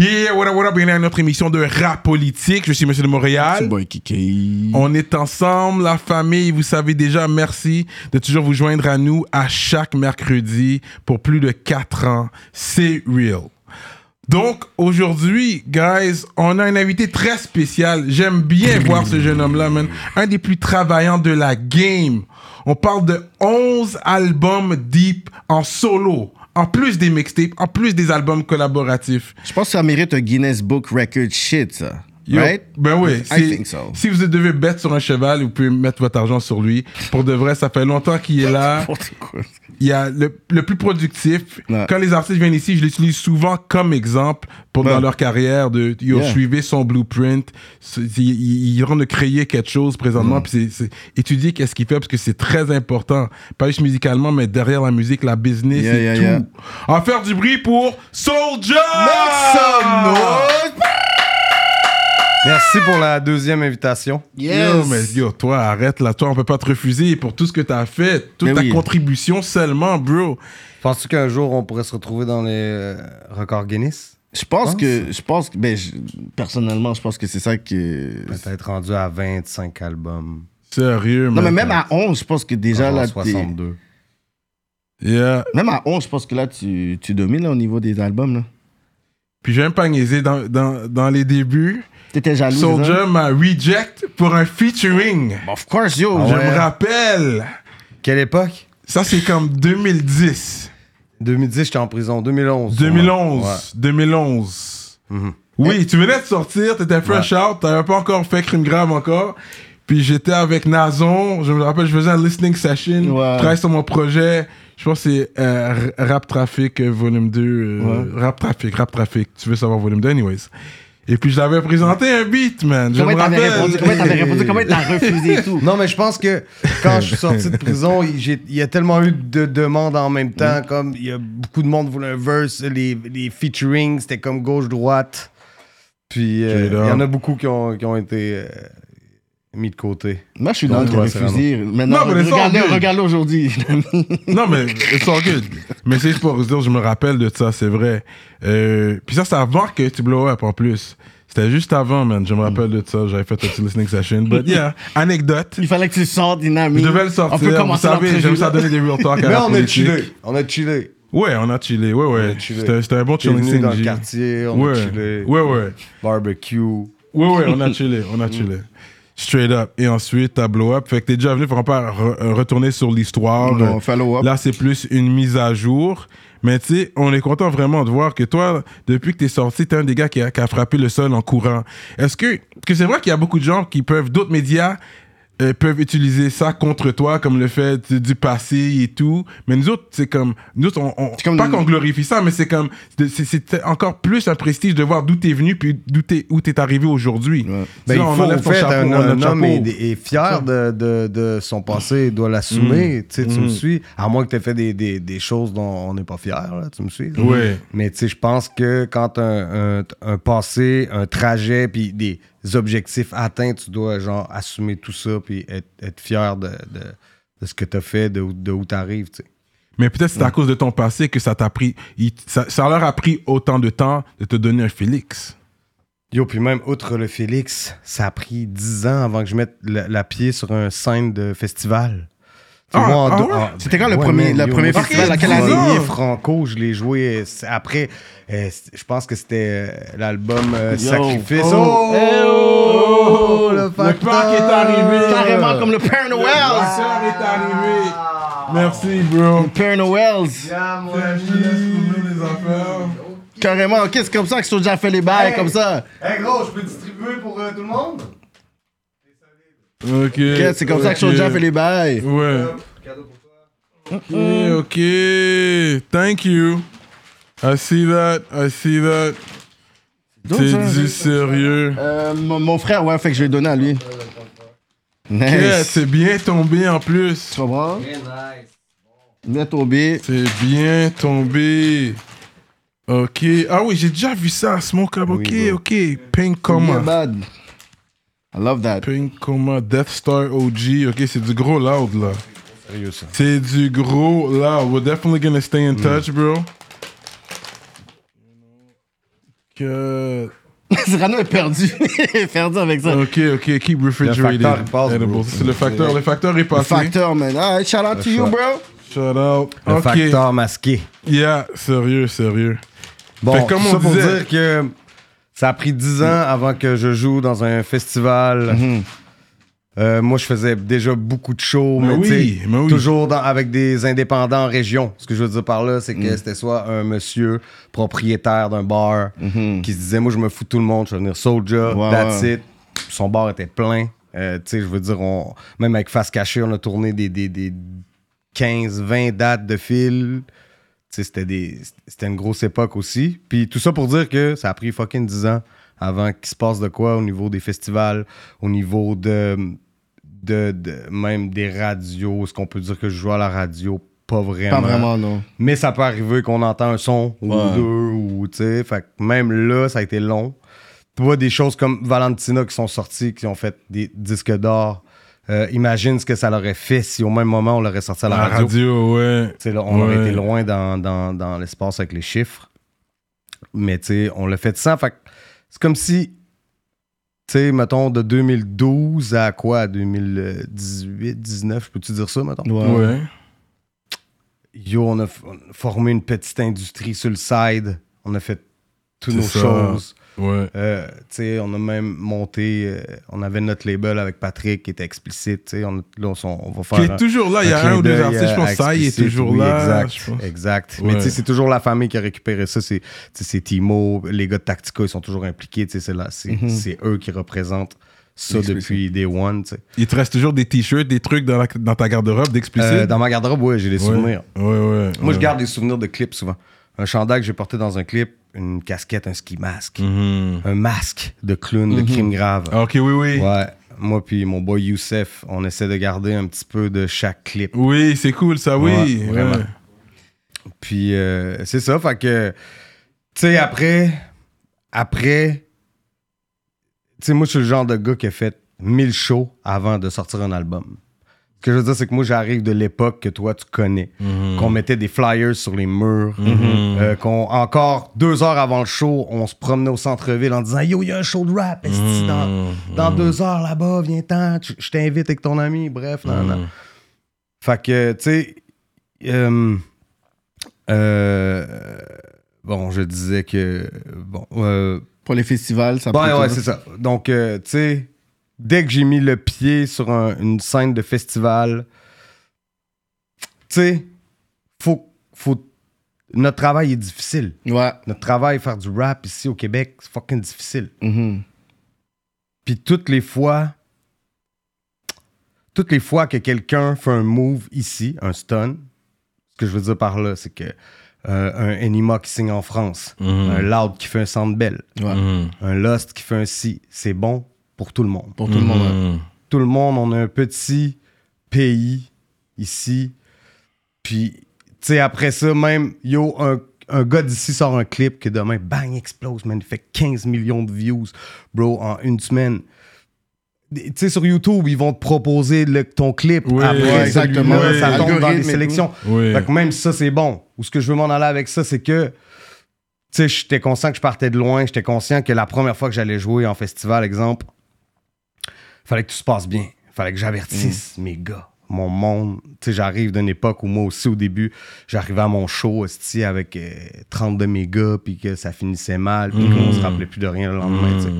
Yeah, what up, what up, bienvenue à notre émission de rap politique. Je suis Monsieur de Montréal. Boy Kiki. On est ensemble, la famille. Vous savez déjà, merci de toujours vous joindre à nous à chaque mercredi pour plus de 4 ans. C'est real. Donc, aujourd'hui, guys, on a un invité très spécial. J'aime bien voir ce jeune homme-là, man. Un des plus travaillants de la game. On parle de 11 albums deep en solo. En plus des mixtapes, en plus des albums collaboratifs. Je pense que ça mérite un Guinness Book Record shit, ça. Yo, right? Ben oui. I si- think so. Si vous devez bet sur un cheval, vous pouvez mettre votre argent sur lui. Pour de vrai, ça fait longtemps qu'il est là. Il y a le, le plus productif. Ouais. Quand les artistes viennent ici, je l'utilise souvent comme exemple pour dans leur carrière de yo, Yeah. suivez son blueprint. C'est- c'est- Il, il, rend de créer quelque chose présentement. Mm. Puis c'est- étudier qu'est-ce qu'il fait parce que c'est très important. Pas juste musicalement, mais derrière la musique, la business Yeah, et yeah, tout. va faire du bruit pour Soulja! Make some noise! Merci pour la deuxième invitation. Yes! Yo, mais yo, toi, arrête là. Toi, on peut pas te refuser pour tout ce que t'as fait, toute Mais ta oui. contribution seulement, bro. Penses-tu qu'un jour on pourrait se retrouver dans les euh, records Guinness? Je pense que, je pense que, ben, je- personnellement, je pense que c'est ça que. Peut-être rendu à 25 albums. Sérieux, Non, mais man. même à 11, je pense que déjà là. t'es- 62. Yeah. Même à 11, je pense que là, tu, tu domines là, au niveau des albums. Là. Puis je vais même pas niaiser dans, dans, dans les débuts. T'étais jaloux. Soldier m'a reject pour un featuring. Of course, yo. Ah Je ouais. me rappelle. Quelle époque? Ça, c'est comme 2010. 2010, j'étais en prison. 2011. 2011. Ouais. 2011. Mhm. Oui, tu venais de sortir, t'étais fresh out, t'avais pas encore fait crime grave encore. Puis j'étais avec Nazon, je me rappelle, je faisais un listening session, Ouais. je travaillais sur mon projet. Je pense que c'est euh, Rap Traffic euh, volume 2. euh, Rap Traffic, Rap Traffic. Tu veux savoir volume 2, anyways. Et puis je l'avais présenté un beat, man. Je Comment me t'avais rappelle. répondu? Comment t'avais répondu? Comment t'as refusé et tout? Non, mais je pense que quand je suis sorti de prison, il y a tellement eu de demandes en même temps. Comme il y a beaucoup de monde voulait un verse, les, les featuring, c'était comme gauche-droite. Puis euh, il y en a beaucoup qui ont, qui ont été euh, mis de côté. Moi, je suis dans le Ouais, refusé. Maintenant, Non, mais c'est regardez, all good. regardez aujourd'hui. Non, mais it's all good. mais c'est juste pour vous dire, je me rappelle de ça, c'est vrai. Euh, puis ça, c'est avant que tu blow up en plus. C'était juste avant, man. Je me rappelle de ça. J'avais fait un petit listening session. But yeah, anecdote. Il fallait que tu sortes, Je Dynamique. devais le On sortir. peut Vous commencer savez, l'entrevue, j'aime ça donner des real talk à Mais la on a politique. chillé. On a chillé. Ouais, on a chillé. Ouais, ouais. On. C'était c'était un bon chilling venu dans le quartier, on Ouais. a chillé. ouais, ouais. Barbecue. Ouais, ouais, on a chillé. On a chillé. Straight up. Et ensuite, t'as blow up. Fait que t'es déjà venu, faut pas re- euh, retourner sur l'histoire. Non, Euh, follow up. Là, c'est plus une mise à jour. Mais tu sais, on est content vraiment de voir que toi, depuis que t'es sorti, t'es un des gars qui a, qui a frappé le sol en courant. Est-ce que, que c'est vrai qu'il y a beaucoup de gens qui peuvent, d'autres médias, euh, peuvent utiliser ça contre toi, comme le fait du passé et tout. Mais nous autres, c'est comme. Nous autres, on, on- C'est comme pas qu'on glorifie ça, mais c'est comme. c'est- encore plus un prestige de voir d'où t'es venu puis d'où t'es où t'es arrivé aujourd'hui. Ouais. Ben, il on faut, enlève en fait, chapeau, un, homme est, est fier de, de, de son passé, il doit l'assumer. Tu sais, tu me suis. À moins que tu aies fait des, des, des choses dont on n'est pas fier, là, tu me suis. Ouais. Mais tu sais, je pense que quand un, un, un passé, un trajet, puis des objectifs atteints, tu dois genre assumer tout ça, puis être, être fier de, de, de ce que tu as fait, de, où- de où tu arrives. Tu sais. Mais peut-être c'est à cause de ton passé que ça t'a pris. il- ça, ça leur a pris autant de temps de te donner un Félix. Yo, puis même, outre le Félix, ça a pris 10 ans avant que je mette la, la pied sur un scène de festival. Ah, ah ouais? C'était quand le premier- le yo, premier festival, à quelle Premier année? Franco, je l'ai joué euh, après. euh, je pense que c'était euh, l'album euh. Sacrifice. Oh. Oh, le, Le parc est arrivé. Carrément comme le Père Noël. sœur est arrivé. Merci, bro. Père Noël. les affaires. Carrément, ok, c'est comme ça que Soulja fait les bails, Hey. comme ça? Hey gros, je peux distribuer pour euh, tout le monde? Ok. Ok, c'est comme ça que. Soulja fait les bails. Ouais. Cadeau pour toi. Ok, ok. Thank you. I see that. I see that. C'est du sérieux. Euh, mon, frère, ouais, fait que je vais donner à lui. Nice. Yeah, c'est bien tombé en plus. Tu comprends? Très nice. Bien tombé. C'est bien tombé. Ok. Ah oui, j'ai déjà vu ça, Smoke Up. Ok, Oui, ok. Pink Bien Coma. I love that. Pink Coma, Death Star OG. Ok, c'est du gros loud là. Sérieux ça. C'est du gros loud. We're definitely gonna stay in touch, bro. Que... Cyrano est perdu. Il est perdu avec ça. Ok, ok, keep refrigerated. Le facteur, il passe, edibles. bro. C'est le facteur, le facteur est Le passé. facteur, man. Alright, shout out to you, shot. bro. Shout out. Le ok. facteur masqué. Yeah, sérieux, sérieux. Bon, Fait comme on ça pour disait- dire que ça a pris 10 ans avant que je joue dans un festival. Mhm. Euh, moi, je faisais déjà beaucoup de shows, Mais mais, oui, tu sais, mais oui. toujours dans- avec des indépendants en région. Ce que je veux dire par là, c'est Mhm. que c'était soit un monsieur propriétaire d'un bar qui se disait Moi, je me fous de tout le monde, je vais venir Soulja, Ouais, that's ouais. it. Son bar était plein. Euh, tu sais, je veux dire, on, même avec Face Cachée, on a tourné des, des, des 15, 20 dates de fil. C'était des c'était une grosse époque aussi. Puis tout ça pour dire que ça a pris fucking 10 ans avant qu'il se passe de quoi au niveau des festivals, au niveau de, de, de- même des radios. Est-ce qu'on peut dire que je joue à la radio? Pas vraiment. Pas vraiment, non. Mais ça peut arriver qu'on entend un son ou Ouais. deux ou tu sais. Fait que même là, ça a été long. Tu vois des choses comme Valentina qui sont sorties, qui ont fait des disques d'or. Euh, imagine ce que ça leur aurait fait si au même moment on l'aurait sorti à la, La radio. radio, ouais. Là, on aurait été loin dans, dans, dans l'espace avec les chiffres. Mais on l'a fait sans. Fait c'est comme si, tu sais, mettons, de 2012 à quoi? 2018, 19, peux-tu dire ça, mettons? Ouais. Yo, on a, f- on a formé une petite industrie sur le side. On a fait toutes nos ça. choses. Ouais. Euh, on a même monté, euh, on avait notre label avec Patrick qui était explicite. On, là, on, on va faire. Qui est un- toujours là. Il y a un ou deux artistes, je pense à que ça, il est toujours oui, là. Exact, pense. exact. Ouais. Mais c'est toujours la famille qui a récupéré ça. C'est, Timo, les gars de Tactica, ils sont toujours impliqués. C'est, c'est eux qui représentent ça depuis Day One. Il te reste toujours des t-shirts, des trucs dans, la- dans ta garde-robe d'explicite? Euh, dans ma garde-robe, ouais, j'ai des Ouais. souvenirs. Ouais, ouais. Moi, je garde des souvenirs de clips souvent. Un chandail que j'ai porté dans un clip, une casquette, un ski mask, Mhm. un masque de clown de crime grave. Ah, Ok, oui, oui. Ouais. Moi puis mon boy Youssef, on essaie de garder un petit peu de chaque clip. Oui, c'est cool, ça, oui. Ouais, vraiment. Ouais. Puis euh, c'est ça, fait que, tu sais, après, après, tu sais, moi, je suis le genre de gars qui a fait 1000 shows avant de sortir un album. Ce que je veux dire, c'est que moi, j'arrive de l'époque que toi, tu connais. Mhm. Qu'on mettait des flyers sur les murs. Mhm. euh, qu'on, encore deux heures avant le show, on se promenait au centre-ville en disant Yo, il y a un show de rap, Mhm. dans, dans deux heures là-bas, viens-t'en, je t'invite avec ton ami, bref, nan, nan. Mhm. Fait que, tu sais, euh, euh, bon, je disais que, bon, euh, Pour les festivals, ça ouais, prend ouais, c'est ça. Donc, euh, tu sais, dès que j'ai mis le pied sur un- une scène de festival, tu sais, faut, faut, notre travail est difficile. Ouais. Notre travail, faire du rap ici au Québec, c'est fucking difficile. Mhm. Puis toutes les fois, toutes les fois que quelqu'un fait un move ici, un stun, ce que je veux dire par là, c'est que euh, un Enima qui signe en France, un Loud qui fait un Sandbell, un Lost qui fait un Si, c'est bon pour tout le monde. Pour tout le monde. ouais. Tout le monde, on a un petit pays ici. Puis, tu sais, après ça, même, yo, un, un gars d'ici sort un clip que demain, bang, explose, man. Il fait 15 millions de views, bro, en une semaine. Tu sais, sur YouTube, ils vont te proposer le- ton clip. Oui, après, ouais, exactement. Ça tombe dans les sélections. Oui. Fait que même si ça, c'est bon. Ou ce que je veux m'en aller avec ça, c'est que, tu sais, j'étais conscient que je partais de loin. J'étais conscient que la première fois que j'allais jouer en festival, exemple, fallait que tout se passe bien. Fallait que j'avertisse mes gars, mon monde. Tu sais, j'arrive d'une époque où moi aussi, au début, j'arrivais à mon show, esti, avec euh, 30 de mes gars, puis que ça finissait mal, puis qu'on se rappelait plus de rien le lendemain, tu sais.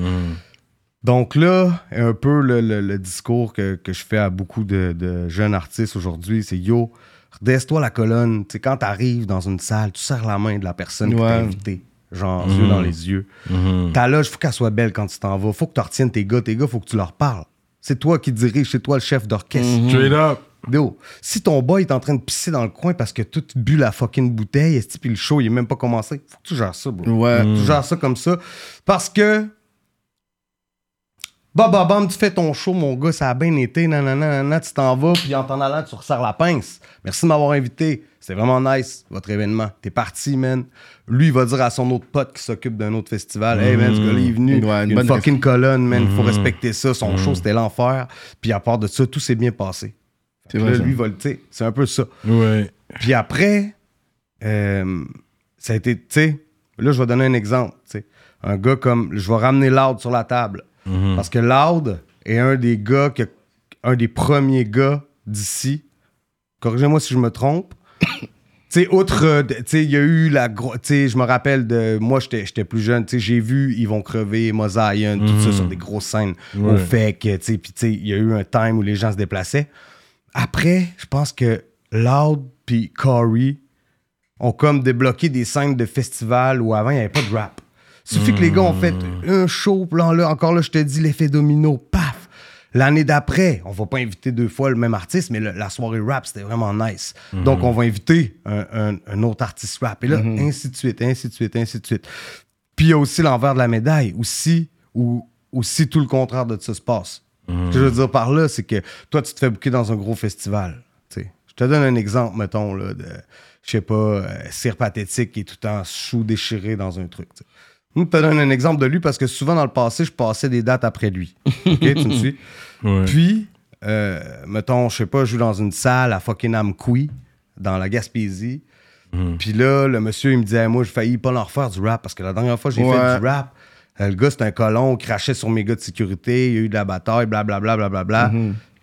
Donc là, un peu le, le- le discours que, que je fais à beaucoup de, de jeunes artistes aujourd'hui, c'est yo, redresse-toi la colonne. Tu sais, quand t'arrives dans une salle, tu serres la main de la personne qui t'a Ouais. invité. Genre, yeux dans les yeux. Ta loge, faut qu'elle soit belle quand tu t'en vas. Faut que tu retiennes tes gars. Tes gars, faut que tu leur parles. C'est toi qui dirige, c'est toi le chef d'orchestre. Straight up. Yo, si ton boy est en train de pisser dans le coin parce que tout bu la fucking bouteille, esti, puis le show, il est même pas commencé, faut que tu gères ça, bro. Ouais. Tu gères ça comme ça. Parce que. Bah, bah, bam, tu fais ton show, mon gars, ça a bien été, nanana, nanana, tu t'en vas, puis en t'en allant, tu resserres la pince. Merci de m'avoir invité. C'était vraiment nice, votre événement. T'es parti, man. Lui, il va dire à son autre pote qui s'occupe d'un autre festival Hey, man, ce gars-là, il est venu. Ouais, une une, fucking colonne, man. Il faut respecter ça. Son show, c'était l'enfer. Puis à part de ça, tout s'est bien passé. C'est vrai, là, lui, va le- tu sais, c'est un peu ça. Ouais. Puis après, euh, ça a été, tu sais, là, je vais donner un exemple. Un gars comme, je vais ramener Loud sur la table. Parce que Loud est un des gars, que, un des premiers gars d'ici. Corrigez-moi si je me trompe. Tu sais, outre, euh, tu sais, il y a eu la gros, tu sais, je me rappelle de, moi, j'étais j'étais plus jeune, tu sais, j'ai vu Ils vont crever, Mosaïen, tout ça sur des grosses scènes au fait que, tu sais, puis tu sais, il y a eu un time où les gens se déplaçaient. Après, je pense que Loud puis Corey ont comme débloqué des scènes de festival où avant, il n'y avait pas de rap. Suffit que les gars ont fait un show, plan là, encore là, je te dis l'effet domino, paf! L'année d'après, on va pas inviter deux fois le même artiste, mais le- la soirée rap, c'était vraiment nice. Donc, on va inviter un, un- un autre artiste rap. Et là, ainsi de suite, ainsi de suite, ainsi de suite. Puis il y a aussi l'envers de la médaille, aussi, où aussi tout le contraire de ça se passe. Ce que je veux dire par là, c'est que toi, tu te fais bouquer dans un gros festival. Je te donne un exemple, mettons, là, de, je sais pas, euh, cire pathétique qui est tout en chou déchiré dans un truc. Je te donne un exemple de lui parce que souvent dans le passé, je passais des dates après lui. OK, tu me suis? Ouais. Puis, euh, mettons, je sais pas, je joue dans une salle à fucking Amqui, dans la Gaspésie. Puis là, le monsieur, il me disait, moi, j'ai failli pas leur faire du rap parce que la dernière fois, j'ai Ouais. fait du rap. euh, le gars, c'était un colon, il crachait sur mes gars de sécurité, il y a eu de la bataille, blablabla, blablabla.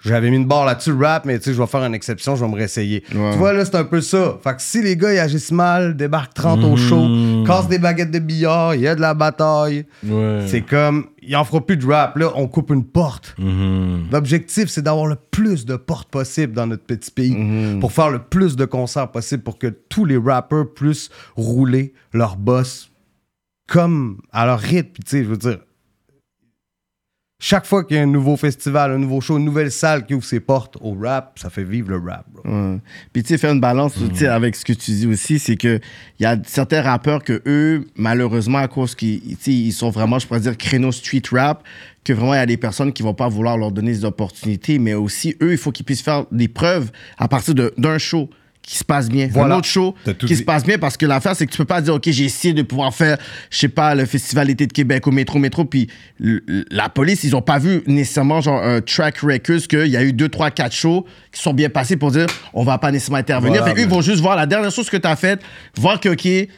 J'avais mis une barre là-dessus, le rap, mais tu sais, je vais faire une exception, je vais me réessayer. Ouais. Tu vois, là, c'est un peu ça. Fait que si les gars, ils agissent mal, débarquent 30 au show, cassent des baguettes de billard, il y a de la bataille, Ouais. c'est comme, il en fera plus de rap. Là, on coupe une porte. Mhm. L'objectif, c'est d'avoir le plus de portes possible dans notre petit pays pour faire le plus de concerts possible pour que tous les rappers puissent rouler leur boss comme à leur rythme. Tu sais, je veux dire, chaque fois qu'il y a un nouveau festival, un nouveau show, une nouvelle salle qui ouvre ses portes au rap, ça fait vivre le rap, bro. Ouais. Puis tu sais, faire une balance avec ce que tu dis aussi, c'est que il y a certains rappeurs que eux, malheureusement, à cause qu'ils ils sont vraiment, je pourrais dire, créneau street rap, que vraiment il y a des personnes qui vont pas vouloir leur donner des opportunités, mais aussi eux, il faut qu'ils puissent faire des preuves à partir d'un show qui se passe bien. Voilà. Un autre show qui dit. se passe bien parce que l'affaire, c'est que tu peux pas dire, OK, j'ai essayé de pouvoir faire, je sais pas, le Festival été de Québec au métro, métro, puis la police, ils ont pas vu nécessairement genre un track record qu'il y a eu deux, trois, quatre shows qui sont bien passés pour dire, on va pas nécessairement intervenir. Voilà, fait qu'eux, ils vont juste voir la dernière chose que tu as faite, voir que, OK,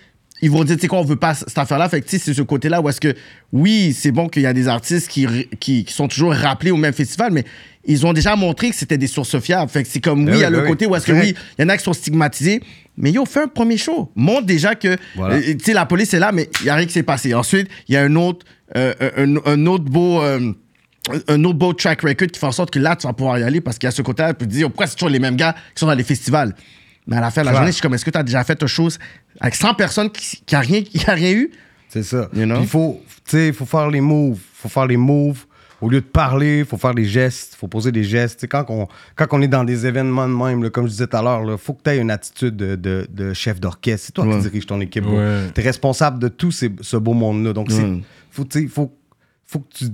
ils vont dire, tu sais quoi, on veut pas cette affaire-là. Fait que, tu sais, c'est ce côté-là où est-ce que, oui, c'est bon qu'il y a des artistes qui, qui, qui sont toujours rappelés au même festival, mais ils ont déjà montré que c'était des sources fiables. Fait que c'est comme, oui, Ben il y a oui, le ben côté oui. où est-ce que, oui, il y en a qui sont stigmatisés, mais yo, fais un premier show. Montre déjà que, Voilà. euh, tu sais, la police est là, mais il n'y a rien qui s'est passé. Ensuite, il y a un autre, euh, un, un autre beau. euh, un autre beau track record qui fait en sorte que là, tu vas pouvoir y aller parce qu'il y a ce côté-là, tu te dire, pourquoi c'est toujours les mêmes gars qui sont dans les festivals? Mais à la fin de la journée, je suis comme, est-ce que tu as déjà fait une chose avec 100 personnes qui n'a rien, qui a rien eu? C'est ça. You know? Il faut, tu sais, il faut faire les moves. faut faire les moves Au lieu de parler, il faut faire des gestes, il faut poser des gestes. Quand, on, quand on est dans des événements de même, là, comme je disais tout à l'heure, il faut que tu aies une attitude de, de- de chef d'orchestre. C'est toi Ouais. qui diriges ton équipe. Ouais. Tu es responsable de tout ces- ce beau monde-là. Donc, c'est- Ouais. faut, faut, faut que tu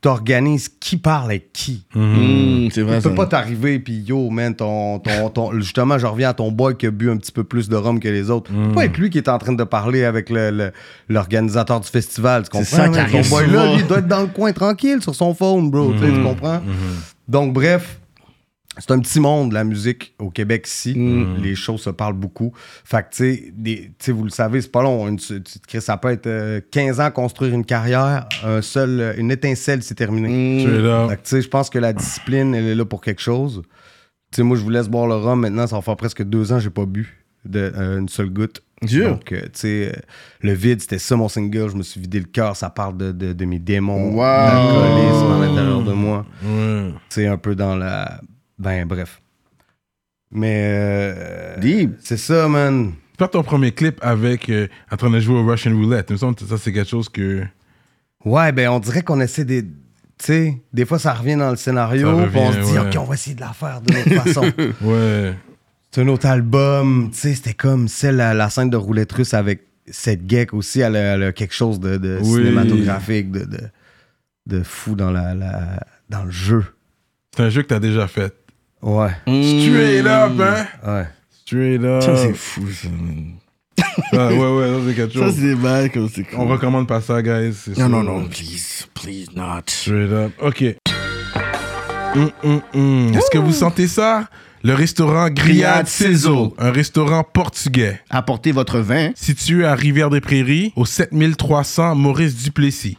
t'organises qui parle avec qui. Mmh, c'est vrai, Tu peux ça. pas t'arriver puis yo man ton, ton, ton- justement je reviens à ton boy qui a bu un petit peu plus de rhum que les autres. Mm. C'est pas être lui qui est en train de parler avec le- le- l'organisateur du festival, tu comprends? ça man? ton boy souvent. là, lui, il doit être dans le coin tranquille sur son phone, bro, tu sais, tu comprends? Donc bref, c'est un petit monde, la musique au Québec ici. Mm. Les choses se parlent beaucoup. Fait que, tu sais, des- tu sais, vous le savez, c'est pas long. Une- ça peut être euh, 15 ans construire une carrière. Un seul, euh, une étincelle, c'est terminé. Up. Fait que, tu sais, je pense que la discipline, elle est là pour quelque chose. Tu sais, moi, je vous laisse boire le rhum. Maintenant, ça va faire presque deux ans que j'ai pas bu de, euh, une seule goutte. Dieu. Donc, euh, tu sais, euh, le vide, c'était ça mon single. Je me suis vidé le cœur. Ça parle de, de, de mes démons, Wow. d'alcoolisme à l'intérieur de moi. Tu sais, un peu dans la... Ben, bref. Mais... euh, Deep. C'est ça, man. Faire ton premier clip avec euh, en train de jouer au Russian Roulette. Il me semble que ça, c'est quelque chose que. Ouais, ben, on dirait qu'on essaie des... Tu sais, des fois, ça revient dans le scénario. Puis on se revient, dit, ouais. OK, on va essayer de la faire de l'autre façon. Ouais. C'est un autre album, tu sais, c'était comme celle, la, la scène de roulette russe avec cette geek aussi, elle a, elle a quelque chose de, de Oui. cinématographique, de, de, de fou dans, la, la- dans le jeu. C'est un jeu que t'as déjà fait. Ouais, Straight up, hein? ouais. Straight up. Ça, c'est fou, ça. man. Ah, ouais, ouais, ça, c'est quelque Ça, chose. c'est des comme c'est cool. On recommande pas ça, guys. Non, sûr. non, non, please, please not. Straight up. OK. Hum, hum, hum. Est-ce que vous sentez ça? Le restaurant Grillade Cezo. un restaurant portugais Apportez votre vin. situé à Rivière-des-Prairies, au 7300 Maurice Duplessis.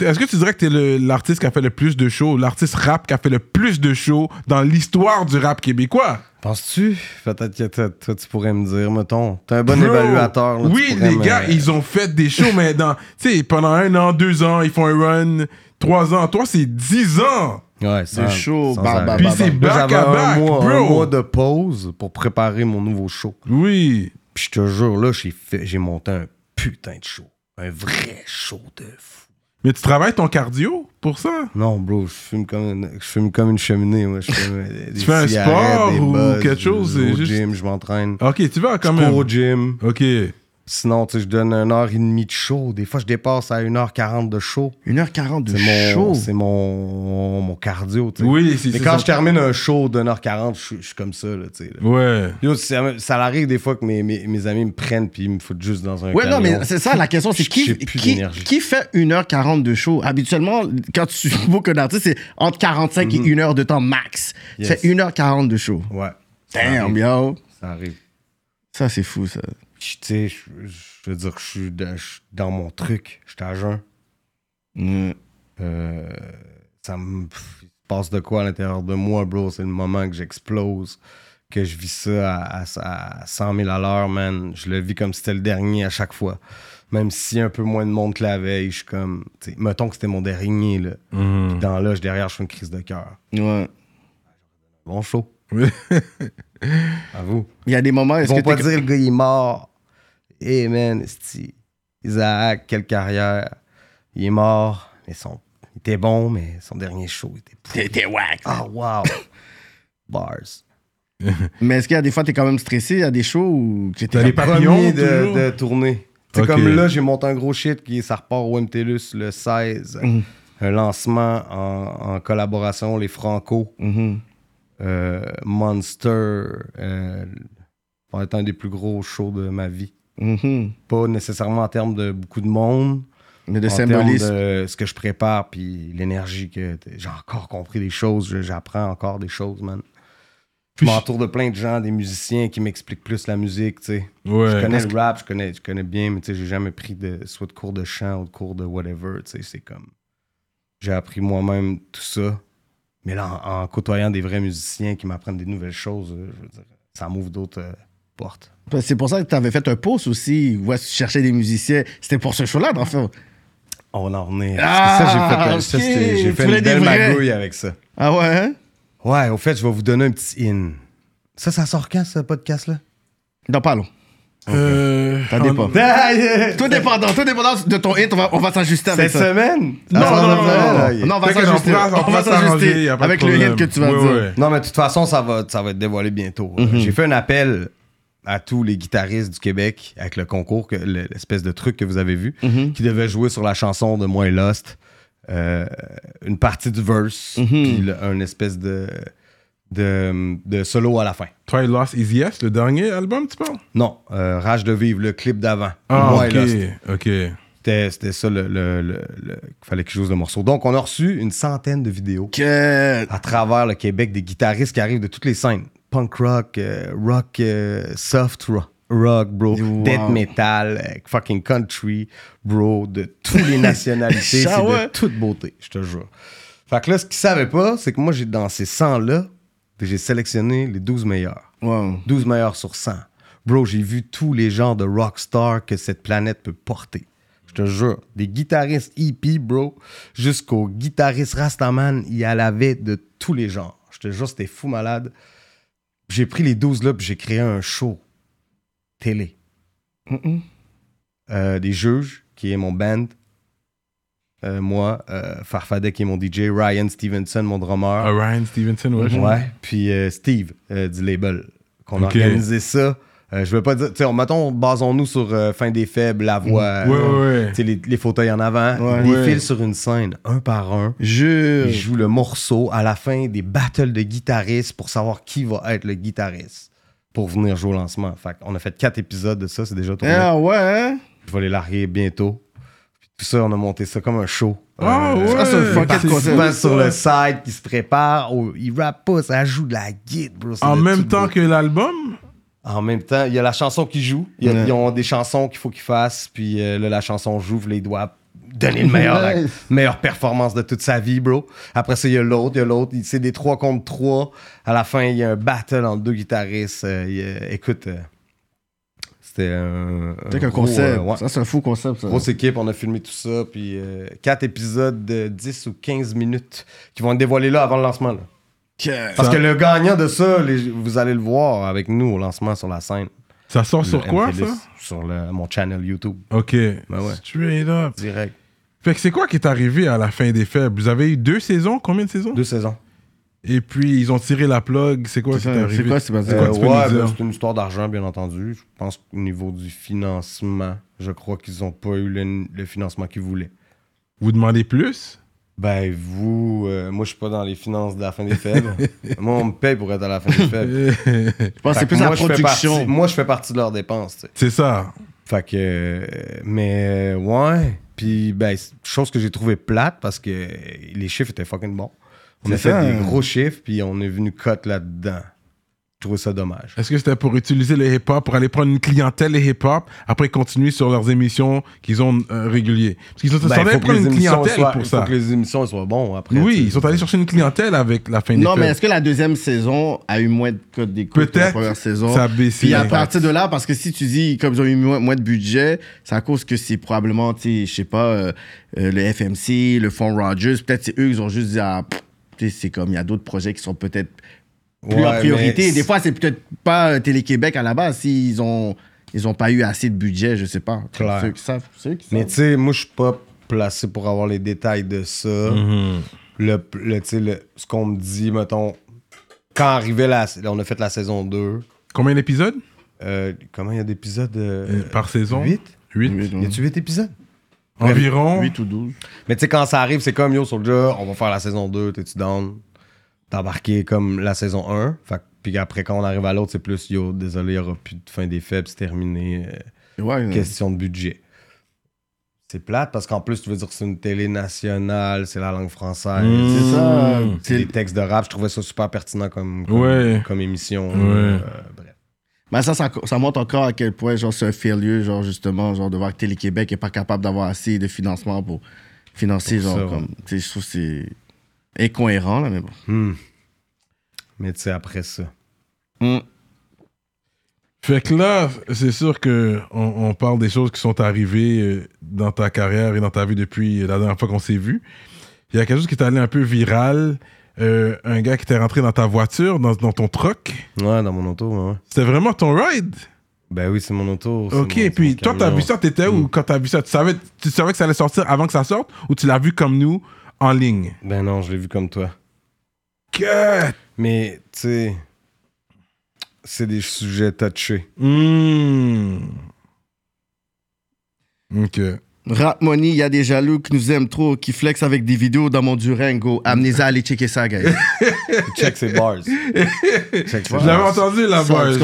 est-ce que tu dirais que t'es le- l'artiste qui a fait le plus de shows, l'artiste rap qui a fait le plus de shows dans l'histoire du rap québécois? Penses-tu? Peut-être que toi, toi, tu pourrais me dire, mettons. T'es un bon Bro, évaluateur. là, oui, les me- gars, ils ont fait des shows, mais dans, tu sais, pendant un an, deux ans, ils font un run, trois ans. Toi, c'est dix ans. Ouais, C'est chaud, bah, bah, arrêt. Puis bah, c'est back à un back, mois, bro. un mois de pause pour préparer mon nouveau show. Oui. Puis je te jure, là, j'ai fait- j'ai monté un putain de show. Un vrai show de fou. Mais tu travailles ton cardio pour ça? Non, bro, je fume comme une, je fume comme une cheminée. Moi. Je fume des fais un sport des ou quelque chose, Je au juste- gym, je m'entraîne. Ok, tu vas quand Je même. cours au gym. Ok. Sinon, tu sais, je donne une heure et demie de show. Des fois, je dépasse à 1h40 de show. 1h40 de C'est mon, show? c'est mon, mon cardio, tu sais. Oui, c'est Mais quand ça. je termine un show d'une heure 40, je suis- je suis comme ça, là, tu sais. là. Ouais. Yo, ça, ça arrive des fois que mes, mes, mes amis me prennent puis ils me foutent juste dans un Ouais, non, camion. mais c'est ça la question, c'est qui, qui, qui fait 1h40 de show? Habituellement, quand tu book un artiste, c'est entre 45 et 1 heure de temps max. Yes. C'est 1h40 de show. Ouais. Damn, yo. Ça arrive. Ça, c'est fou, ça. Tu sais, je je veux dire que je suis de- je suis dans mon truc. Je suis à jeun. Mm. Euh, ça me passe de quoi à l'intérieur de moi, bro? C'est le moment que j'explose, que je vis ça à, à- à 100 000 à l'heure, man. Je le vis comme si c'était le dernier à chaque fois. Même si un peu moins de monde que la veille, je suis comme. Mettons que c'était mon dernier, là. Mhm. Dans l'âge derrière, je fais une crise de cœur. Ouais. Bon show. Oui. À vous. Il y a des moments, Ils vont que pas dire le gars il est mort. Eh man. Isaac, quelle carrière. Il est mort, mais son. Il était bon, mais son dernier show était t'es whack. Ah wow. Bars. Mais est-ce qu'il y a des fois, t'es quand même stressé? Il y a des shows où tu papillons, Premier de, de tournée. C'est comme là, j'ai monté un gros shit qui ça repart au MTLUS le 16. Mhm. Un lancement en, en collaboration, les Franco. Euh, Monster. Euh, va être un des plus gros shows de ma vie. Mhm. Pas nécessairement en termes de beaucoup de monde, Mais de en symbolisme. de ce que je prépare, puis l'énergie que j'ai encore compris des choses, j'apprends encore des choses, man. Je m'entoure de plein de gens, des musiciens qui m'expliquent plus la musique, tu sais. Ouais. Je connais le rap, je connais, je connais bien, mais tu sais, j'ai jamais pris de, soit de cours de chant ou de cours de whatever, tu sais, c'est comme... J'ai appris moi-même tout ça, Mais là, en, en côtoyant des vrais musiciens qui m'apprennent des nouvelles choses, euh, je veux dire, ça m'ouvre d'autres euh, portes. Ben, C'est pour ça que tu avais fait un post aussi où tu cherchais des musiciens? C'était pour ce show-là, dans le fond. On en revenait. Ah, ça, j'ai fait, euh, ça, fait une belle magouille avec ça. Ah ouais, hein? Ouais, au fait, je vais vous donner un petit in. Ça, ça sort quand, ce podcast-là? Non, pas long. Euh, Ça dépend. Tout dépendant, tout dépendant de ton hit, on va, on va s'ajuster avec Cette ça. semaine? Non, Ah, non, non, non, ah, non, ah, non, on va s'ajuster. on va s'ajuster avec le hit que tu vas dire. Non, mais de toute façon, ça va, ça va être dévoilé bientôt. Mhm. J'ai fait un appel à tous les guitaristes du Québec avec le concours, l'espèce de truc que vous avez vu, Mhm. qui devait jouer sur la chanson de Moi et Lost, euh, une partie du verse, Mhm. puis un espèce de, de, de solo à la fin. Toi, Lost Is Yes, le dernier album, tu parles? Non, euh, Rage de vivre, le clip d'avant. Ah, Moi ok. Ok. C'était ça le, le- le- le- qu'il fallait que je joue le morceau. Donc, on a reçu une centaine de vidéos Que- à travers le Québec des guitaristes qui arrivent de toutes les scènes. Punk rock, euh, rock, euh, soft rock, rock, bro, Wow. death metal, euh, fucking country, bro, de toutes les nationalités. c'est de toute beauté, je te jure. Fait que là, ce qu'ils savaient pas, c'est que moi, j'ai dans ces 100-là, j'ai sélectionné les 12 meilleurs. Wow. 12 meilleurs sur 100. Bro, j'ai vu tous les genres de rockstar que cette planète peut porter. Je te jure. Des guitaristes hippie, bro, jusqu'aux guitaristes Rastaman, il y en avait de tous les genres. Je te jure, c'était fou malade. J'ai pris les 12 là, puis j'ai créé un show télé. Euh, des juges, qui est mon band. Euh, moi, euh, Farfadet, qui est mon DJ. Ryan Stevenson, mon drummer. Ah, Ryan Stevenson, ouais. puis euh, Steve euh, du label, qu'on a organisé ça. Je veux pas dire, tu sais, mettons, basons-nous sur Fin des Faibles, la voix, Ouais, ouais, ouais. tu sais, les, les fauteuils en avant. Ils défilent sur une scène, un par un. Jure. Ils jouent le morceau à la fin des battles de guitaristes pour savoir qui va être le guitariste pour venir jouer au lancement. Fait on a fait quatre épisodes de ça, c'est déjà tourné. Ah ouais, hein? Je vais les larguer bientôt. Puis tout ça, on a monté ça comme un show. Ah, Euh, ouais. ça, c'est un ça. sur le site qui se préparent. Oh, ils rappent pas, ça joue de la guide, bro. En même temps que l'album? En même temps, il y a la chanson qui joue. Il y a- Ouais. Ils ont des chansons qu'il faut qu'ils fassent. Puis euh, là, la chanson joue. là, il doit donner le meilleur, la meilleure performance de toute sa vie, bro. Après ça, il y a l'autre, il y a l'autre. Il- C'est des 3 contre 3. À la fin, il y a un battle entre deux guitaristes. Euh, il écoute, euh, c'était un, C'est un gros, concept. euh, ouais. Ça, c'est un fou concept, ça. Grosse équipe, on a filmé tout ça, puis euh, quatre épisodes de 10 ou 15 minutes qui vont être dévoilés là avant le lancement. là. Parce Ça- que le gagnant de ça, les- vous allez le voir avec nous au lancement sur la scène. Ça sort Le sur quoi, MPLS, ça? Sur le- mon channel YouTube, Ok. ouais. Straight up. direct. Fait que c'est quoi qui est arrivé à la fin des faibles Vous avez eu deux saisons? Combien de saisons? Deux saisons. Et puis, ils ont tiré la plug. C'est quoi C'est qui est ça, arrivé? c'est quoi, Sébastien? C'est quoi Euh, ouais, ben, c'est une histoire d'argent, bien entendu. Je pense qu'au niveau du financement, je crois qu'ils n'ont pas eu le, le financement qu'ils voulaient. Vous demandez plus? Ben, vous, euh, moi, je suis pas dans les finances de la fin des faibles. moi, on me paye pour être à la fin des faibles. Je pense que c'est plus la moi, je fais production. partie- moi, je fais partie de leurs dépenses, c'est ça. Fait que. euh, mais, euh, ouais. Puis, ben, chose que j'ai trouvé plate parce que les chiffres étaient fucking bons. On a fait ça. des gros chiffres, puis on est venu cut là-dedans. Je trouvais ça dommage. Est-ce que c'était pour utiliser le hip-hop, pour aller prendre une clientèle les hip-hop, après continuer sur leurs émissions qu'ils ont euh, réguliers? Parce qu'ils ont Ben, sont allés prendre les une clientèle soient- pour faut ça. que les émissions soient bons après. Oui, ils sont allés chercher une clientèle avec la fin des Non, mais est-ce que la deuxième saison a eu moins de codes d'écoute que la Peut-être première saison? ça a baissé. Puis à partir de là, parce que si tu dis, comme ils ont eu moins, moins de budget, c'est à cause que c'est probablement, tu sais, je sais pas, euh, euh, le FMC, le Fonds Rogers, peut-être c'est eux, ils ont juste dit, ah, pff, c'est comme, il y a d'autres projets qui sont peut-être plus en priorité. Des fois, c'est peut-être pas euh, Télé-Québec à la base, s'ils ont, ils ont pas eu assez de budget, je sais pas. Clair. Ceux qui savent, ceux qui Mais tu sais, moi, je suis pas placé pour avoir les détails de ça. Mhm. le, le, tu sais, le- ce qu'on me dit, mettons, quand arrivait la. On a fait la saison 2. Combien d'épisodes? Euh, comment il y a d'épisodes euh, Euh, Par saison? 8 8. Oui, Y a-tu 8 épisodes? Environ. 8 ou 12. Mais tu sais, quand ça arrive, c'est comme Yo Soldier, on va faire la saison 2, t'es-tu down? T'as embarqué comme la saison 1. Fait, que- puis après, quand on arrive à l'autre, c'est plus Yo, désolé, il n'y aura plus de fin des faibles, c'est terminé. euh, Ouais, question de budget. C'est plate parce qu'en plus, tu veux dire que c'est une télé nationale, c'est la langue française. Mmh. c'est ça. C'est des textes de rap, je trouvais ça super pertinent comme, comme, Ouais. comme émission. Ouais. Euh, bref. Mais ça, ça, ça montre encore à quel point genre, c'est un failure, genre, justement, genre, de voir que Télé-Québec n'est pas capable d'avoir assez de financement pour financer, Pour genre, ça, comme, je trouve que c'est... incohérent, là, mais bon. Hmm. Mais tu sais, après ça. Hmm. Fait que là, c'est sûr que on, on parle des choses qui sont arrivées euh, dans ta carrière et dans ta vie depuis la dernière fois qu'on s'est vu. Il y a quelque chose qui est allé un peu viral. Euh, un gars qui était rentré dans ta voiture, dans, dans ton truck. Ouais, dans mon auto, ouais. C'était vraiment ton ride? Ben oui, c'est mon auto. Ok, mon- puis toi, t'as vu ça, t'étais où? Quand t'as vu ça tu savais, tu savais que ça allait sortir avant que ça sorte ou tu l'as vu comme nous en ligne? Ben non, je l'ai vu comme toi. Que- Mais, tu sais, c'est des sujets touchés. Hmm. Ok. Rap Money, il y a des jaloux qui nous aiment trop, qui flex avec des vidéos dans mon Durango. Amenez-les à aller checker ça, guys. Check ses bars. Check ses Je l'avais bars. entendu Je l'avais- je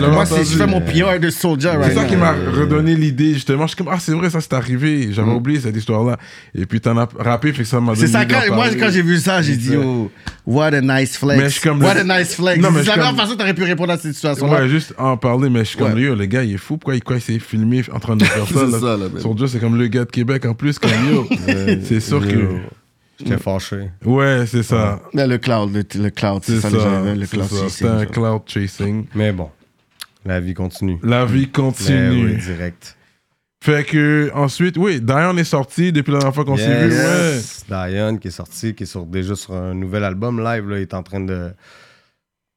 l'avais Moi, c'est- entendu. je fais mon PR de Soldier right C'est ça now. qui m'a redonné l'idée, justement. Je suis comme, ah, c'est vrai, ça, c'est arrivé. J'avais oublié cette histoire-là. Et puis, t'en as rappé, fait que ça m'a donné C'est ça, l'idée quand, d'en moi, parler. quand j'ai vu ça, j'ai dit, oh, what a nice flex. Mais je suis comme what a nice flex. Non, mais je c'est la suis meilleure comme- façon que t'aurais pu répondre à cette situation-là. Ouais, juste en parler, mais je suis comme, Ouais. yo, le gars, il est fou. Pourquoi il, quoi, il s'est filmé en train de faire ça? C'est là? ça, là, mais- Son Dieu, c'est comme le gars de Québec en plus, comme yo. c'est sûr que. J'étais fâché. Ouais, c'est ça. Là, le cloud, le, le cloud, c'est ça, ça. les le c'est cloud ça. chasing, C'est un ça. cloud chasing. Mais bon, la vie continue. La vie Mais continue. oui, direct. Fait que, ensuite, oui, Diane est sorti depuis la dernière fois qu'on s'est vu. Ouais. Yes. Diane qui est sorti, qui est sur, déjà sur un nouvel album live, là, il est en train de.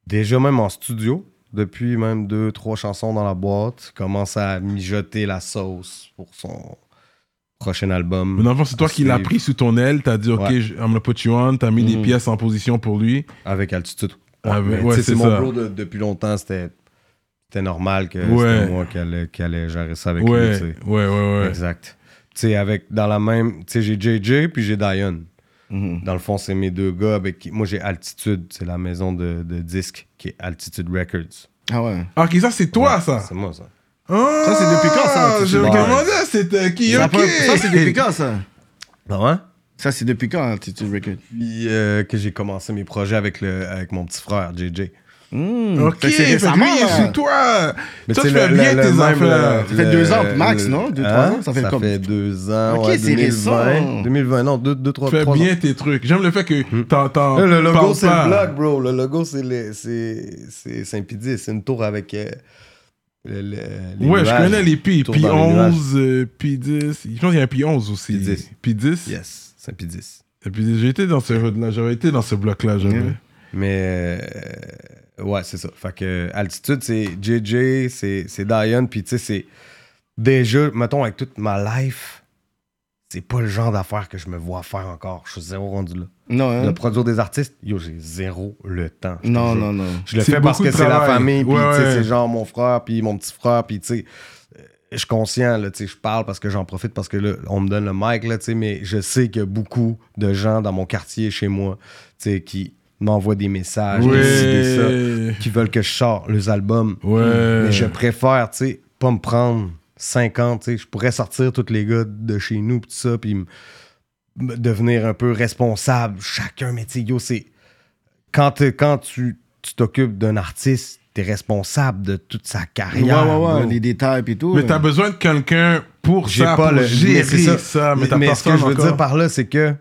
Déjà même en studio, depuis même deux, trois chansons dans la boîte, commence à mijoter la sauce pour son prochain album. Mais dans le fond, c'est toi qui l'as pris sous ton aile. T'as dit, OK, Ouais. I'm gonna put you on. T'as mis des Mhm. pièces en position pour lui. Avec altitude. Ah, ouais, c'est mon bro de- depuis longtemps, c'était. C'était normal que Ouais. c'était moi qui allait, qui allait gérer ça avec lui. Ouais, ouais, ouais, ouais. Exact. Tu sais, avec dans la même. Tu sais, j'ai JJ puis j'ai Diane. Mhm. Dans le fond, c'est mes deux gars avec qui. Moi, j'ai Altitude. C'est la maison de, de disques qui est Altitude Records. Ah ouais. Ah, OK, ça, c'est toi, Ouais, ça. C'est moi, ça. Ah, Ça, c'est depuis quand, ça, Je me Ouais. demandais, c'était qui, Ça, ça, c'est depuis quand, ça? Non, hein? Ça, c'est depuis quand, Altitude Record Puis euh, que j'ai commencé mes projets avec, le, avec mon petit frère, JJ. Hmm. OK, c'est récemment, lui, sur toi. Mais toi, tu fais bien tes affaires. Ça fait deux ans, max, le- non? Deux, Hein? trois ans? Ça fait ça comme- fait deux ans. Ok, ouais, c'est 2020. récent. 2020, non, deux, deux trois, Tu fais trois bien ans. tes trucs. J'aime le fait que t'en, t'en Là, le logo, c'est le blog, bro. Le logo, c'est le- c'est c'est Saint-Pédis. C'est une tour avec euh, le- le- les Ouais, je connais les Pi. Tour Pi dans les 11, euh, Pi 10. Je pense qu'il y a un Pi 11 aussi. Pi 10. Pi 10. Yes, Saint-Pédis. Et puis j'ai été dans ce hood-là. J'avais été dans ce bloc-là. J'avais. Yeah. Mais euh, ouais, c'est ça. Fait que Altitude, c'est JJ, c'est c'est Diane. Puis tu sais, c'est déjà, mettons, avec toute ma life, c'est pas le genre d'affaires que je me vois faire encore. Je suis zéro rendu là. Non, hein? De produire des artistes, yo, j'ai zéro le temps. Non, non, non. Je le fais parce que c'est la famille, puis Ouais, ouais. c'est genre mon frère, puis mon petit frère, puis tu sais, euh, je suis conscient, là, tu sais, je parle parce que j'en profite, parce que là, on me donne le mic, là, tu sais, mais je sais qu'il y a beaucoup de gens dans mon quartier, chez moi, tu sais, qui m'envoient des messages, des ça, qui veulent que je sorte les albums. Ouais. Mais je préfère, tu sais, pas me prendre 50, tu sais, je pourrais sortir tous les gars de chez nous, pis tout ça, puis devenir un peu responsable, chacun, mais tu sais, yo, c'est... Quand, quand tu tu t'occupes d'un artiste, t'es responsable de toute sa Ouais, carrière. ouais, ouais, les détails et tout. Mais t'as besoin de quelqu'un pour ça, pas pour le gérer mais ça. mais t'as mais ce que je veux encore. dire par là, c'est que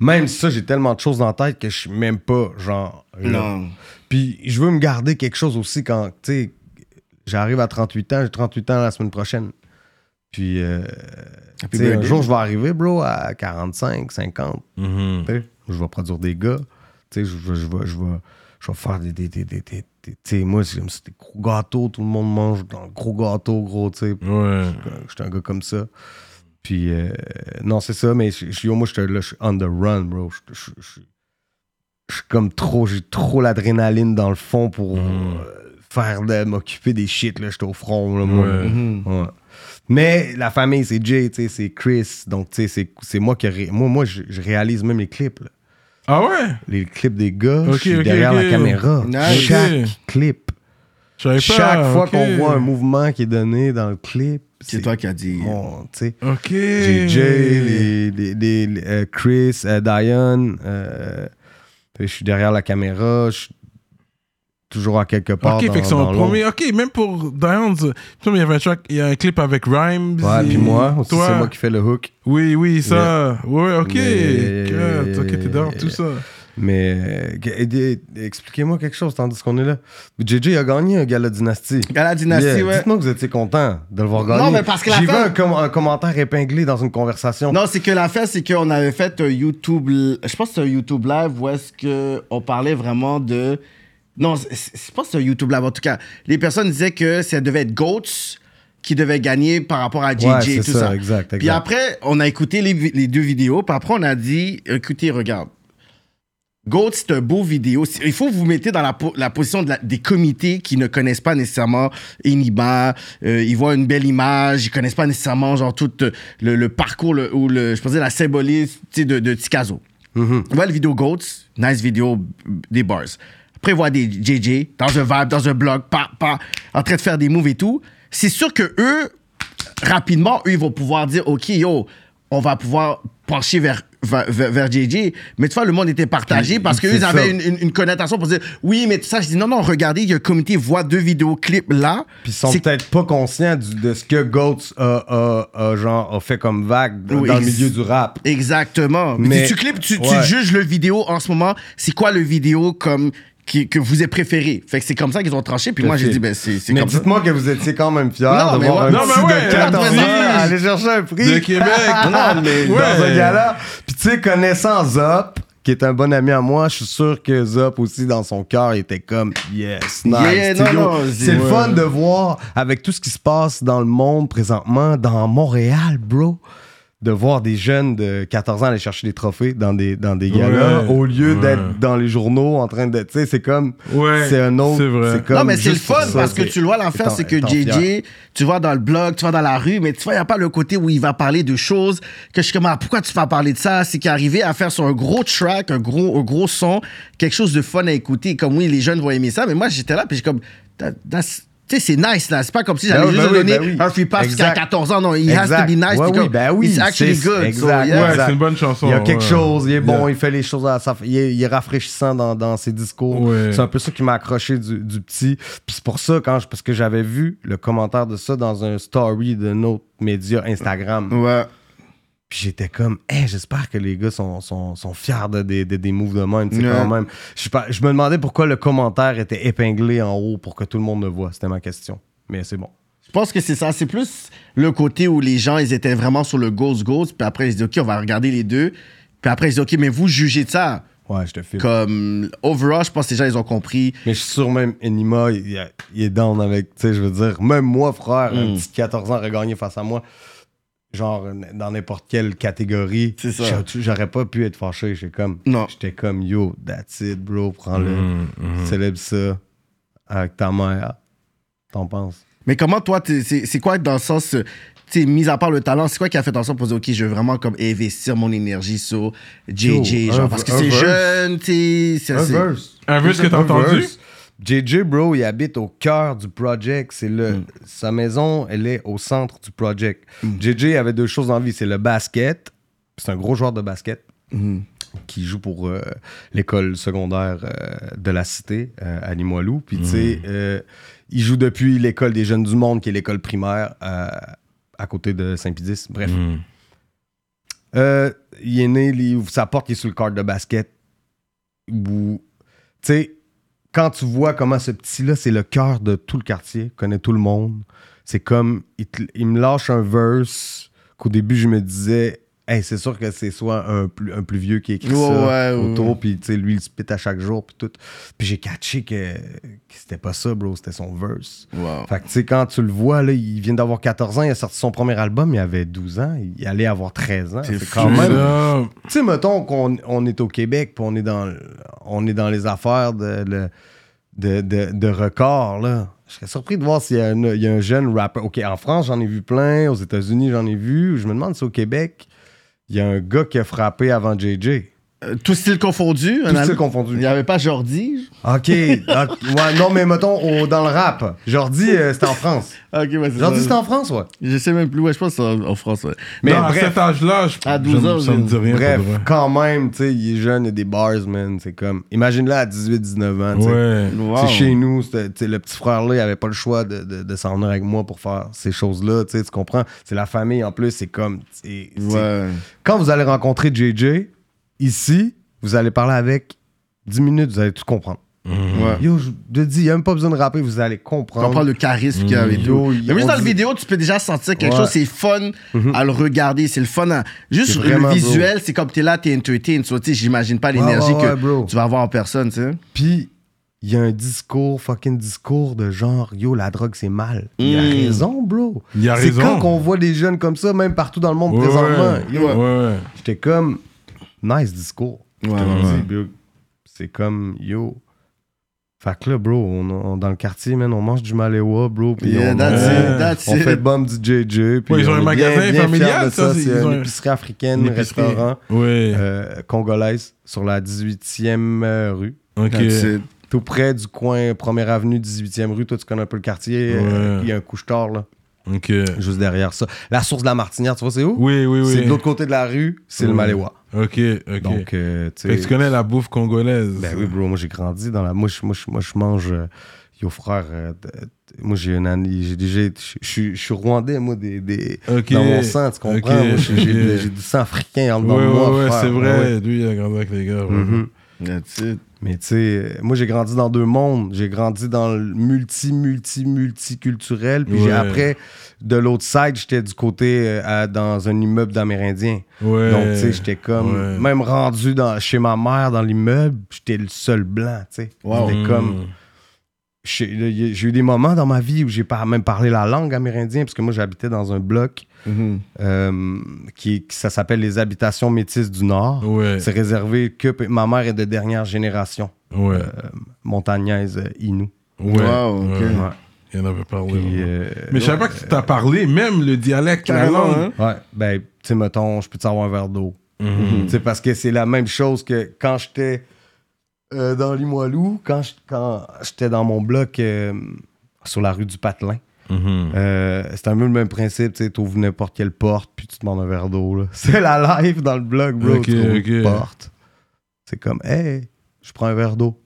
même ça, j'ai tellement de choses dans la tête que je suis même pas, genre... là. Non. Puis je veux me garder quelque chose aussi quand, tu sais, j'arrive à 38 ans, j'ai 38 ans la semaine prochaine. Puis, euh, Happy tu sais, un jour, je vais arriver, bro, à 45, 50. Mhm. Je vais produire des gars. Tu sais, je vais, je vais, je vais, je vais faire des. des, des, des, des- tu sais, moi, des gros gâteaux. Tout le monde mange dans gros gâteaux, gros, tu sais. Ouais. J'étais un gars comme ça. Puis, euh, non, c'est ça, mais je, je- yo, moi, je suis on the run, bro. Je, je- je- je suis comme trop, j'ai trop l'adrénaline dans le fond pour Mhm. euh, faire de m'occuper des shit, là. J'étais au front, là, moi. Ouais. Mhm. Ouais. Mais la famille, c'est Jay, tu sais, c'est Chris. Donc, tu sais, c'est- c'est moi qui. ré- Moi, moi je, je réalise même les clips, là. Ah ouais? Les clips des gars, je suis derrière la caméra. Chaque clip. Pas. Chaque fois qu'on voit un mouvement qui est donné dans le clip, C'est toi qui as dit. mon, tu sais. Ok. Les, les- les- les- euh, Chris, euh, Diane. euh, je suis derrière la caméra. Je suis toujours à quelque part. Ok, dans, fait que son premier. Ok, même pour Diamonds, il y avait un track, il y a un clip avec Rhymes. Ouais, et puis moi, c'est moi qui fais le hook. Oui, oui, ça. Ouais, ok. Mais- God, ok, t'es dans tout ça. Mais euh, que- aidez- expliquez-moi quelque chose tandis qu'on est là. JJ a gagné un gala dynastie. Gala Dynastie, Yeah, ouais. Dites-moi que vous étiez content de le voir gagner. Non, mais parce que la J'ai vu fin- un, com- un commentaire épinglé dans une conversation. Non, c'est que l'affaire, c'est qu'on avait fait un YouTube. Je pense que c'est un YouTube live où est-ce qu'on parlait vraiment de. Non, c'est pas que c'est YouTube live. En tout cas, les personnes disaient que ça devait être Goats qui devait gagner par rapport à JJ Ouais, et tout ça, ça. exact, Puis après, on a écouté les, deux vidéos. Puis après, on a dit écoutez, regarde. Goat, c'est un beau vidéo. Il faut vous mettre dans la, po- la position de la- des comités qui ne connaissent pas nécessairement Eniba. Euh, ils voient une belle image, ils connaissent pas nécessairement genre tout euh, le, le parcours le- ou le, je dire la sais, de, de. On voit le vidéo Goats, nice vidéo, des bars. Après, on voit des JJ dans un vibe, dans un blog, pas, pas, en train de faire des moves et tout. C'est sûr que eux, rapidement, eux, ils vont pouvoir dire, OK, yo, on va pouvoir pencher vers, vers, vers- JJ. Mais tu vois, le monde était partagé parce qu'eux, c'est ils avaient une, une- une connotation pour dire, oui, mais tout ça, je dis, non, non, regardez, il y a un comité, voit deux vidéoclips là. Puis ils sont peut-être pas conscients du- de ce que Goats a, a- a, genre, a fait comme vague dans Oui, le ex- milieu du rap. Exactement. Mais, Mais- tu, clips, tu, tu juges le vidéo en ce moment. C'est quoi le vidéo comme qui, que vous avez préféré? Fait que c'est comme ça qu'ils ont tranché. Puis moi, j'ai dit, ben, c'est c'est Mais comme ça. dites-moi que vous étiez quand même fiers Non, de mais voir ouais. un Non, petit mais ouais, de 14 vas-y. ans aller chercher un prix. De Québec. non, mais Ouais. dans un gala. Puis tu sais, connaissant Zop, qui est un bon ami à moi, je suis sûr que Zop aussi, dans son cœur, était comme yes, nice. Yeah, Tu sais, non, yo, non, c'est le ouais. fun de voir, avec tout ce qui se passe dans le monde présentement, dans Montréal, bro. De voir des jeunes de 14 ans aller chercher des trophées dans des, dans des galas Ouais. au lieu Ouais. d'être dans les journaux en train de. Tu sais, c'est comme. Ouais, C'est un autre. c'est vrai. comme non, mais c'est le fun ça, parce que tu le vois, l'affaire, étant- c'est que JJ, tu vois dans le blog, tu vois dans la rue, mais tu vois, il n'y a pas le côté où il va parler de choses que je suis comme, ah, pourquoi tu vas parler de ça? C'est qu'il est arrivé à faire sur un gros track, un gros, un gros son, quelque chose de fun à écouter. Comme oui, les jeunes vont aimer ça, mais moi, j'étais là, puis j'ai comme, that- that's- tu sais, c'est nice, là. C'est pas comme si j'allais Ben juste ben oui, donner ben oui. un free pass jusqu'à Exact. 14 ans. Non, il has to be nice. Ouais, oui, ben oui, It's actually c'est- good. so, exact, yeah. Ouais, c'est une bonne chanson. Il y a quelque ouais. chose, il est bon, Yeah. il fait les choses à sa il est, il est rafraîchissant dans, dans ses discours. Ouais. C'est un peu ça qui m'a accroché du, du petit. Puis c'est pour ça, quand je, parce que j'avais vu le commentaire de ça dans un story de notre média Instagram. Ouais. Puis j'étais comme, hey, j'espère que les gars sont, sont, sont fiers de, des- de- des moves de même. Ouais. quand même. Je, je me demandais pourquoi le commentaire était épinglé en haut pour que tout le monde le voit. C'était ma question. Mais c'est bon. Je pense que c'est ça. C'est plus le côté où les gens, ils étaient vraiment sur le Ghost Ghost. Puis après, ils se disent, OK, on va regarder les deux. Puis après, ils se disent, OK, mais vous jugez de ça. Ouais, je te filme. Comme, overall, je pense que les gens, ils ont compris. Mais je suis sûr même Enima, il, est down avec, tu sais, je veux dire, même moi, frère, un Mm. petit 14 ans regagné face à moi, genre dans n'importe quelle catégorie, j'aurais pas pu être fâché. J'étais comme, Non. j'étais comme, yo, that's it, bro, prends-le, Mhm, mhm. célèbre ça avec ta mère. T'en penses? Mais comment toi, t'es- c'est quoi dans le sens, euh, tu mis à part le talent, c'est quoi qui a fait en sorte pour dire, OK, je veux vraiment comme investir mon énergie sur JJ, Yo, genre, un- parce que un c'est jeune, tu sais. c'est- c'est- verse. Un verse que t'as entendu? JJ, bro, il habite au cœur du project. C'est le, Mm. Sa maison, elle est au centre du project. JJ avait deux choses en vie. C'est le basket. C'est un gros joueur de basket Mhm. qui joue pour euh, l'école secondaire euh, de la cité euh, à Limoilou. Puis, tu sais, il joue depuis l'école des jeunes du monde, qui est l'école primaire à côté de Saint-Pédis. Bref. Il est né, il ouvre sa porte, il est sur le cart de basket. Où, tu sais, quand tu vois comment ce petit-là, c'est le cœur de tout le quartier, connaît tout le monde. C'est comme, il, me lâche un verse qu'au début, je me disais, hey, c'est sûr que c'est soit un plus, un plus vieux qui écrit Ouais, ça ouais, ouais. autour, puis tu sais, lui, il spit à chaque jour, puis tout. Puis j'ai catché que, que c'était pas ça, bro, c'était son verse. Wow. Fait que, tu sais, quand tu le vois, là, il vient d'avoir 14 ans, il a sorti son premier album, il avait 12 ans, il allait avoir 13 ans. C'est quand même. Tu sais, mettons qu'on on est au Québec, puis on est dans, on est dans les affaires de, le- de, de, de records, là. Je serais surpris de voir s'il y, a un- il y a un jeune rappeur. OK, en France, j'en ai vu plein. Aux États-Unis, j'en ai vu. Je me demande si au Québec, il y a un gars qui a frappé avant JJ. Euh, Tout style confondu. Tout style confondu. Il n'y avait pas Jordi. Ok. Ah, ouais, non, mais mettons, au- dans le rap. Jordi, euh, c'était en France. Ok, ouais, c'est Jordi, ça. c'était en France, ouais. Je sais même plus. Ouais, je pense que c'est en, en France. Ouais. Mais non, à bref. cet âge-là, je- À 12 je- ans, ça me dit rien. Bref, pour de vrai. quand même, tu sais, il est jeune, il y a des bars, man. C'est comme. Imagine-le à 18-19 ans, tu sais. Ouais. Wow. C'est chez nous, c'était- tu sais, le petit frère là, il avait pas le choix de, de, de s'en venir avec moi pour faire ces choses-là, tu sais, tu comprends? C'est la famille en plus, c'est comme. c'est- c'est- Ouais. Quand vous allez rencontrer JJ, ici, vous allez parler avec 10 minutes, vous allez tout comprendre. ouais. Yo, je te dis, il n'y a même pas besoin de rapper, vous allez On comprendre. comprend le charisme qu'il y a Yo, tout. il- Mais juste dans la dit- vidéo, tu peux déjà sentir quelque Ouais. chose. C'est fun à le regarder. C'est le fun à. Juste C'est le visuel, c'est comme t'es là, t'es entertain. Tu vois, tu sais, j'imagine pas l'énergie ouais, ouais, que bro. tu vas avoir en personne, tu sais. Puis, il y a un discours, fucking discours de genre, yo, la drogue, c'est mal. Il a Mm. raison, bro. Il a C'est raison. quand qu'on voit des jeunes comme ça, même partout dans le monde Ouais, présentement. ouais. Yo, Ouais, ouais. J'étais comme, nice discours. Ouais, ouais. C'est comme, yo. Fait que là, bro, on, on- dans le quartier, man, on mange du maléwa, bro. Puis Yeah, on, that's Ouais. it, that's on it. fait bombe du JJ. Puis Ouais, ils ont on un magasin bien, bien familial, ça, ça. c'est- C'est ils ont une un- épicerie africaine, épicerie. restaurant euh, congolaise sur la 18e euh, rue. ok. That's it. Tout près du coin 1er avenue, 18e rue. Toi, tu connais un peu le quartier. euh, Ouais. Il y a un couche-tard, là, Ok. juste derrière ça. La source de la Martinière, tu vois, c'est où? Oui, oui, oui. C'est de l'autre côté de la rue, c'est le Ouais. Maléwa. Ok, ok. Donc, euh, tu Fait que sais. tu connais la bouffe congolaise. Ben oui, bro, moi j'ai grandi dans la. Moi, je, moi, je, moi, je mange. euh, Yo, frère, euh, moi j'ai une année. J'ai déjà. Je suis- je suis rwandais, moi, des, des, Ok. dans mon sang, tu comprends? Ok, Moi, j'ai du sang africain en Ouais, dedans de moi. ouais, ouais, c'est Ouais, vrai. ouais. Lui, il a grandi avec les gars. ouais. Mhm. That's it. Mais tu sais, moi j'ai grandi dans deux mondes. J'ai grandi dans le multi, multi, multiculturel. Puis Ouais. après, de l'autre side, j'étais du côté euh, à- dans un immeuble d'Amérindiens. Ouais. Donc, tu sais, j'étais comme. Ouais. Même rendu dans, chez ma mère dans l'immeuble, j'étais le seul blanc, tu sais. Wow. C'était Mm. comme. J'ai j'ai eu des moments dans ma vie où j'ai pas même parlé la langue amérindienne, parce que moi j'habitais dans un bloc Mhm. euh, qui, qui- ça s'appelle les habitations métisses du Nord. Ouais. C'est réservé que ma mère est de dernière génération, Ouais. euh, montagnaise euh, Inou. Ouais. Wow, ok. ouais. Ouais. Il en avait parlé. Puis, euh, Mais je savais pas que tu t'as parlé, même le dialecte, la langue. hein? Ouais, ben, tu sais, mettons, je peux te avoir un verre d'eau. Mhm. Tu sais, parce que c'est la même chose que quand j'étais euh, dans Limoilou, quand je- quand j'étais dans mon bloc euh, sur la rue du Patelin. Euh, c'est un peu le même principe, tu sais, t'ouvres n'importe quelle porte, puis tu demandes un verre d'eau. C'est la life dans le blog, bro. Ok, tu ouvres ok. une porte. C'est comme, hey, je prends un verre d'eau.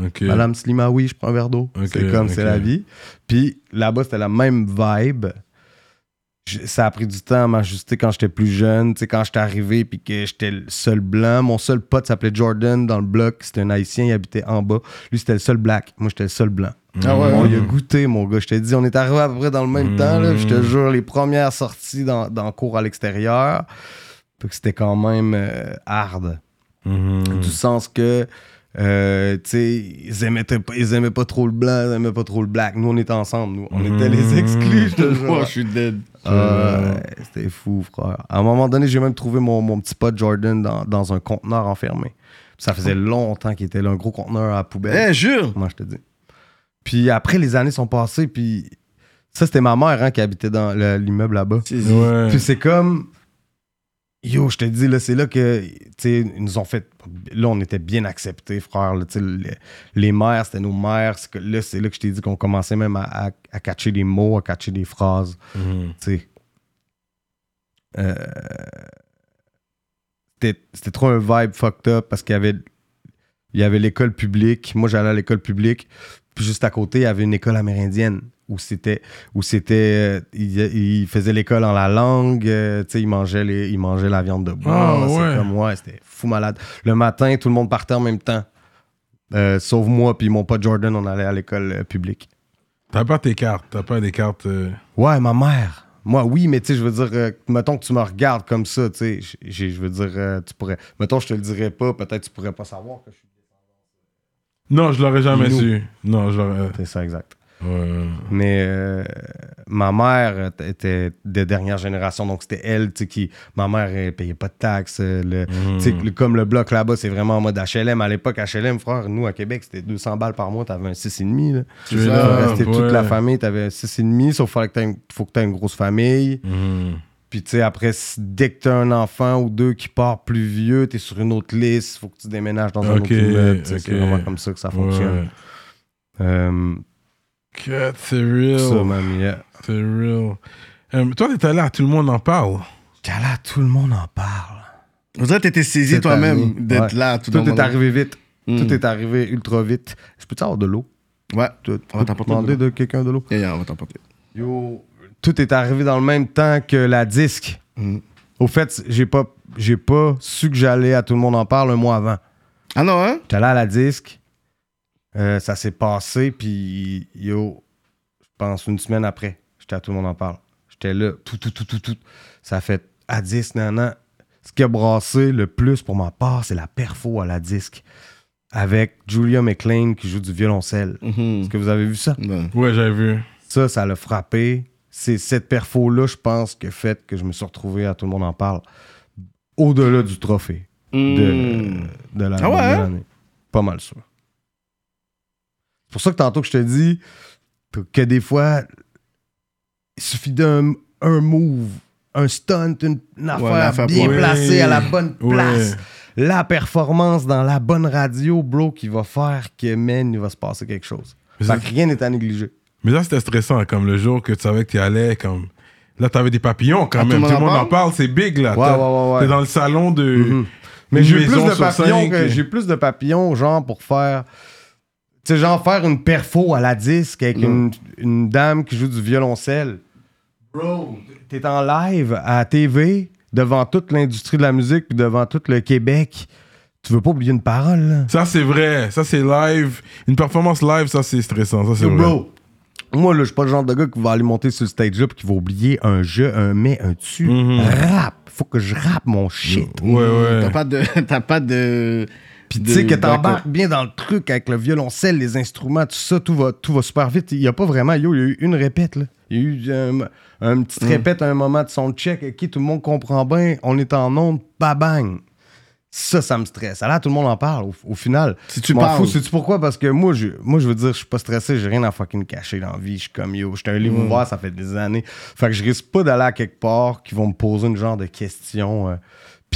Ok. Madame Slima, oui, je prends un verre d'eau. C'est comme, c'est la vie. Puis là-bas, c'était la même vibe. Je- ça a pris du temps à m'ajuster quand j'étais plus jeune. Tu sais, quand j'étais arrivé puis que j'étais le seul blanc. Mon seul pote s'appelait Jordan dans le bloc. C'était un haïtien, il habitait en bas. Lui, c'était le seul black. Moi, j'étais le seul blanc. Ah ouais, On y a goûté, mon gars. Je t'ai dit, on est arrivé à peu près dans le même Mm. temps. Là. Je te jure, les premières sorties dans, dans cours à l'extérieur. Fait que c'était quand même euh, hard. Mhm. Du sens que, euh, ils aimaient, pas- ils aimaient pas trop le blanc, ils aimaient pas trop le black. Nous, on était ensemble. Nous, on était les exclus, je te jure. Je suis dead. Ah, ouais, c'était fou, frère. À un moment donné, j'ai même trouvé mon, mon petit pote Jordan dans, dans un conteneur enfermé. Ça faisait longtemps qu'il était là, un gros conteneur à poubelle. Eh, jure. Moi, je te dis. Puis après, les années sont passées, puis ça, c'était ma mère hein, qui habitait dans le- l'immeuble là-bas. Ouais. Puis c'est comme. Yo, je te dis, là, c'est là que, tu sais, ils nous ont fait. Là, on était bien acceptés, frère. là, les, les mères, c'était nos mères. Que, là, c'est là que je t'ai dit qu'on commençait même à, à, à catcher des mots, à catcher des phrases. Mhm. Tu sais. Euh, c'était c'était trop un vibe fucked up parce qu'il y avait, il y avait l'école publique. Moi, j'allais à l'école publique. Puis juste à côté, il y avait une école amérindienne où c'était où c'était euh, il, il faisait l'école en la langue euh, tu sais il mangeait les il mangeait la viande de bois ouais. comme ouais c'était fou malade le matin tout le monde partait en même temps Euh, sauf moi puis mon pote Jordan on allait à l'école euh, publique T'as pas tes cartes. T'as pas des cartes. Ouais, ma mère. Moi, oui, mais tu sais, je veux dire, mettons que tu me regardes comme ça, tu sais, je veux dire, tu pourrais. Mettons, je te le dirais pas, peut-être tu pourrais pas savoir que je suis. Non, je l'aurais jamais Nous. su. Non, je l'aurais. C'est ça, exact. Mais euh, ma mère était de dernière génération, donc c'était elle, qui. Ma mère, elle payait pas de taxes. le- tu sais, le- comme le bloc là-bas, c'est vraiment en mode HLM. À l'époque, HLM, frère, nous, à Québec, c'était 200 balles par mois, t'avais un 6,5, là. Tu ouais. toute la famille, t'avais un 6,5, sauf qu'il faut que t'aies une grosse famille. Mhm. Puis, tu sais, après, dès que t'as un enfant ou deux qui part plus vieux, t'es sur une autre liste, faut que tu déménages dans un autre immeuble. C'est vraiment comme ça que ça fonctionne. Ouais. Euh, c'est real. ça, man, yeah. C'est real. Euh, toi, t'es allé à Tout le monde en parle. Qu'à là, tout le monde en parle. On dirait que t'étais saisi toi-même d'être Ouais. là. Tout, Tout le est monde. arrivé vite. Mm. Tout est arrivé ultra vite. Je peux-tu avoir de l'eau? Ouais. Tu On va t'apporter de demander l'eau. de quelqu'un de l'eau? Yeah, yeah, on va t'apporter. Yo, tout est arrivé dans le même temps que la disque. Mm. Au fait, j'ai pas, j'ai pas su que j'allais à Tout le monde en parle un mois avant. Ah non, hein? J'étais allé à la disque. Euh, ça s'est passé, puis yo, je pense une semaine après, j'étais à Tout le monde en parle. J'étais là, tout, tout, tout, tout, tout. Ça fait à disque, nan, Ce qui a brassé le plus pour ma part, c'est la perfo à la disque. Avec Julia McLean qui joue du violoncelle. Mhm. Est-ce que vous avez vu ça? Ouais. Ouais, j'avais vu. Ça, ça l'a frappé. C'est cette perfo-là, je pense, qui a fait que je me suis retrouvé à Tout le monde en parle. Au-delà du trophée de, Mm. de la Ah ouais, de hein? l'année. Pas mal ça. C'est pour ça que tantôt que je te dis que des fois, il suffit d'un un move, un stunt, une, une affaire, bien pour- placée à la bonne place. La performance dans la bonne radio, bro, qui va faire que, man, il va se passer quelque chose. Fait que rien n'est à négliger. Mais là, c'était stressant, comme le jour que tu savais que tu allais, comme... Là, t'avais des papillons quand Ah, même. tout Tout le monde en parle, c'est big, là. Ouais, T'as- ouais. T'es dans le salon de... Mhm. Mais j'ai plus de papillons que j'ai plus de papillons, genre pour faire. Tu sais, genre faire une perfo à la disque avec une, une dame qui joue du violoncelle. Bro, t'es en live à TV devant toute l'industrie de la musique puis devant tout le Québec. Tu veux pas oublier une parole, là. Ça, c'est vrai. Ça, c'est live. Une performance live, ça, c'est stressant. Ça, c'est vrai. bro, moi, là, je suis pas le genre de gars qui va aller monter sur le stage-là puis qui va oublier un jeu, un mais, un tu. Mhm. Rap. Faut que je rappe mon shit. Ouais, ouais. T'as pas de. T'as pas de. Puis tu sais que t'embarques bien dans le truc avec le violoncelle, les instruments, tout ça, tout va, tout va super vite. Il y a pas vraiment, yo, il y a eu une répète, là. Il y a eu un, un petite Mm. répète à un moment de son check, qui tout le monde comprend bien, on est en onde, pas bang. Ça, ça me stresse. Alors là, tout le monde en parle, au, au final. Si tu m'en parles. fous, sais-tu pourquoi? Parce que moi, je, moi, je veux dire, je suis pas stressé, j'ai rien à fucking cacher dans la vie. Je suis comme, yo, j'étais un livre Mm. ouvert, ça fait des années. Fait que je risque pas d'aller à quelque part qui vont me poser une genre de question euh,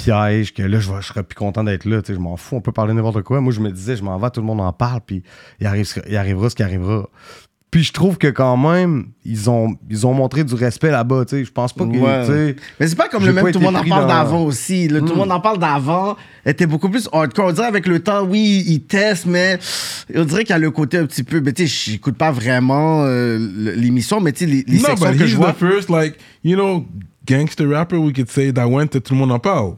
piège, que là, je, vais- je serais plus content d'être là. Tu sais, je m'en fous, on peut parler n'importe quoi. Moi, je me disais, je m'en vais, tout le monde en parle, puis il, arrive, il arrivera ce qui arrivera. Puis je trouve que quand même, ils ont, ils ont montré du respect là-bas. Tu sais, je pense pas que. Ouais. tu sais, Mais c'est pas comme le même tout le monde en parle dans- d'avant aussi. Le Tout le monde en parle d'avant était beaucoup plus hardcore. On dirait avec le temps, oui, ils testent, mais on dirait qu'il y a le côté un petit peu. Mais tu sais, j'écoute pas vraiment euh, l'émission, mais tu sais, les, les no, sections que je vois. first, like, you know, gangster rapper, we could say, that went to Tout le monde en parle.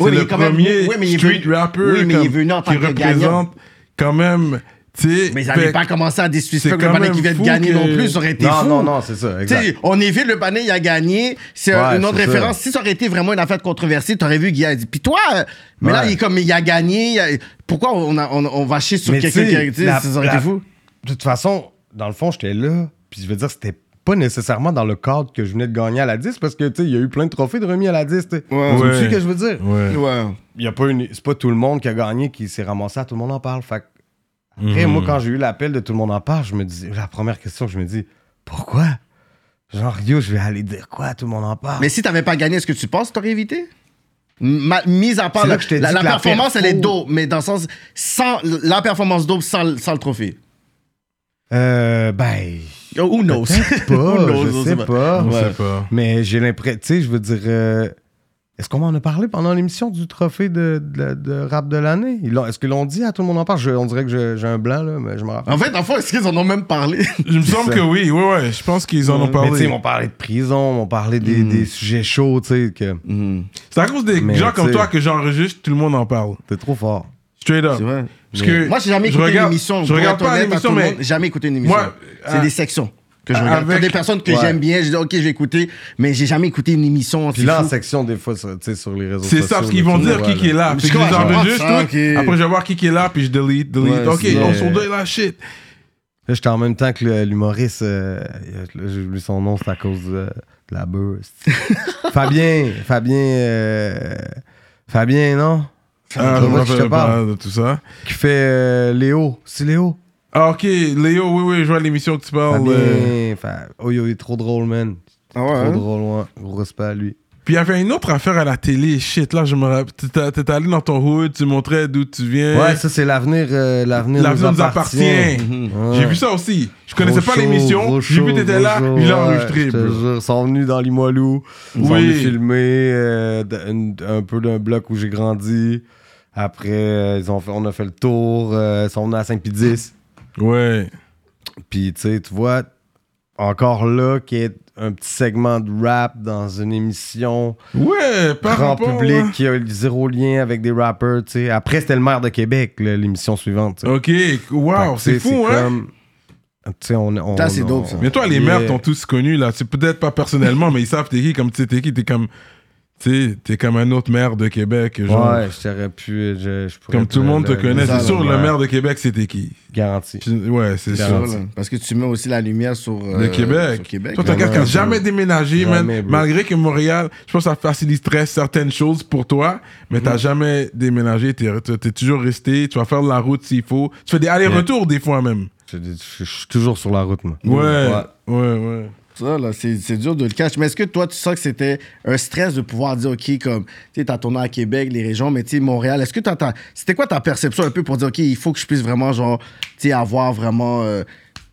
C'est Oui, mais le premier oui, mais street venu- rapper oui, mais il est comme- venu en tant qui que représente quand même, tu sais... Mais ils n'avaient pas commencé à disrespect le même qui vient de gagner que- non plus. Ça aurait été non, fou. non, non, c'est ça. Exact. on évite le panais, il a gagné. C'est Ouais, une autre ça. référence. Si ça aurait été vraiment une affaire controversée, t'aurais vu Guy a dit. Puis toi, mais là, il est comme, il a gagné. il a- Pourquoi on, a- on, on va chier sur quelqu'un qui a. la- Ça aurait la- été fou. De toute façon, dans le fond, j'étais là. Puis je veux dire, c'était pas nécessairement dans le cadre que je venais de gagner à la 10 parce que, tu sais, il y a eu plein de trophées de remis à la 10. tu sais. Ouais. Tu Ouais. sais ce que je veux dire? Ouais. Y a pas une... C'est pas tout le monde qui a gagné qui s'est ramassé à Tout le monde en parle. Fait Après, Mhm. moi, quand j'ai eu l'appel de Tout le monde en parle, je me dis, la première question, je me dis, pourquoi? Genre, yo, je vais aller dire quoi? Tout le monde en parle? Mais si t'avais pas gagné, est-ce que tu penses que t'aurais évité? Ma- mise à part là la, que je t'ai la- dit la que la performance, elle est dope, mais dans le sens sans la performance dope sans, sans le trophée. Euh, ben. Oh, Who knows? pas, Who knows, je sais pas. On Ouais. pas. Mais j'ai l'impression, tu sais, je veux dire, euh, est-ce qu'on m'en a parlé pendant l'émission du trophée de, de- de rap de l'année? Est-ce qu'ils l'ont dit? À tout le monde en parle? Je- on dirait que j'ai- un blanc, là, mais je me rappelle. En fait, en fait, est-ce qu'ils en ont même parlé? Il me semble ça. que oui, ouais, ouais. Je pense qu'ils en ont Mais tu sais, parlé. ils m'ont parlé de prison, ils m'ont parlé des, des sujets chauds, tu sais, que C'est à cause des Mais, gens comme toi que j'enregistre, tout le monde en parle. t'es trop fort. Straight up. C'est vrai. Parce que Moi, j'ai jamais écouté une émission. Je regarde pas l'émission, mais monde, Jamais écouté une émission. Moi, c'est euh, des sections que je regarde. avec- des personnes que Ouais. j'aime bien, je dis, OK, je vais écouter, mais j'ai jamais écouté une émission. Puis c'est là, en fou. section, des fois, sur, tu sais, sur les réseaux c'est sociaux. ça, parce qu'ils vont dire qui est là. Puis je les enregistre. Après, je vais voir qui qui est là, puis je delete, delete. Ouais, ok, c'est on deux là, shit. Là, j'étais en même temps que l'humoriste. euh, j'ai oublié son nom, c'est à cause de, de la beurre. c'est- Fabien. Fabien. euh, Fabien, non? Ah, Je me rappelle pas de tout ça. Qui fait euh, Léo. C'est Léo? Ah, ok, Léo, oui, oui, je vois l'émission que tu parles. Fabien. euh, Oh, yo, il est trop drôle, man. Ah ouais, Trop hein? drôle, ouais. Gros respect à lui. Puis il y avait une autre affaire à la télé. Shit, là, je me rappelle. T'étais allé dans ton hood, tu montrais d'où tu viens. Ouais, ça, c'est l'avenir. euh, l'avenir nous appartient. Ouais. J'ai vu ça aussi. Je connaissais Gros pas l'émission. J'ai vu t'étais là, show, il l'a ouais, enregistré, je te jure, Ils sont venus dans Limoilou. Ils sont venus filmer euh, un peu d'un bloc où j'ai grandi. Après, euh, ils ont fait, on a fait le tour. euh, ils sont venus à 5 puis 10. Ouais. Puis, tu sais, tu vois, encore là, qu'il y ait un petit segment de rap dans une émission Ouais, par grand rapport, public ouais. qui a zéro lien avec des rappers, tu sais. Après, c'était le maire de Québec, l'émission suivante. Ok, wow, c'est fou, hein? comme- Tu sais, on, on, Ça, c'est on- dope, ça. Mais toi, les Yeah. mères t'ont tous connu, là. C'est peut-être pas personnellement, mais ils savent t'es qui. Comme tu sais, t'es qui, t'es comme. Tu sais, t'es comme un autre maire de Québec. Genre, Ouais, je t'aurais pu. Je, je pourrais comme tout le monde te connaît. C'est sûr, le ouais. maire de Québec, c'était qui? Garanti. Ouais, c'est sûr. là. Parce que tu mets aussi la lumière sur, euh, Le Québec. sur Québec. Toi, t'es un gars qui a Jamais, déménagé, man. Jamais, bro. Malgré que Montréal, je pense que ça faciliterait certaines choses pour toi, mais t'as jamais déménagé. T'es t'es toujours resté. Tu vas faire de la route s'il faut. Tu fais des allers-retours des fois même. Je, suis toujours sur la route, moi. Ouais, ouais, ouais. Ça, là, c'est c'est dur de le cacher. Mais est-ce que toi, tu sens que c'était un stress de pouvoir dire, OK, comme, tu sais, t'as tourné à Québec, les régions, mais tu sais, Montréal, est-ce que t'as. C'était quoi ta perception un peu pour dire, OK, il faut que je puisse vraiment, genre, tu sais, avoir vraiment. euh,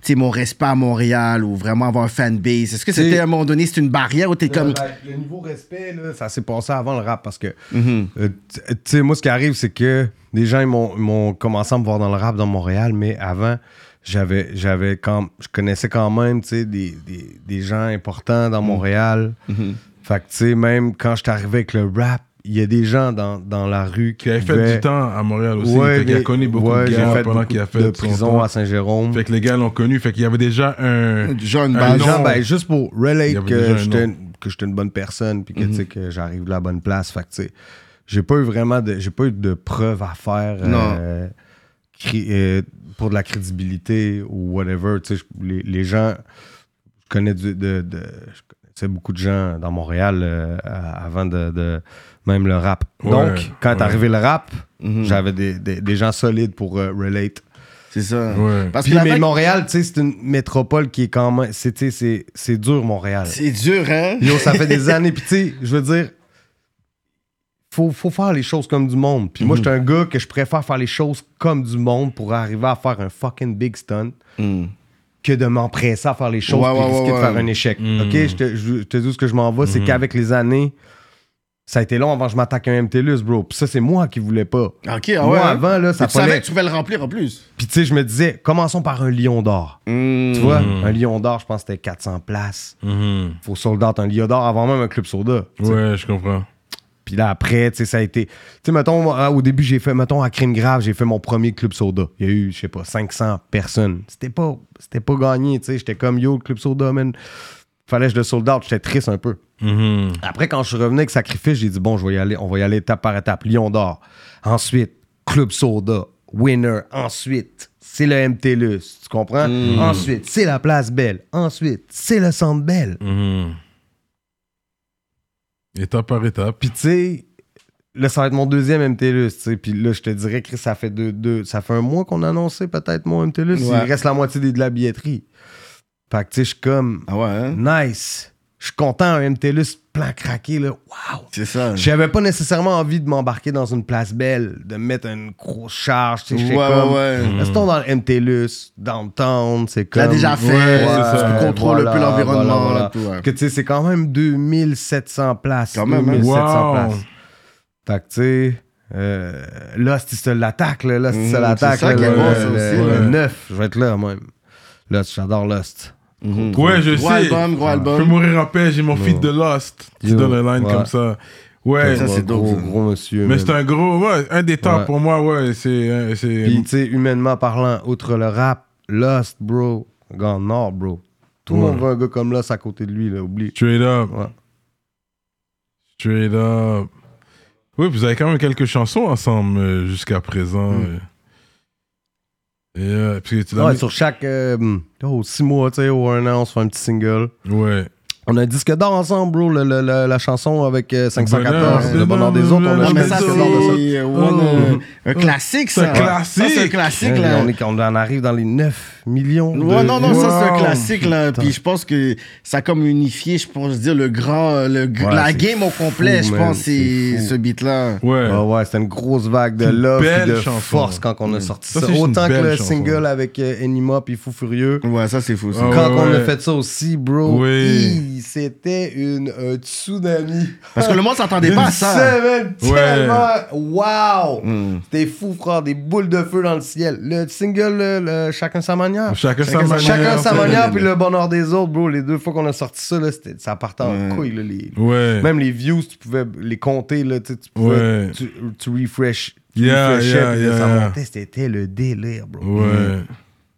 tu sais, mon respect à Montréal ou vraiment avoir un fanbase? Est-ce que C'est- c'était à un moment donné, c'était une barrière ou t'es comme. Le, le niveau respect, là, ça s'est passé avant le rap parce que, Mhm. euh, tu sais, moi, ce qui arrive, c'est que des gens, ils m'ont commencé à me voir dans le rap dans Montréal, mais avant, j'avais, j'avais quand, je connaissais quand même, tu sais, des, des, des gens importants dans Montréal. Mhm. Fait que, tu sais, même quand je suis arrivé avec le rap, il y a des gens dans, dans la rue qui Qui avait fait du temps à Montréal aussi. Ouais, fait qu'il a connu beaucoup ouais, de gars fait pendant beaucoup qu'il a de fait son prison temps. à Saint-Jérôme. Fait que les gars l'ont connu. Fait qu'il y avait déjà un. Déjà une base. ben, juste pour Il relate que j'étais que j'étais une bonne personne puis que tu sais que j'arrive de la bonne place fait que tu sais j'ai pas eu vraiment de j'ai pas eu de preuves à faire euh, cri- euh, pour de la crédibilité ou whatever tu sais les, les gens je connais du- de, de- je connaissais beaucoup de gens dans Montréal euh, avant de, de- même le rap Ouais, donc quand est arrivé le rap Mhm. j'avais des, des- des gens solides pour euh, relate C'est ça. Ouais. Parce puis, que mais vague- Montréal, tu sais, c'est une métropole qui est quand même. C'est, tu sais, c'est, c'est dur, Montréal. C'est dur, hein? Yo, ça fait des années. Puis, tu sais, je veux dire, faut, faut faire les choses comme du monde. Puis, moi, Mhm. je suis un gars que je préfère faire les choses comme du monde pour arriver à faire un fucking big stunt Mm. que de m'empresser à faire les choses et ouais, risquer ouais, de faire un échec. Mhm. OK? Je te, je te dis où ce que je m'en vais. C'est Mhm. qu'avec les années, ça a été long avant que je m'attaque à un MTLUS, bro. Puis ça, c'est moi qui voulais pas. OK, ah moi, ouais. avant, là, ça tu savais que tu pouvais le remplir en plus. Puis, tu sais, je me disais, commençons par un lion d'or. Mm. Tu vois, un lion d'or, je pense que c'était 400 places. Mhm. Faut sold out un lion d'or avant même un club soda. Ouais, je comprends. Puis là, après, tu sais, ça a été. Tu sais, mettons, au début, j'ai fait, mettons, à Crime Grave, j'ai fait mon premier club soda. Il y a eu, je sais pas, 500 personnes. C'était pas, c'était pas gagné, tu sais. J'étais comme, yo, le club soda, man. Fallait que je le sold out. J'étais triste un peu. Mhm. Après, quand je suis revenu avec Sacrifice, j'ai dit, bon, je vais y aller, on va y aller étape par étape. Lion d'or. Ensuite, club soda. Winner. Ensuite, c'est le MTLUS. Tu comprends? Ensuite, c'est la place belle. Ensuite, c'est le centre belle. Mhm. Étape par étape. Puis tu sais, là, ça va être mon deuxième MTLUS, tu sais. Puis là, je te dirais que ça fait deux, deux- ça fait un mois qu'on a annoncé peut-être mon MTLUS. Ouais. Il reste la moitié de la billetterie. Fait que tu sais, je suis comme, Ah ouais, hein? nice. Je suis content, un MTLUS plan craqué, là. Wow. C'est ça. J'avais pas nécessairement envie de m'embarquer dans une place belle, de mettre une grosse charge, tu sais. Ouais, ouais, comme, ouais. Restons dans le MTLUS, downtown, c'est Tu comme... l'as déjà fait, Ouais, tu c'est ça. contrôles un peu Voilà, l'environnement. voilà, voilà. tout, ouais. Que tu sais, c'est quand même 2700 places. Quand même, hein? 2700 Wow. places. Fait que tu sais, euh, Lost, il se l'attaque, là. Lost, il se Mhm, l'attaque. c'est ça là, qui est bon, ça aussi, le ouais. 9, je vais être là, même. Lost, j'adore Ouais, je Gros sais. album, gros Je peux album. mourir en paix, j'ai mon feed de Lost. Tu donnes un line ouais. comme ça. Ouais. Ça, c'est gros, gros monsieur. Mais c'est un gros, ouais, un des tops Ouais. pour moi, ouais. C'est. euh, c'est- Puis, tu sais, humainement parlant, outre le rap, Lost, bro, gars nord, bro. Tout le Ouais. monde veut un gars comme Lost à côté de lui, là, oublie. Straight up. Ouais. Straight up. Oui, vous avez quand même quelques chansons ensemble euh, jusqu'à présent. Mm. euh. Euh, puis Ouais, sur chaque euh, oh, six mois, tu sais, ou un an, on se fait un petit single. Ouais. On a un disque d'or ensemble, bro, le- le- le- la chanson avec euh, 514, Bonheur, le bonheur des autres. On a un disque d'or de ça. c'est one, euh, un classique, ça. C'est un classique. Ça, c'est un classique, là. on, est, on en arrive dans les 9 millions. de- Ouais, non, non, ça c'est un classique là. Puis je pense que ça a comme unifié, je pense dire le grand, euh, le, Ouais, la game au complet. je pense c'est ce beat là. Ouais. Ah ouais, c'était une grosse vague de love de chanson. force quand on a sorti Ça, Autant que le chanson. single avec euh, Enima puis Fou Furieux. Ouais, ça c'est fou. ça. Ah Quand on a fait ça aussi, bro, Oui. C'était une un tsunami. Parce que le monde s'attendait pas à ça. Tellement, wow! Mm. C'était fou, frère, des boules de feu dans le ciel. Le single, le, le Chacun sa manière. Chacun sa manière. Chacun sa manière, puis le bonheur des autres, bro. Les deux fois qu'on a sorti ça, là, ça partait en couille. Là, les... Ouais. Même les views, tu pouvais les compter, là, tu pouvais, Ouais. tu, tu refresh. tu Yeah, refreshais, yeah, puis là, ça yeah. montait, c'était le délire, bro. Ouais.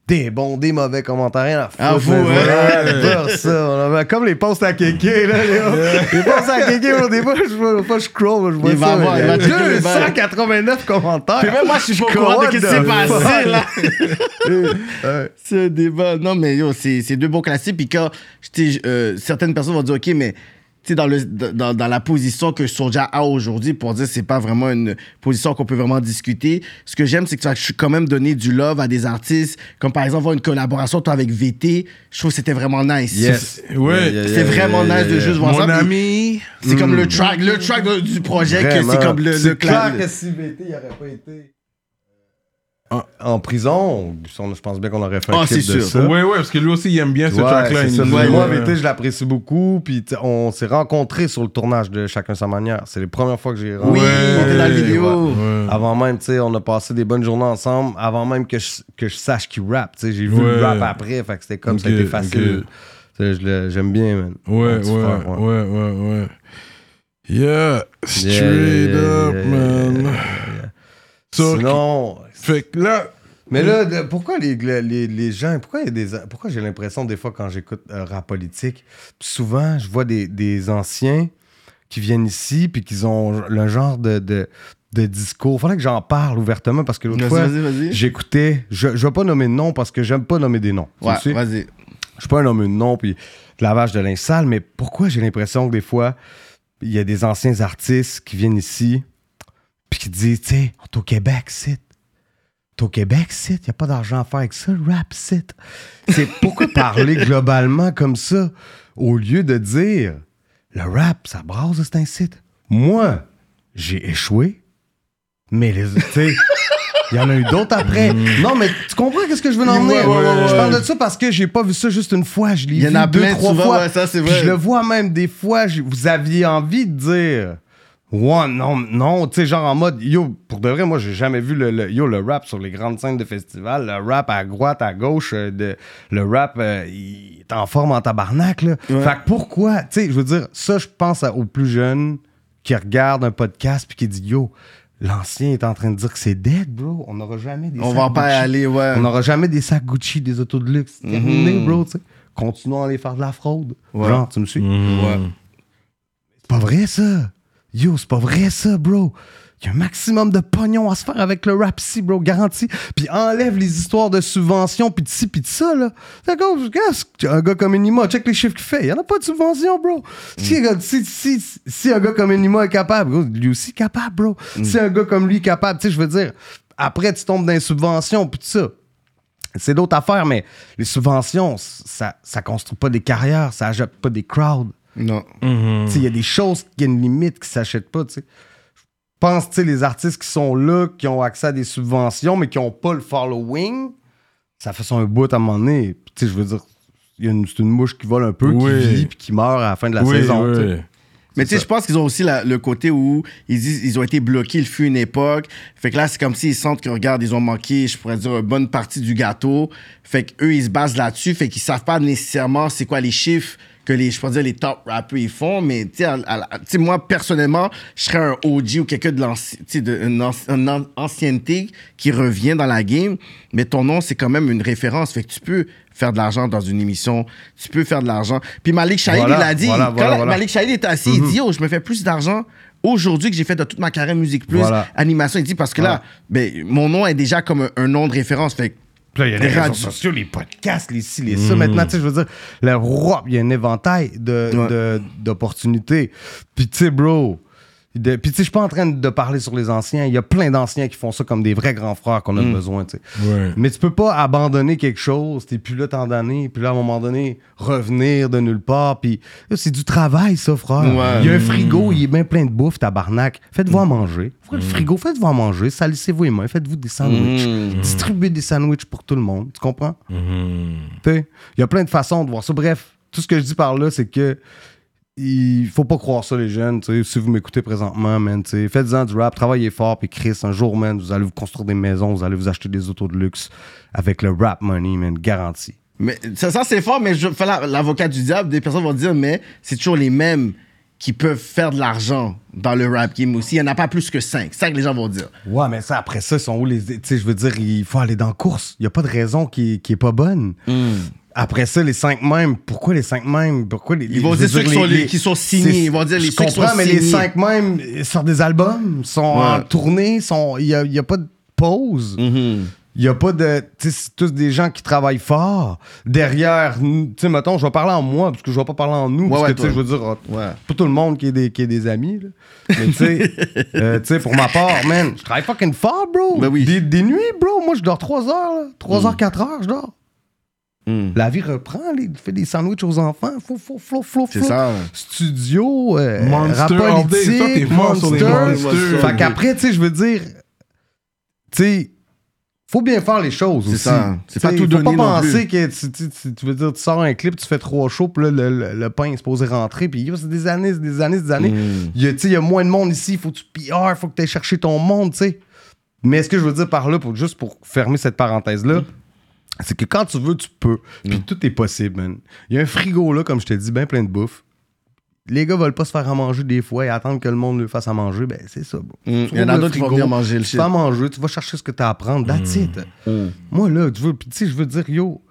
Des bons, des mauvais commentaires, rien à Ah, foutre, vous, mais ouais. j'adore ça. Comme les posts à Kéké, là, les posts à Kéké, au début, je vois pas, je scroll, je vois Il va ça. va il y a checker les balles. 289 commentaires. Puis même moi, je suis pas au courant de ce qui s'est passé là. C'est un débat. Non, mais yo, c'est deux bons classiques. Puis quand euh, certaines personnes vont dire, OK, mais dans, le, dans, dans la position que Soulja a aujourd'hui, pour dire que c'est pas vraiment une position qu'on peut vraiment discuter, ce que j'aime, c'est que tu as quand même donné du love à des artistes, comme par exemple, avoir une collaboration toi, avec VT. Je trouve que c'était vraiment nice. Yes. Ouais. Yeah, yeah, C'est yeah, vraiment yeah, nice de yeah. juste voir Mon ça. puis ami. C'est comme le track, le track du projet, que Vraiment. c'est comme le, le C'est cla- clair que si VT il aurait pas été en, en prison, on- je pense bien qu'on aurait fait un Ah, clip c'est de sûr. ça. Ouais, ouais, parce que lui aussi, il aime bien ce track-là. Moi, ouais. Je l'apprécie beaucoup. Puis on s'est rencontrés sur le tournage de Chacun sa manière. C'est les premières fois que j'ai Oui, rencontré. était dans la vidéo. Ouais. Avant même, tu sais, on a passé des bonnes journées ensemble. Avant même que je, que je sache qu'il rappe. Tu sais, j'ai vu Ouais. le rap après. Fait que c'était comme ça a été facile. J'aime bien, man. Ouais, ouais, frère, ouais, ouais, ouais. Yeah, straight Yeah, yeah, yeah, up, yeah, man. Sinon, Fait que là, Mais là, pourquoi les, les, les gens, pourquoi, il y a des, pourquoi j'ai l'impression des fois quand j'écoute euh, rap politique, souvent je vois des, des anciens qui viennent ici puis qu'ils ont le genre de, de, de discours. Faudrait que j'en parle ouvertement parce que l'autre fois, j'écoutais, je, je vais pas nommer de nom parce que j'aime pas nommer des noms. Ouais, vas-y. Je suis pas un homme de nom puis de lavage de linge sale, mais pourquoi j'ai l'impression que des fois, il y a des anciens artistes qui viennent ici puis qui tu sais, on est au Québec, c'est. T'es au Québec, c'est. Il n'y a pas d'argent à faire avec ça, rap, c'est. C'est pourquoi parler globalement comme ça au lieu de dire, le rap, ça brasse, c'est un site. Moi, j'ai échoué, mais les. Tu sais. Il y en a eu d'autres après. Non, mais tu comprends qu'est-ce que je veux en venir? Ouais, ouais, ouais, Je parle de ça parce que j'ai pas vu ça juste une fois. Je l'ai Il y en vu a deux, plein trois souvent, fois. ça, vrai. Je le vois même des fois. je- vous aviez envie de dire. Ouais, non, non, tu sais, genre en mode, yo, pour de vrai, moi, j'ai jamais vu le, le- yo, le rap sur les grandes scènes de festival, le rap à droite, à gauche, euh, de, le rap, euh, il est en forme en tabarnak, là. Ouais. Fait que pourquoi, tu sais, je veux dire, ça, je pense aux plus jeunes qui regardent un podcast puis qui disent, yo, l'ancien est en train de dire que c'est dead, bro. On n'aura jamais des On sacs va pas Gucci. aller, ouais. On n'aura jamais des sacs Gucci, des autos de luxe. Terminé, bro, tu sais. Continuons à aller faire de la fraude. Ouais. Genre, tu me suis? Ouais. C'est pas vrai, ça. Yo, c'est pas vrai, ça, bro. Il y a un maximum de pognon à se faire avec le rap ici, bro, garanti. Puis enlève les histoires de subventions, puis de ci, puis de ça, là. D'accord, un gars comme Enima, check les chiffres qu'il fait. Il y en a pas de subvention, bro. Si, un gars- si, si, si un gars comme Enima est capable, bro, lui aussi capable, bro. Si un gars comme lui est capable, tu sais, je veux dire, après, tu tombes dans les subventions, puis tout ça. C'est d'autres affaires, mais les subventions, ça, ça construit pas des carrières, ça ajoute pas des crowds. Non. Tu sais, Il y a des choses qui ont une limite qui s'achètent pas. tu sais. Je pense, tu sais, les artistes qui sont là, qui ont accès à des subventions, mais qui n'ont pas le following, ça fait son bout à un moment donné. Puis, Tu sais, je veux dire, il y a une- c'est une mouche qui vole un peu, Oui. qui vit, puis qui meurt à la fin de la oui, saison. oui. Mais tu sais, je pense qu'ils ont aussi la- le côté où ils disent ils ont été bloqués, il fut une époque. Fait que là, c'est comme s'ils sentent que, regarde, ils ont manqué, je pourrais dire, une bonne partie du gâteau. Fait qu'eux, ils se basent là-dessus. Fait qu'ils savent pas nécessairement c'est quoi les chiffres que les, je pourrais dire, les top rappers ils font. Mais tu sais, à- à- tu sais, moi, personnellement, je serais un OG ou quelqu'un de l'ancien- tu sais, de- une anci- une an- ancienneté qui revient dans la game. Mais ton nom, c'est quand même une référence. Fait que tu peux faire de l'argent dans une émission. Tu peux faire de l'argent. Puis Malik Shahid, Voilà, il a dit, voilà, quand voilà, la-. Malik Shahid est assis, il dit, yo, je me fais plus d'argent aujourd'hui que j'ai fait de toute ma carrière musique plus animation. Il dit, parce que là, ben, mon nom est déjà comme un, un nom de référence. Fait que Puis là, il y a les, Les réseaux sociaux, les podcasts, les ci, les ça. Maintenant, tu sais, je veux dire, le rap, il y a un éventail de, Ouais. de- d'opportunités. Puis, tu sais, bro. De- Puis, tu sais, je suis pas en train de parler sur les anciens. Il y a plein d'anciens qui font ça comme des vrais grands frères qu'on a besoin, tu sais. Ouais. Mais tu peux pas abandonner quelque chose, t'es plus là tant d'années, puis là, à un moment donné, revenir de nulle part, puis c'est du travail, ça, frère. Ouais. Il y a un frigo, il est bien plein de bouffe, tabarnak. Faites-vous à manger. Ouvrez le frigo, faites-vous à manger, salissez-vous les mains, faites-vous des sandwichs. Distribuez des sandwichs pour tout le monde, tu comprends? Tu sais, il y a plein de façons de voir ça. Bref, tout ce que je dis par là, c'est que il faut pas croire ça, les jeunes. Si vous m'écoutez présentement, man, faites-en du rap, travaillez fort, puis Chris, un jour, man, vous allez vous construire des maisons, vous allez vous acheter des autos de luxe avec le rap money, man, garanti. Mais ça, ça, c'est fort, mais je fais la- l'avocat du diable. Des personnes vont dire, mais c'est toujours les mêmes qui peuvent faire de l'argent dans le rap game aussi. Il n'y en a pas plus que cinq. C'est ça que les gens vont dire. Ouais, mais ça, après ça, ils sont où les. Tu sais, je veux dire, il faut aller dans la course. Il n'y a pas de raison qui, qui est pas bonne. Après ça, les cinq mêmes, pourquoi les cinq mêmes? Pourquoi les, Ils vont dire ceux qui sont- les- qui sont signés. Ils vont dire les je ceux qui sont comprends, mais les cinq mêmes sortent des albums, sont en tournée, sont- il n'y a, y a pas de pause. Mm. Il n'y a pas de. C'est tous des gens qui travaillent fort. Derrière, tu sais, mettons, je vais parler en moi, parce que je vais pas parler en nous, parce ouais, que, tu sais, je veux dire, Ouais. pas tout le monde qui est des, qui est des amis, là. Mais tu sais, euh, tu sais, pour ma part, man, je travaille fucking fort, bro. Ben oui. Des, des nuits, bro. Moi, je dors 3 heures, là. 3 heures, 4 heures, je dors. Mm. La vie reprend, les, fait des sandwichs aux enfants. Faut, faut, faut, faut, C'est faut. ça. Studio, euh, Monster rap politique, Ça, t'es fort sur les Monster. monsters. Fait qu'après, tu sais, je veux dire, tu sais, faut bien faire les choses C'est aussi. ça. C'est pas tout faut donner pas non penser que tu, tu- tu- tu veux dire, tu sors un clip, tu fais trois shows, puis là, le, le- le pain est supposé rentrer, puis c'est des années, c'est des années, c'est des années. Mm. Il y a, tu sais, il y a moins de monde ici, faut que tu PR, faut que tu ailles chercher ton monde, tu sais. Mais ce que je veux dire par là, pour, juste pour fermer cette parenthèse-là, c'est que quand tu veux, tu peux. Puis tout est possible, man. Il y a un frigo là, comme je t'ai dit, bien plein de bouffe. Les gars veulent pas se faire à manger des fois et attendre que le monde le fasse à manger, ben c'est ça. bro. Mm. Tu Il y en a d'autres qui vont venir manger le Tu shit. fais à manger, tu vas chercher ce que tu as à prendre, that's it. Moi là, tu veux, puis tu sais, je veux dire, yo,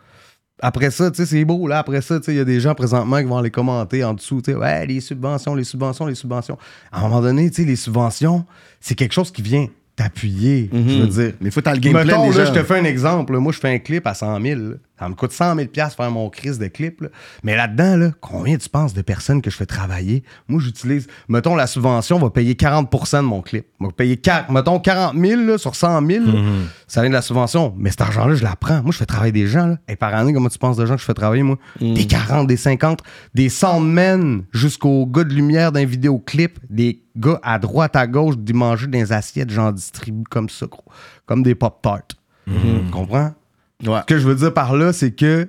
après ça, tu sais, c'est beau, là, après ça, tu sais, il y a des gens présentement qui vont les commenter en dessous, tu sais, ouais, les subventions, les subventions, les subventions. À un moment donné, tu sais, les subventions, c'est quelque chose qui vient t'appuyer, je veux dire. Mais faut t'as le gameplay Mettons, déjà. là, je te fais un exemple. Moi, je fais un clip à 100 000. Ça me coûte 100 000 piastres faire mon crise de clip. là. Mais là-dedans, là, combien tu penses de personnes que je fais travailler? Moi, j'utilise... Mettons, la subvention va payer 40% de mon clip. Va payer, 4, mettons, 40 000 là, sur 100 000. là. Ça vient de la subvention. Mais cet argent-là, je la prends. Moi, je fais travailler des gens. Là. Et par année, comment tu penses de gens que je fais travailler, moi? Des 40, des 50, des soundmen jusqu'aux gars de lumière d'un vidéoclip, des gars à droite, à gauche, d'y manger dans des assiettes, j'en distribue comme ça, gros. Comme des pop-tarts. Tu comprends? Ouais. Ce que je veux dire par là, c'est que.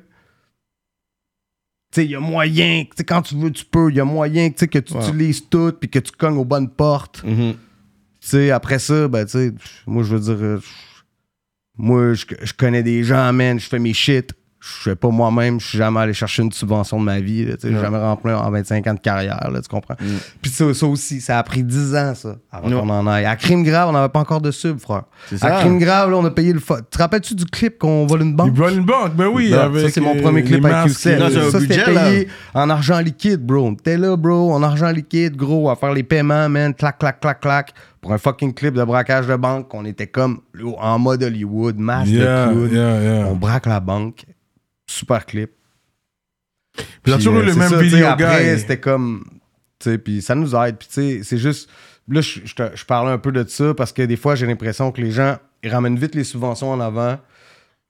Tu sais, il y a moyen, tu sais, quand tu veux, tu peux. Il y a moyen tu sais, que tu Ouais. utilises tout puis que tu cognes aux bonnes portes. Tu sais, après ça, ben, tu sais, moi, je veux dire, euh, moi, je, je connais des gens, man, je fais mes shit. Je fais pas moi-même, je suis jamais allé chercher une subvention de ma vie. sais, J'ai jamais rempli en 25 ans de carrière, là, tu comprends? Puis ça, ça aussi, ça a pris 10 ans, ça, avant qu'on en aille. À Crime Grave, on n'avait pas encore de sub, frère. À. Crime Grave, là, on a payé le... Tu te rappelles-tu du clip qu'on vole une banque? Ils volent une banque, ben oui. Avec, ça, c'est mon premier clip avec un Ça, c'était là. payé en argent liquide, bro. T'es là, bro, en argent liquide, gros, à faire les paiements, man. Clac, clac, clac, clac. Pour un fucking clip de braquage de banque, on était comme en mode Hollywood, masse Yeah, de clown. yeah, yeah. On braque la banque. Super clip. Puis toujours euh, le même ça, vidéo Après, c'était comme. Tu sais, puis ça nous aide. Puis, tu sais, c'est juste. Là, je, je, je parlais un peu de ça parce que des fois, j'ai l'impression que les gens, ils ramènent vite les subventions en avant.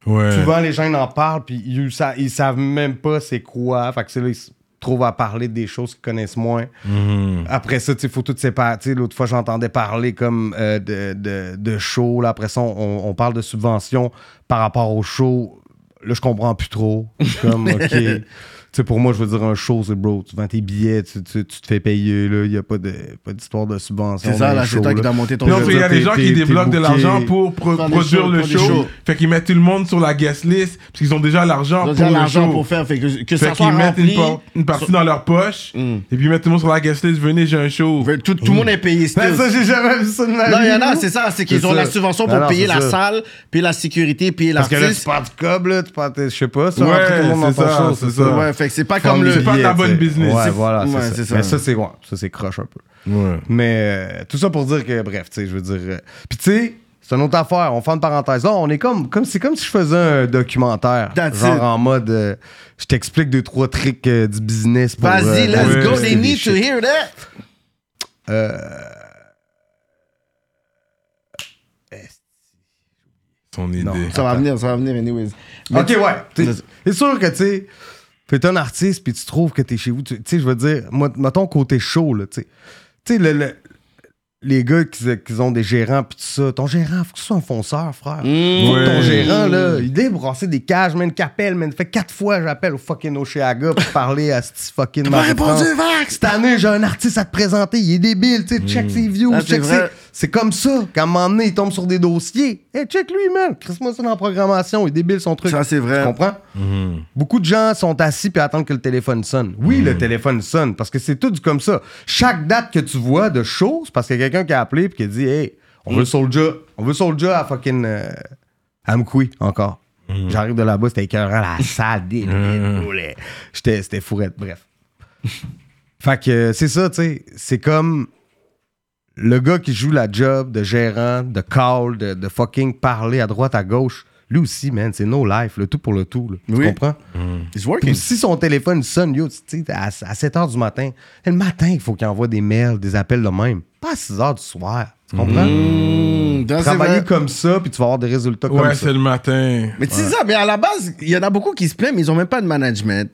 Ouais. Souvent, les gens ils en parlent, puis ils, sa- ils savent même pas c'est quoi. Fait que c'est là, ils se trouvent à parler des choses qu'ils connaissent moins. Mhm. Après ça, tu sais, il faut tout séparer. L'autre fois, j'entendais parler comme euh, de, de, de show. Là. Après ça, on, on parle de subventions par rapport au show. Là, je comprends plus trop. Je suis comme, OK. Tu sais, pour moi, je veux dire, un show, c'est bro. Tu vends tes billets, tu, tu- tu te fais payer. là. Il n'y a pas de- pas d'histoire de subvention. C'est ça, là, c'est toi qui dois monter ton Non, je parce veux qu'il y a des gens qui débloquent de l'argent pour pro- produire shows, le show. shows. Fait qu'ils mettent tout le monde sur la guest list, parce qu'ils ont déjà l'argent Ils pour ont déjà l'argent show. pour faire. Fait que, que Fait ça soit qu'ils mettent une, partie dans leur poche, Mm. et puis ils mettent tout le monde sur la guest list, venez, j'ai un show. Tout, tout le monde est payé Ben, still. ça, j'ai jamais vu ça de ma Non, il y en a, c'est ça. C'est qu'ils C'est ont la subvention pour Non, non, payer c'est la salle, payer la sécurité, payer Parce que là, tu l'artiste. pars du cob, là, tu pars, je sais pas, ça, c'est ça, fait que c'est pas Comme le. c'est pas de la bonne business. Ouais, C'est- voilà, c'est Ouais, ça. c'est ça. Mais ça, c'est ouais, ça, c'est croche un peu. Ouais. Mais euh, tout ça pour dire que, bref, tu sais, je veux dire. euh, Puis tu sais, C'est une autre affaire. On fait une parenthèse. Là, on est comme, comme c'est comme si je faisais un documentaire. That's genre it. en mode, euh, je t'explique deux trois tricks euh, du business. pour, Vas-y, euh, let's go. They need to hear that. Son idée. Ça va venir, ça va venir, anyways. Mais Ok, ouais. C'est sûr que, tu sais, t'es un artiste puis tu trouves que t'es chez vous. Tu tu sais, je veux dire, moi, mettons côté show, là, tu sais. Tu sais, le- le- les gars qui, qui ont des gérants puis tout ça, ton gérant, faut que ce soit un fonceur, frère. Mmh. Faut que ton gérant, là, il est brasser des cages, man, qu'appelle, man. Fait quatre fois, j'appelle au fucking Oceaga pour parler à ce fucking T'as répondu, Vax! Cette année, j'ai un artiste à te présenter, il est débile, tu sais, check ses views, Ah, check vrai. ses... C'est comme ça, qu'à un moment donné, il tombe sur des dossiers. Hey, check lui, man, crisse-moi ça dans la programmation, il est débile son truc. Ça, c'est vrai. Tu comprends? Mhm. Beaucoup de gens sont assis puis attendent que le téléphone sonne. Oui, le téléphone sonne, parce que c'est tout comme ça. Chaque date que tu vois de choses, parce qu'il y a quelqu'un qui a appelé puis qui a dit Hey, on veut Soulja. On veut Soulja à fucking. Euh, à Mkoui, encore. J'arrive de là-bas, c'était écœurant, la salle, poulet. J'étais C'était fourrette, bref. fait que c'est ça, tu sais. C'est comme le gars qui joue la job de gérant, de call, de, de fucking parler à droite, à gauche. Lui aussi, man, c'est no life, le tout pour le tout. là. Tu comprends? It's working. Puis si son téléphone sonne, yo, tu sais, à, à 7 h du matin, le matin il faut qu'il envoie des mails, des appels de même. Pas à 6 h du soir. Tu comprends? Mmh, ça, c'est Travailler comme ça, puis tu vas avoir des résultats comme Ouais, ça. c'est le matin. Mais tu sais ça, mais à la base, il y en a beaucoup qui se plaignent, mais ils ont même pas de management.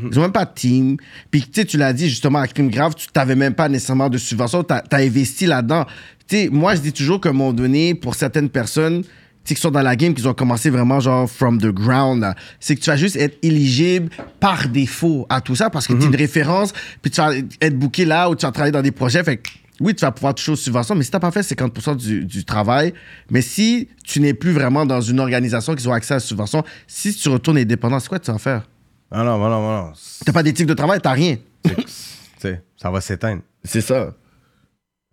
Ils ont même pas de team. Puis tu sais, tu l'as dit justement à Crime Grave, tu t'avais même pas nécessairement de subvention, tu as, investi là-dedans. Tu sais, moi je dis toujours qu'à un moment donné, pour certaines personnes, qui sont dans la game, qui ont commencé vraiment genre from the ground, c'est que tu vas juste être éligible par défaut à tout ça parce que tu es une référence, puis tu vas être booké là ou tu vas travailler dans des projets. Fait que oui, tu vas pouvoir toucher aux subventions, mais si tu n'as pas fait 50% du, du travail, mais si tu n'es plus vraiment dans une organisation qui ont accès à la subvention, si tu retournes indépendant, c'est quoi que tu vas faire? Non, non, non, non. T'as pas d'éthique de travail, t'as rien. Tu sais, ça va s'éteindre. C'est ça.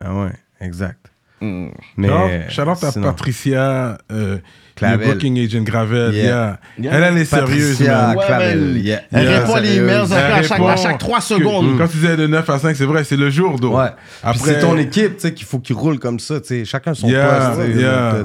Ah ouais, exact. Mm. Mais. Non, shout out à sinon- Patricia, euh, le booking agent Gravel. Yeah. yeah. Yeah. Elle, elle est sérieuse, Patricia Clavel. Elle Yeah, répond les emails à chaque, à Elle chaque, répond à chaque 3 que- secondes. Quand tu disais de 9 à 5, c'est vrai, c'est le jour, d'eau. Ouais. Après, c'est ton équipe, tu sais, qu'il faut qu'il roule comme ça, tu sais. Chacun son Yeah, poste.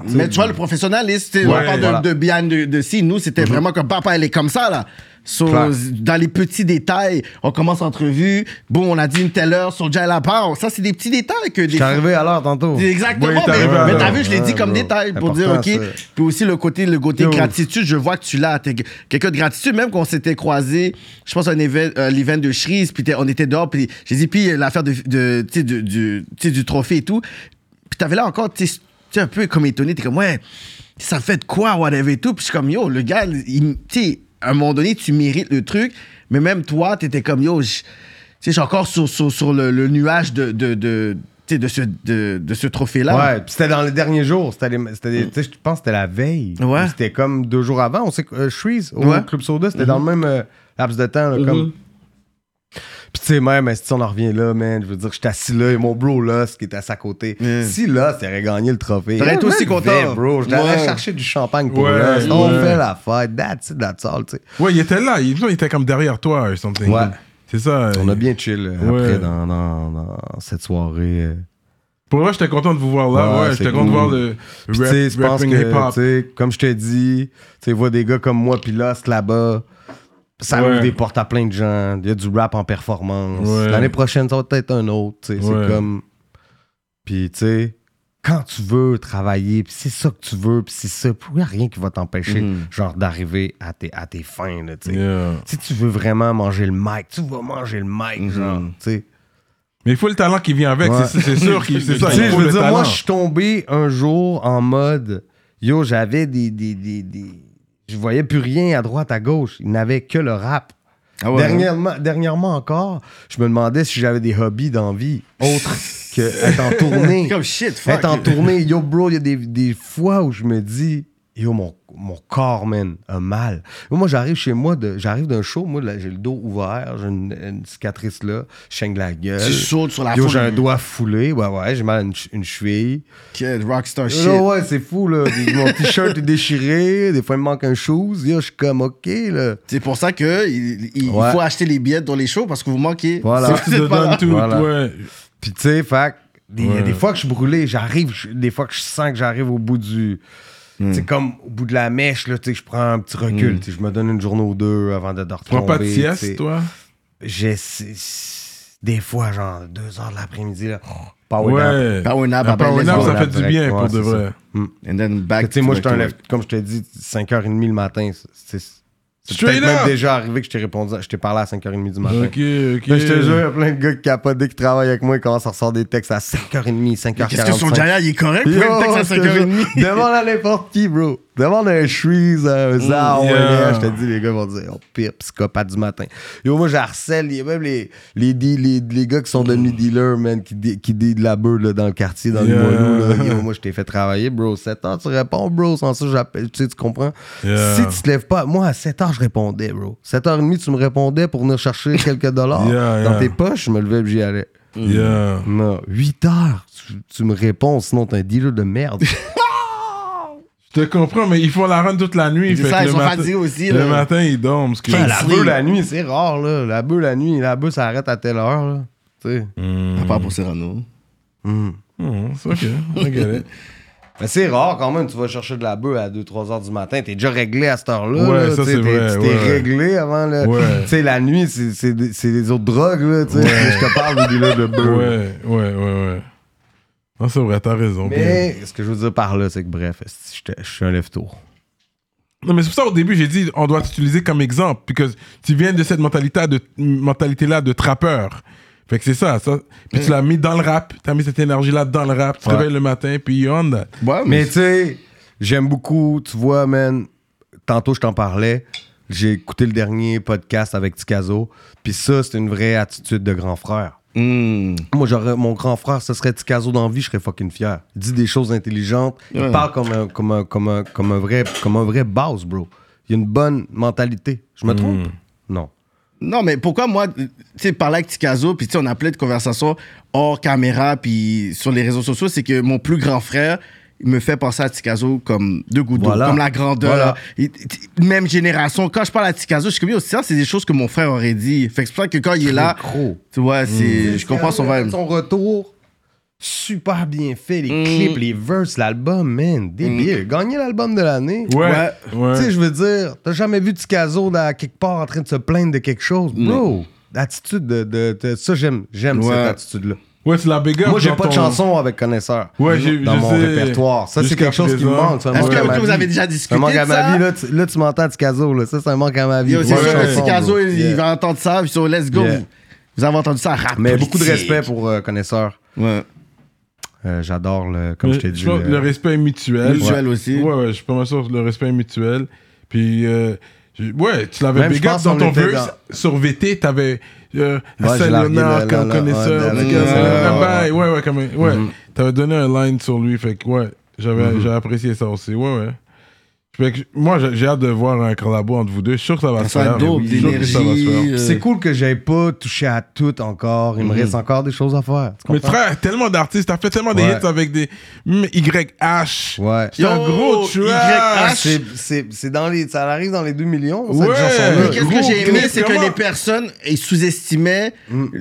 Donc, Mais tu vois, le professionnalisme, on parle de, voilà. de behind de, de si, nous, c'était vraiment comme papa, elle est comme ça, là. So, dans les petits détails, on commence l'entrevue. Bon, on a dit une telle heure, sur Jay la part. Ça, c'est des petits détails que Je suis arrivé à l'heure tantôt. Exactement, Oui, mais, t'as vu, je l'ai dit Ouais, comme bro. détail pour dire, OK. Puis aussi le côté, le côté Yo. gratitude, je vois que tu l'as. T'es quelqu'un de gratitude, même qu'on s'était croisés, je pense à euh, l'event de Shreeze, puis on était dehors, puis j'ai dit, puis l'affaire de, du, du trophée et tout. Puis t'avais là encore, tu un peu comme étonné, t'es comme, ouais, ça fait de quoi, whatever et tout. Puis je suis comme, yo, le gars, il- tu sais, à un moment donné, tu mérites le truc, mais même toi, t'étais comme, yo, je- tu sais, je suis encore sur, sur, sur le, le nuage de, de, de, de ce, de, de ce trophée-là. Ouais, puis c'était dans les derniers jours. C'était, sais, je pense que c'était la veille. Ouais. C'était comme deux jours avant. On sait que euh, Shreeze, au Ouais. Club Soda, c'était dans le même euh, laps de temps. là, comme... Puis tu sais, même, si on en revient là, man, je veux dire, j'étais assis là et mon bro là, ce qui était à sa côté. Yeah. Si là, t'aurais gagné le trophée. T'aurais été aussi content. fait, bro. Je Ouais. chercher du champagne pour Ouais, là. On ouais. fait la fête. That's it, that's all, tu sais. Ouais, il était là. Il, il était comme derrière toi, or something. Ouais. C'est ça. On a bien chill euh, Ouais. après dans, dans- dans cette soirée. euh. Pour moi, j'étais content de vous voir là. Ouais, j'étais content de voir le rap, rapping que, hip-hop. comme je te dis, tu sais, vois des gars comme moi puis Lost là-bas, ça Ouais. ouvre des portes à plein de gens. Il y a du rap en performance. Ouais. L'année prochaine, ça va peut-être un autre. Ouais. C'est comme. Puis, tu sais, quand tu veux travailler, puis c'est ça que tu veux, puis c'est ça, il n'y a rien qui va t'empêcher, Mhm. genre, d'arriver à tes, à tes fins, là, tu sais. Yeah. Si tu veux vraiment manger le mic, tu vas manger le mic, Mhm. genre, tu sais. Mais il faut le talent qui vient avec. C'est sûr qu'il c'est ça. Je veux dire, moi, je suis tombé un jour en mode, yo, j'avais des, des, des, des- Je voyais plus rien à droite, à gauche. Il n'avait que le rap. Ah ouais, dernièrement, dernièrement encore, je me demandais si j'avais des hobbies dans vie autres que être en tournée. Comme shit, fuck. être en tournée, yo, bro, il y a des, des fois où je me dis, yo, mon, mon corps, man, a mal. Moi, j'arrive chez moi, de- j'arrive d'un show, moi, j'ai le dos ouvert, j'ai une, une cicatrice là, je saigne la gueule. Tu sautes sur la Yo, foule. j'ai un doigt foulé. Ouais, ouais, j'ai mal à une, une cheville. Rockstar shit. Là, ouais, c'est fou, là. Mon t-shirt est déchiré. Des fois, il me manque un shoes. Yo, je suis comme, OK, là. C'est pour ça que il, il Ouais. faut acheter les billets dans les shows parce que vous manquez. Voilà. Tout. Voilà. ouais. Puis, tu sais, Des- Il y a des fois que je suis brûlé, j'arrive, des fois que je sens que j'arrive au bout du. Hmm. C'est comme au bout de la mèche, là, tu sais, je prends un petit recul. tu sais, Je me donne une journée ou deux avant de dormir. Tu prends pas de sieste, toi? J'ai. Des fois, genre, 2 heures de l'après-midi, là. Power nap. Ouais. Power nap, Un ah ben, power nap, ça Power fait nap du bien pour ouais, de vrai. And then back to moi, je work. comme je te dis, 5h30 le matin. C'est c'est Straight peut-être même up. déjà arrivé que je t'ai répondu, je t'ai parlé à 5h30 du matin. Ok, ok. Là, je te jure, il y a plein de gars qui capotent dès qu'ils travaillent avec moi, ils commencent à ressortir des textes à 5h30, 5h45. Qu'est-ce que son Jaya, il est correct pour Yo, une texte à je te jure, 5h30? Demande à n'importe qui, bro. Demande un Shreeze, un Zao, yeah. Je te dis, les gars vont dire, oh, pire psychopathe du matin. Yo, moi, j'harcèle. Il y a même les, les, les, les gars qui sont devenus dealers, man, qui, dé- qui dealent de la beurre là, dans le quartier, dans Yeah. le Moilou, là. Yo, moi, je t'ai fait travailler, bro. 7 heures, tu réponds, bro. Sans ça, j'appelle. Tu sais, tu comprends? Yeah. Si tu te lèves pas, moi, à 7 heures, je répondais, bro. 7h30, tu me répondais pour venir chercher quelques dollars. Dans tes poches, je me levais et j'y allais. Non, 8 heures, tu, tu me réponds, sinon t'es un dealer de merde. Je te comprends, mais ils font la run toute la nuit. C'est ça, ils le sont fatigués aussi. Le là. matin, ils dorment. ce que- Enfin, la bœuf la nuit, c'est rare, là. La bœuf la nuit, la bœuf, ça arrête à telle heure, là. Tu sais. Hmm. À part pour Cyrano. Hmm. Hmm, c'est ok. Mais c'est rare quand même, tu vas chercher de la bœuf à 2-3 heures du matin. T'es déjà réglé à cette heure-là. Ouais, là, ça, c'est t'es- vrai, Tu t'es ouais, ouais. réglé avant le. Ouais. Tu sais, la nuit, c'est- c'est des- c'est des autres drogues, là. Tu sais. Je te parle du dealer de bœuf. Ouais, ouais, ouais, ouais. Non, c'est vrai, t'as raison. bien. Mais ce que je veux dire par là, c'est que bref, je je suis un lève-tour. Non, mais c'est pour ça au début, j'ai dit, on doit t'utiliser comme exemple, parce que tu viens de cette mentalité de mentalité-là de trappeur. Fait que c'est ça, ça. Puis tu l'as mis dans le rap, t'as mis cette énergie-là dans le rap, tu te réveilles le matin, puis you on that. Ouais, Mais tu sais, j'aime beaucoup, tu vois, man. Tantôt, je t'en parlais. J'ai écouté le dernier podcast avec Tikazo. Puis ça, c'est une vraie attitude de grand frère. Hmm. Moi, j'aurais mon grand frère, ce serait Tikazo dans la vie, je serais fucking fier. Il dit des choses intelligentes. Il Ouais. parle comme un, comme, un, comme, un, comme, un vrai, comme un vrai boss, bro. Il a une bonne mentalité. Je me trompe? Non. Non, mais pourquoi moi, tu sais, parler avec Tikazo, puis tu sais, on a plein de conversations hors caméra, puis sur les réseaux sociaux, c'est que mon plus grand frère, il me fait penser à Tikazo comme deux gouttes Voilà. comme la grandeur. Voilà. Même génération. Quand je parle à Tikazo, je suis comme, yo, ça, c'est des choses que mon frère aurait dit. Fait que c'est pour ça que quand il est là, Gros. tu vois, c'est, je comprends son vibe. Son retour, super bien fait. Les Mm. clips, les verses, l'album, man, débile. Gagner l'album de l'année. Ouais, ouais. Tu sais, je veux dire, t'as jamais vu Tikazo dans quelque part en train de se plaindre de quelque chose, bro. L'attitude de, de- de- Ça, j'aime. J'aime Ouais. cette attitude-là. Ouais, tu l'as big up Moi, j'ai pas de chanson avec Connaisseur. Ouais, j'ai- Dans je mon sais. répertoire. Ça, c'est quelque chose qui me manque. Est-ce que, ma vous vie. avez déjà Ça discuté me manque à ma vie. Là, tu, là, tu m'entends Tikazo. Là. Ça, ça me manque à ma vie. Yo, c'est sûr que bro. il Yeah. va entendre ça, puis sur Let's Go. Yeah. Vous avez entendu ça, rap Mais beaucoup de respect pour euh, Connaisseur. Ouais. Euh, J'adore, le, comme Mais je t'ai dit. le- respect est mutuel. Mutuel aussi. Ouais, ouais, je suis pas mal sûr le respect est mutuel. Puis, euh, ouais, tu l'avais big up dans ton verse. Sur VT, t'avais euh, Ouais, j'ai Hassan largué Léonard le- comme connaisseur. euh. Ouais, ouais, comme, ouais. Mhm. T'avais donné un line sur lui. Fait que, ouais, j'avais Mhm. j'avais apprécié ça aussi. Ouais, ouais. Fait que, moi, j'ai j'ai hâte de voir un collabo entre vous deux. Je suis sûr que ça va se Ça va faire. être dope, Je suis sûr que ça va se faire. d'énergie. euh, C'est cool que j'aie pas touché à tout encore. Il me reste encore des choses à faire. Tu Mais comprends? frère, tellement d'artistes, t'as fait tellement des Ouais. hits avec des mm, YH. Ouais. C'est un Yo, gros YH. trash. C'est- C'est c'est dans les. Ça arrive dans les 2 millions. cette Ouais. chanson-là. Mais qu'est-ce que Gros j'ai aimé, clip, c'est que les personnes ils sous-estimaient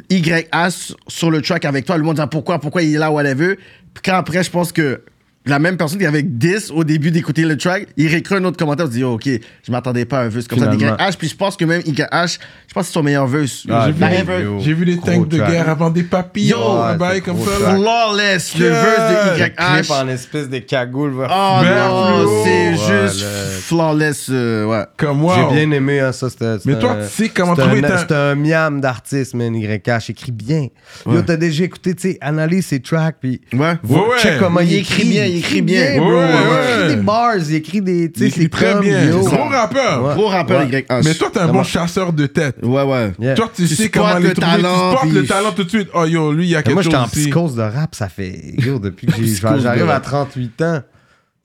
YH sur le track avec toi. Le monde disait pourquoi, pourquoi il est là, whatever. Puis quand après, je pense que la même personne qui avait 10 au début d'écouter le track, il réécrit un autre commentaire, il dit oh, ok, je m'attendais pas à un verse comme ça Finalement. d'YH. Puis je pense que même YH, je pense que c'est son meilleur verse. Ah, J'ai vu, yo. j'ai vu les Gros tanks de track. guerre avant des papillons. Yo, un ouais, bail comme ça. track. Flawless, le verse de Le clip en YH. espèce de cagoule. Oh non, c'est Ouais, juste le- flawless. euh, ouais. Comme wow. J'ai bien aimé hein, ça. c'était- Mais toi, un- tu sais comment trouver ta- C'est un miam d'artiste, man. YH écrit bien. Yo, t'as déjà écouté, tu sais, analyse ses tracks, puis. Ouais. Ouais, ouais. Check comment il, Il écrit bien, il écrit bien. bro. Ouais, ouais, Il écrit des bars, il écrit des. Tu Il sais, écrit c'est très comme, bien. yo. Gros rappeur. Ouais. Gros rappeur Ouais. YH. Mais toi, t'es un bon chasseur de tête. Ouais, ouais. Yeah. Toi, tu, Tu sais comment le les trouver. talent, tu spots puis- le talent tout de suite. Oh yo, lui, il y a quelque moi, chose j'étais en psychose de rap, ça fait. Yo, depuis que j'arrive à rap. 38 ans.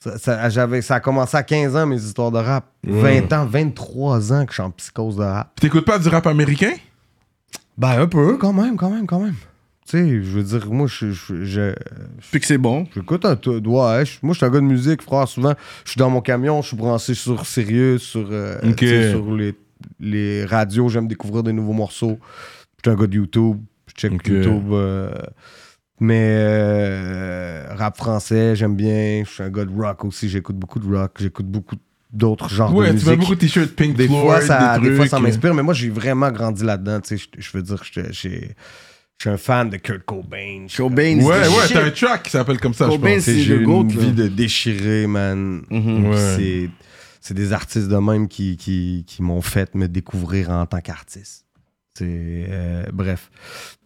Ça, ça, j'avais, ça a commencé à 15 ans, mes histoires de rap. 20 ans, 23 ans que je suis en psychose de rap. T'écoutes pas du rap américain? Ben, un peu, quand même, quand même, quand même. Tu sais, je veux dire, moi, je, je, je- Puis que c'est bon. j'écoute un peu. Ouais, moi, je suis un gars de musique, frère. Souvent, je suis dans mon camion, je suis branché sur Sirius, sur, euh, sur les, les radios. J'aime découvrir des nouveaux morceaux. Je suis un gars de YouTube. Je check. YouTube. euh, Mais euh, rap français, j'aime bien. Je suis un gars de rock aussi. J'écoute beaucoup de rock. J'écoute beaucoup d'autres genres de Ouais, tu musique. mets beaucoup de t-shirts Pink des, Floyd, fois, ça, des, des fois, ça m'inspire. Mais moi, j'ai vraiment grandi là-dedans. tu sais, Je veux dire, je j'ai- je suis un fan de Kurt Cobain. Je- Cobain, Ouais, c'est ouais, shit. t'as un track qui s'appelle comme ça, je Cobain, pense. Tu sais, c'est J'ai une GOAT, vie de déchiré, man. Mhm. Ouais. C'est- C'est des artistes de même qui, qui, qui m'ont fait me découvrir en tant qu'artiste. C'est euh, bref.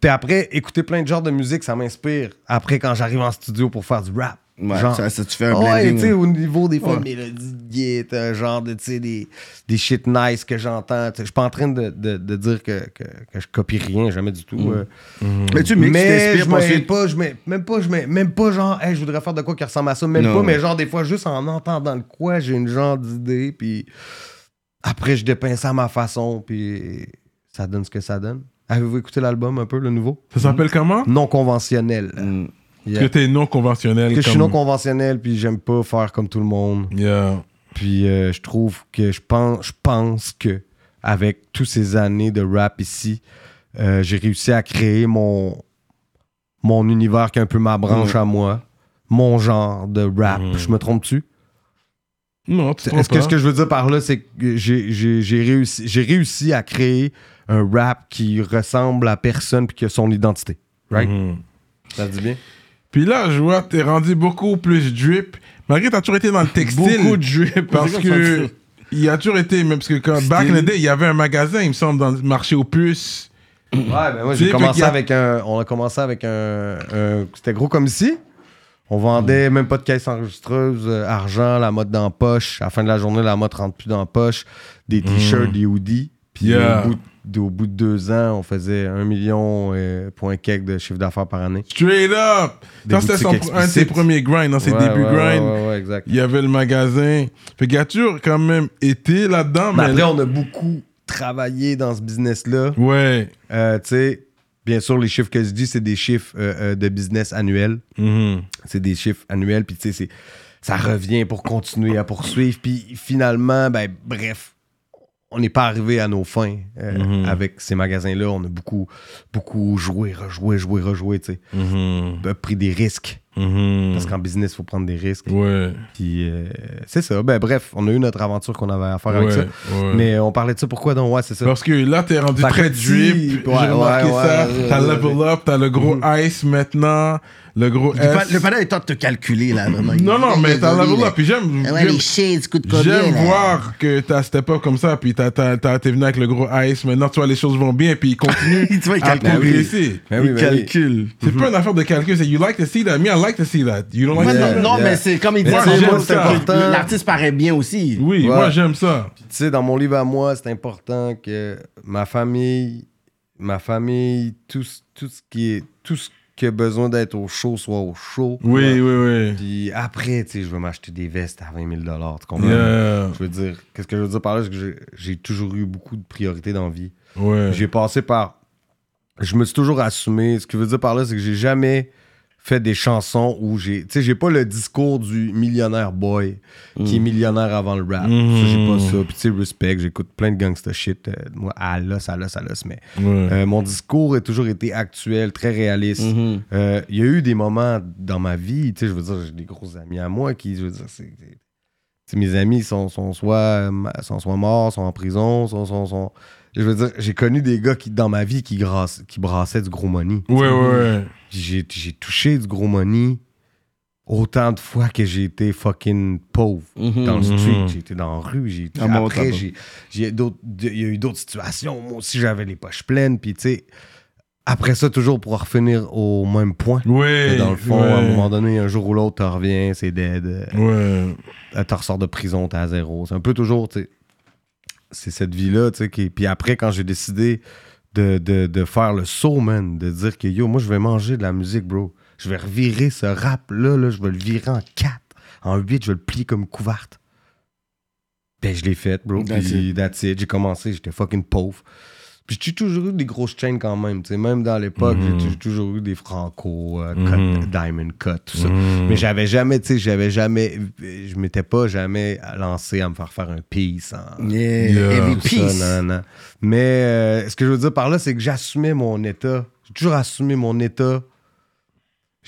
Puis après, écouter plein de genres de musique, ça m'inspire. Après, quand j'arrive en studio pour faire du rap. Ouais, genre, ça, ça, tu fais un ouais, blending. tu sais, là. au niveau des fois, Ouais. mélodies de guitare, genre de, tu sais, des, des shit nice que j'entends. Je suis pas en train de, de, de dire que, que, que je copie rien, jamais du tout. Mm. euh. Mais tu mixes, mais je ensuite. pas, je mets, même pas, je mets, même pas genre, hey, je voudrais faire de quoi qui ressemble à ça, même Non, pas, ouais. mais genre des fois juste en entendant le quoi, j'ai une genre d'idée, puis après je dépeins ça à ma façon, puis ça donne ce que ça donne. Avez-vous écouté l'album un peu, le nouveau? Ça s'appelle comment? Non conventionnel. Mm. Yeah. Que t'es non conventionnel. Que je suis non conventionnel, puis j'aime pas faire comme tout le monde. Yeah. Puis euh, je trouve que je pense, je pense que avec toutes ces années de rap ici, euh, j'ai réussi à créer mon, mon univers qui est un peu ma branche à moi, mon genre de rap. Mm. Je me trompe-tu? Non, tu Est-ce que ce que je veux dire par là, c'est que j'ai- réussi, réussi à créer un rap qui ressemble à personne puis qui a son identité. Right? Mhm. Ça dit bien? Puis là, je vois, t'es rendu beaucoup plus drip. Malgré que t'as toujours été dans le textile. Beaucoup de drip. Parce que il a toujours été, même parce que quand, back in the day, il y avait un magasin, il me semble, dans le marché aux puces. Ouais, ben moi j'ai commencé a- avec un. On a commencé avec un. un- C'était gros comme ici. On vendait même pas de caisse enregistreuse, euh, argent, la mode dans la poche. À la fin de la journée, la mode rentre plus dans la poche. Des t-shirts, des hoodies. Puis Yeah. au, bout de, au bout de deux ans, on faisait un million euh, point quelques de chiffre d'affaires par année. Straight up! Des Ça, c'était un de ses premiers grinds, dans ses Ouais, débuts ouais, grind. Ouais, ouais, ouais, exact. Il y avait le magasin. Fait qu'il a toujours quand même été là-dedans. Mais Mais après, on a beaucoup travaillé dans ce business-là. Ouais. Euh, tu sais, bien sûr, les chiffres que je dis, c'est des chiffres euh, euh, de business annuels. Mhm. c'est des chiffres annuels, puis tu sais, ça revient pour continuer à poursuivre. Puis finalement, ben, bref, on n'est pas arrivé à nos fins euh, Mhm. avec ces magasins-là. On a beaucoup, beaucoup joué, rejoué, joué, rejoué, tu sais. Mhm. Pris des risques. Mhm. Parce qu'en business, il faut prendre des risques. Ouais. Puis euh, c'est ça. Ben, bref, on a eu notre aventure qu'on avait à faire avec ça. ouais. Mais on parlait de ça, pourquoi donc? Ouais, c'est ça. Parce que là, t'es rendu très drip. ouais, J'ai remarqué ouais, ça. ouais, t'as ouais, level up, t'as le gros ice maintenant, le gros Le panel est temps de te calculer, là, vraiment. Non, non, mais t'as level up. Puis j'aime. Ouais, j'aime- les shades coûtent combien, J'aime là? voir que t'as step up comme ça, puis t'as, t'as, t'as- t'es venu avec le gros ice. Maintenant, tu vois, les choses vont bien, puis il continue Tu vois, il à calcule. progresser. Ben Il ben calcule. C'est pas une affaire de calcul, c'est you like to see that. Me, I like to see that. You don't like to see that? non, Yeah. mais c'est comme il dit, Moi, c'est- j'aime ça. important. L'artiste paraît bien aussi. Oui, Ouais. moi, j'aime ça. Tu sais, dans mon livre à moi, c'est important que ma famille, ma famille, tout, ce- tout ce qui est, tout ce qui a besoin d'être au chaud soit au chaud. Oui, oui, oui. Puis après, tu sais, je veux m'acheter des vestes à 20 000 tu comprends? Yeah. Je veux dire, qu'est-ce que je veux dire par là, c'est que j'ai- j'ai toujours eu beaucoup de priorités dans la vie. Ouais. J'ai passé par. Je me suis toujours assumé. Ce que je veux dire par là, c'est que j'ai jamais fait des chansons où j'ai. Tu sais, j'ai pas le discours du millionnaire boy qui est millionnaire avant le rap. Ça, j'ai pas ça. Puis tu sais, respect, j'écoute plein de gangsta shit. euh, moi, à l'os, à l'os, à l'os. Mais euh, mon discours a toujours été actuel, très réaliste. Mhm. Euh, Il y a eu des moments dans ma vie, tu sais, je veux dire, j'ai des gros amis à moi qui, je veux dire, c'est. tu sais, mes amis sont, sont, soit, euh, sont soit morts, sont en prison, sont. sont, sont- je veux dire, j'ai connu des gars qui, dans ma vie qui, qui brassaient du gros money. Ouais, ouais, ouais. J'ai j'ai touché du gros money autant de fois que j'ai été fucking pauvre Mhm. dans le Mhm. street. J'ai été dans la rue. J'ai Ah bon, après, t'as j'ai j'ai d'autres- il y a eu d'autres situations. Moi aussi, j'avais les poches pleines. Puis, tu sais, après ça, toujours pour revenir au même point. Ouais. Que dans le fond, ouais. à un moment donné, un jour ou l'autre, tu reviens, c'est dead. Euh, Ouais. Tu ressors de prison, t'es à zéro. C'est un peu toujours, tu sais, c'est cette vie-là, tu sais. qui- Puis après, quand j'ai décidé de, de, de faire le saut, man, de dire que yo, moi, je vais manger de la musique, bro. Je vais revirer ce rap-là, là, je vais le virer en 4, en 8, je vais le plier comme couverte. Ben, je l'ai fait, bro. That's Puis that's it. J'ai commencé, j'étais fucking pauvre. Puis j'ai toujours eu des grosses chaînes quand même, tu sais. Même dans l'époque, j'ai tou- toujours eu des Franco, euh, Mhm. cut, Diamond Cut, tout ça. Mhm. Mais j'avais jamais, tu sais, j'avais jamais, je m'étais pas jamais lancé à me faire faire un piece en Yeah, Yeah. Heavy ça, Peace. nan, nan. Mais euh, ce que je veux dire par là, c'est que j'assumais mon état. J'ai toujours assumé mon état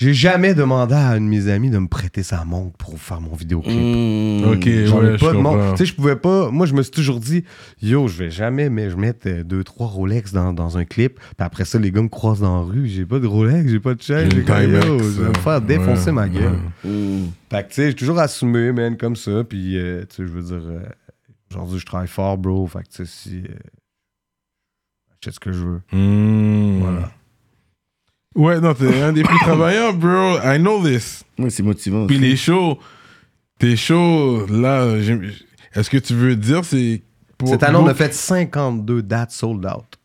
J'ai jamais demandé à un de mes amis de me prêter sa montre pour faire mon vidéoclip. Mm. Ok, J'en ai ouais, je pas de montre. Tu sais, je pouvais pas. Moi, je me suis toujours dit, yo, je vais jamais mais je mette euh, deux, trois Rolex dans, dans un clip. Puis après ça, les gars me croisent dans la rue. J'ai pas de Rolex, j'ai pas de chaîne. Une J'ai comme, yo, je vais me faire euh, défoncer ouais, ma gueule. ouais. Fait que, tu sais, j'ai toujours assumé, man, comme ça. Puis, euh, tu sais, je veux dire, euh, aujourd'hui, je travaille fort, bro. Fait que, tu sais, si. euh, je sais ce que je veux. Hmm. Voilà. Ouais, non, t'es un des plus travaillants, bro. I know this. Ouais, c'est motivant. Puis aussi. les shows, tes shows, là, est-ce que tu veux dire c'est pour Cette année, on a fait 52 dates sold out.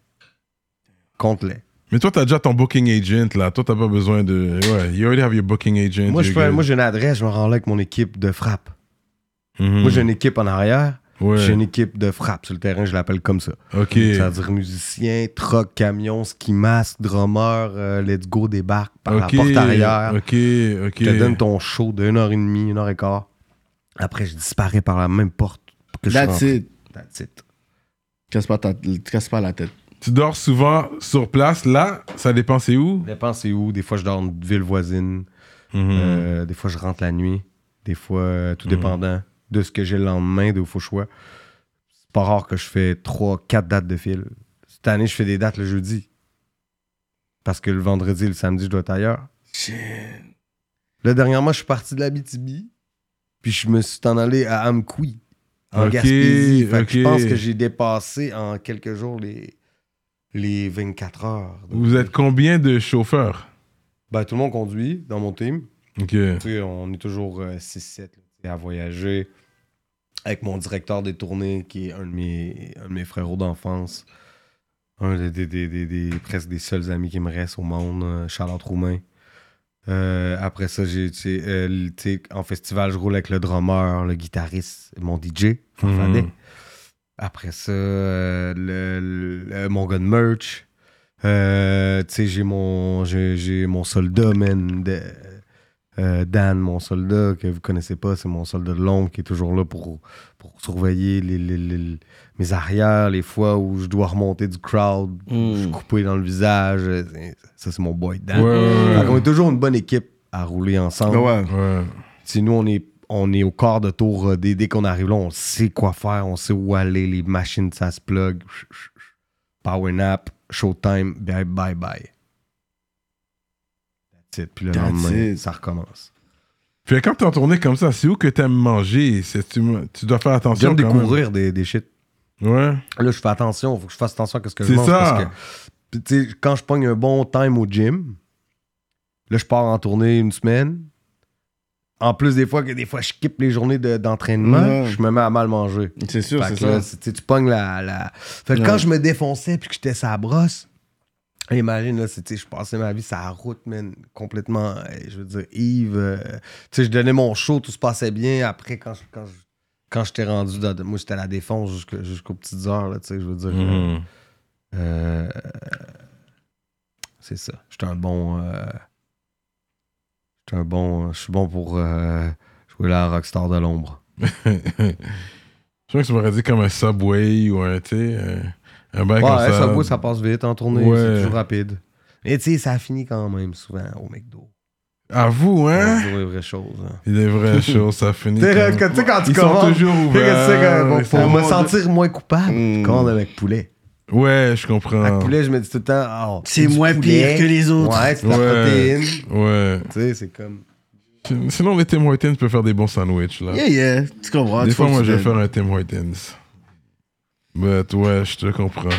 Compte-les. Mais toi, t'as déjà ton booking agent, là. Toi, t'as pas besoin de. Ouais, you already have your booking agent. Moi, je you're fais- good. moi, j'ai une adresse, je me rends là avec mon équipe de frappe. Mhm. Moi, j'ai une équipe en arrière. Ouais. J'ai une équipe de frappe sur le terrain, je l'appelle comme ça. Ok. C'est-à-dire musicien, truck, camion, ski mask, drummer, euh, let's go, débarque par la porte arrière. Ok, ok. Je te donne ton show de 1 heure et demie, 1 heure et quart. Après, je disparais par la même porte que je That's rentré. it. That's it. Casse pas, ta... casse pas la tête. Tu dors souvent sur place, là. Ça dépend, c'est où? Ça dépend c'est où. Des fois, je dors dans une ville voisine. Mhm. Euh, des fois, je rentre la nuit. Des fois, euh, tout Mhm. dépendant de ce que j'ai le lendemain, de faux choix. C'est pas rare que je fais 3, 4 dates de fil. Cette année, je fais des dates le jeudi. Parce que le vendredi et le samedi, je dois être ailleurs. Là, dernièrement, je suis parti de la BTB. Puis je me suis en allé à Amqui, en Ok, Gaspésie. Fait que je pense que j'ai dépassé en quelques jours les, les 24 heures. Donc, Vous êtes combien de chauffeurs? Ben, tout le monde conduit dans mon team. Ok. Tu sais, on est toujours 6-7 là, tu sais, à voyager. Avec mon directeur des tournées, qui est un de mes, un de mes frérots d'enfance. Un des, des- des- des- presque des seuls amis qui me restent au monde, euh, Charlotte Roumain. Euh, après ça, j'ai, euh, en festival, je roule avec le drummer, le guitariste, mon DJ. Mhm. Après ça, euh, le, mon gars de merch. J'ai mon, j'ai, j'ai mon soldat, man. de- euh, Dan, mon soldat, que vous connaissez pas, c'est mon soldat de l'ombre qui est toujours là pour, pour surveiller les, les- les- mes arrières, les fois où je dois remonter du crowd, Mm. je suis coupé dans le visage. euh, Ça, c'est mon boy Dan. Ouais, ouais, Fait ouais. qu'on est toujours une bonne équipe à rouler ensemble. Ouais. Ouais. Si nous, on est, on est au quart de tour, euh, dès, dès qu'on arrive là, on sait quoi faire, on sait où aller, les machines, ça se plug. Power nap, showtime, bye bye bye. It. Puis le That's lendemain, it. ça recommence. Puis quand t'es en tournée comme ça, c'est où que t'aimes manger? C'est- tu, tu dois faire attention. J'aime découvrir des, des shit. Ouais. Là, je fais attention, faut que je fasse attention à ce que je C'est mange. ça. Parce que, quand je pogne un bon time au gym, là, je pars en tournée une semaine. En plus, des fois, que des fois, je skippe les journées de- d'entraînement, Ouais. je me mets à mal manger. C'est sûr, c'est là, ça. c'est- tu pognes la. la... Fait que Ouais. quand je me défonçais puis que j'étais sa brosse, imagine, là, je passais ma vie sur la route, man, complètement. euh, Je veux dire, Yves, euh, tu sais, je donnais mon show, tout se passait bien. Après, quand je, quand je, quand j'étais rendu, dans- moi, j'étais à la défense jusqu'aux petites heures, là, tu sais, je veux dire. Mhm. euh, c'est ça. J'étais un bon. euh, j'étais un bon. Je suis bon pour jouer la rockstar de l'ombre. Je crois que tu m'aurais dit comme un Subway ou un, tu sais, un, bain comme Ouais, ça. ça, ça passe vite en tournée, Ouais. c'est toujours rapide. Et tu sais, ça finit quand même souvent au McDo. À vous, C'est hein toujours les vraies choses. hein. Il y a des vraies choses, ça finit. Tu sais, quand, tu sais, quand tu Ils sont commandes, toujours ouverts. quand- pour, me sentir moins coupable, Mm. je commande avec poulet. Ouais, je comprends. Avec poulet, je me dis tout le temps, oh, C'est moins poulet. pire que les autres. Ouais, c'est de la Ouais. protéine. Ouais. Tu sais, c'est comme. Sinon, les Tim Hortons peuvent faire des bons sandwichs, là. Yeah, yeah. Tu comprends. Des tu fois, vois, moi, je vais faire un Tim Hortons. But ouais, je te comprends.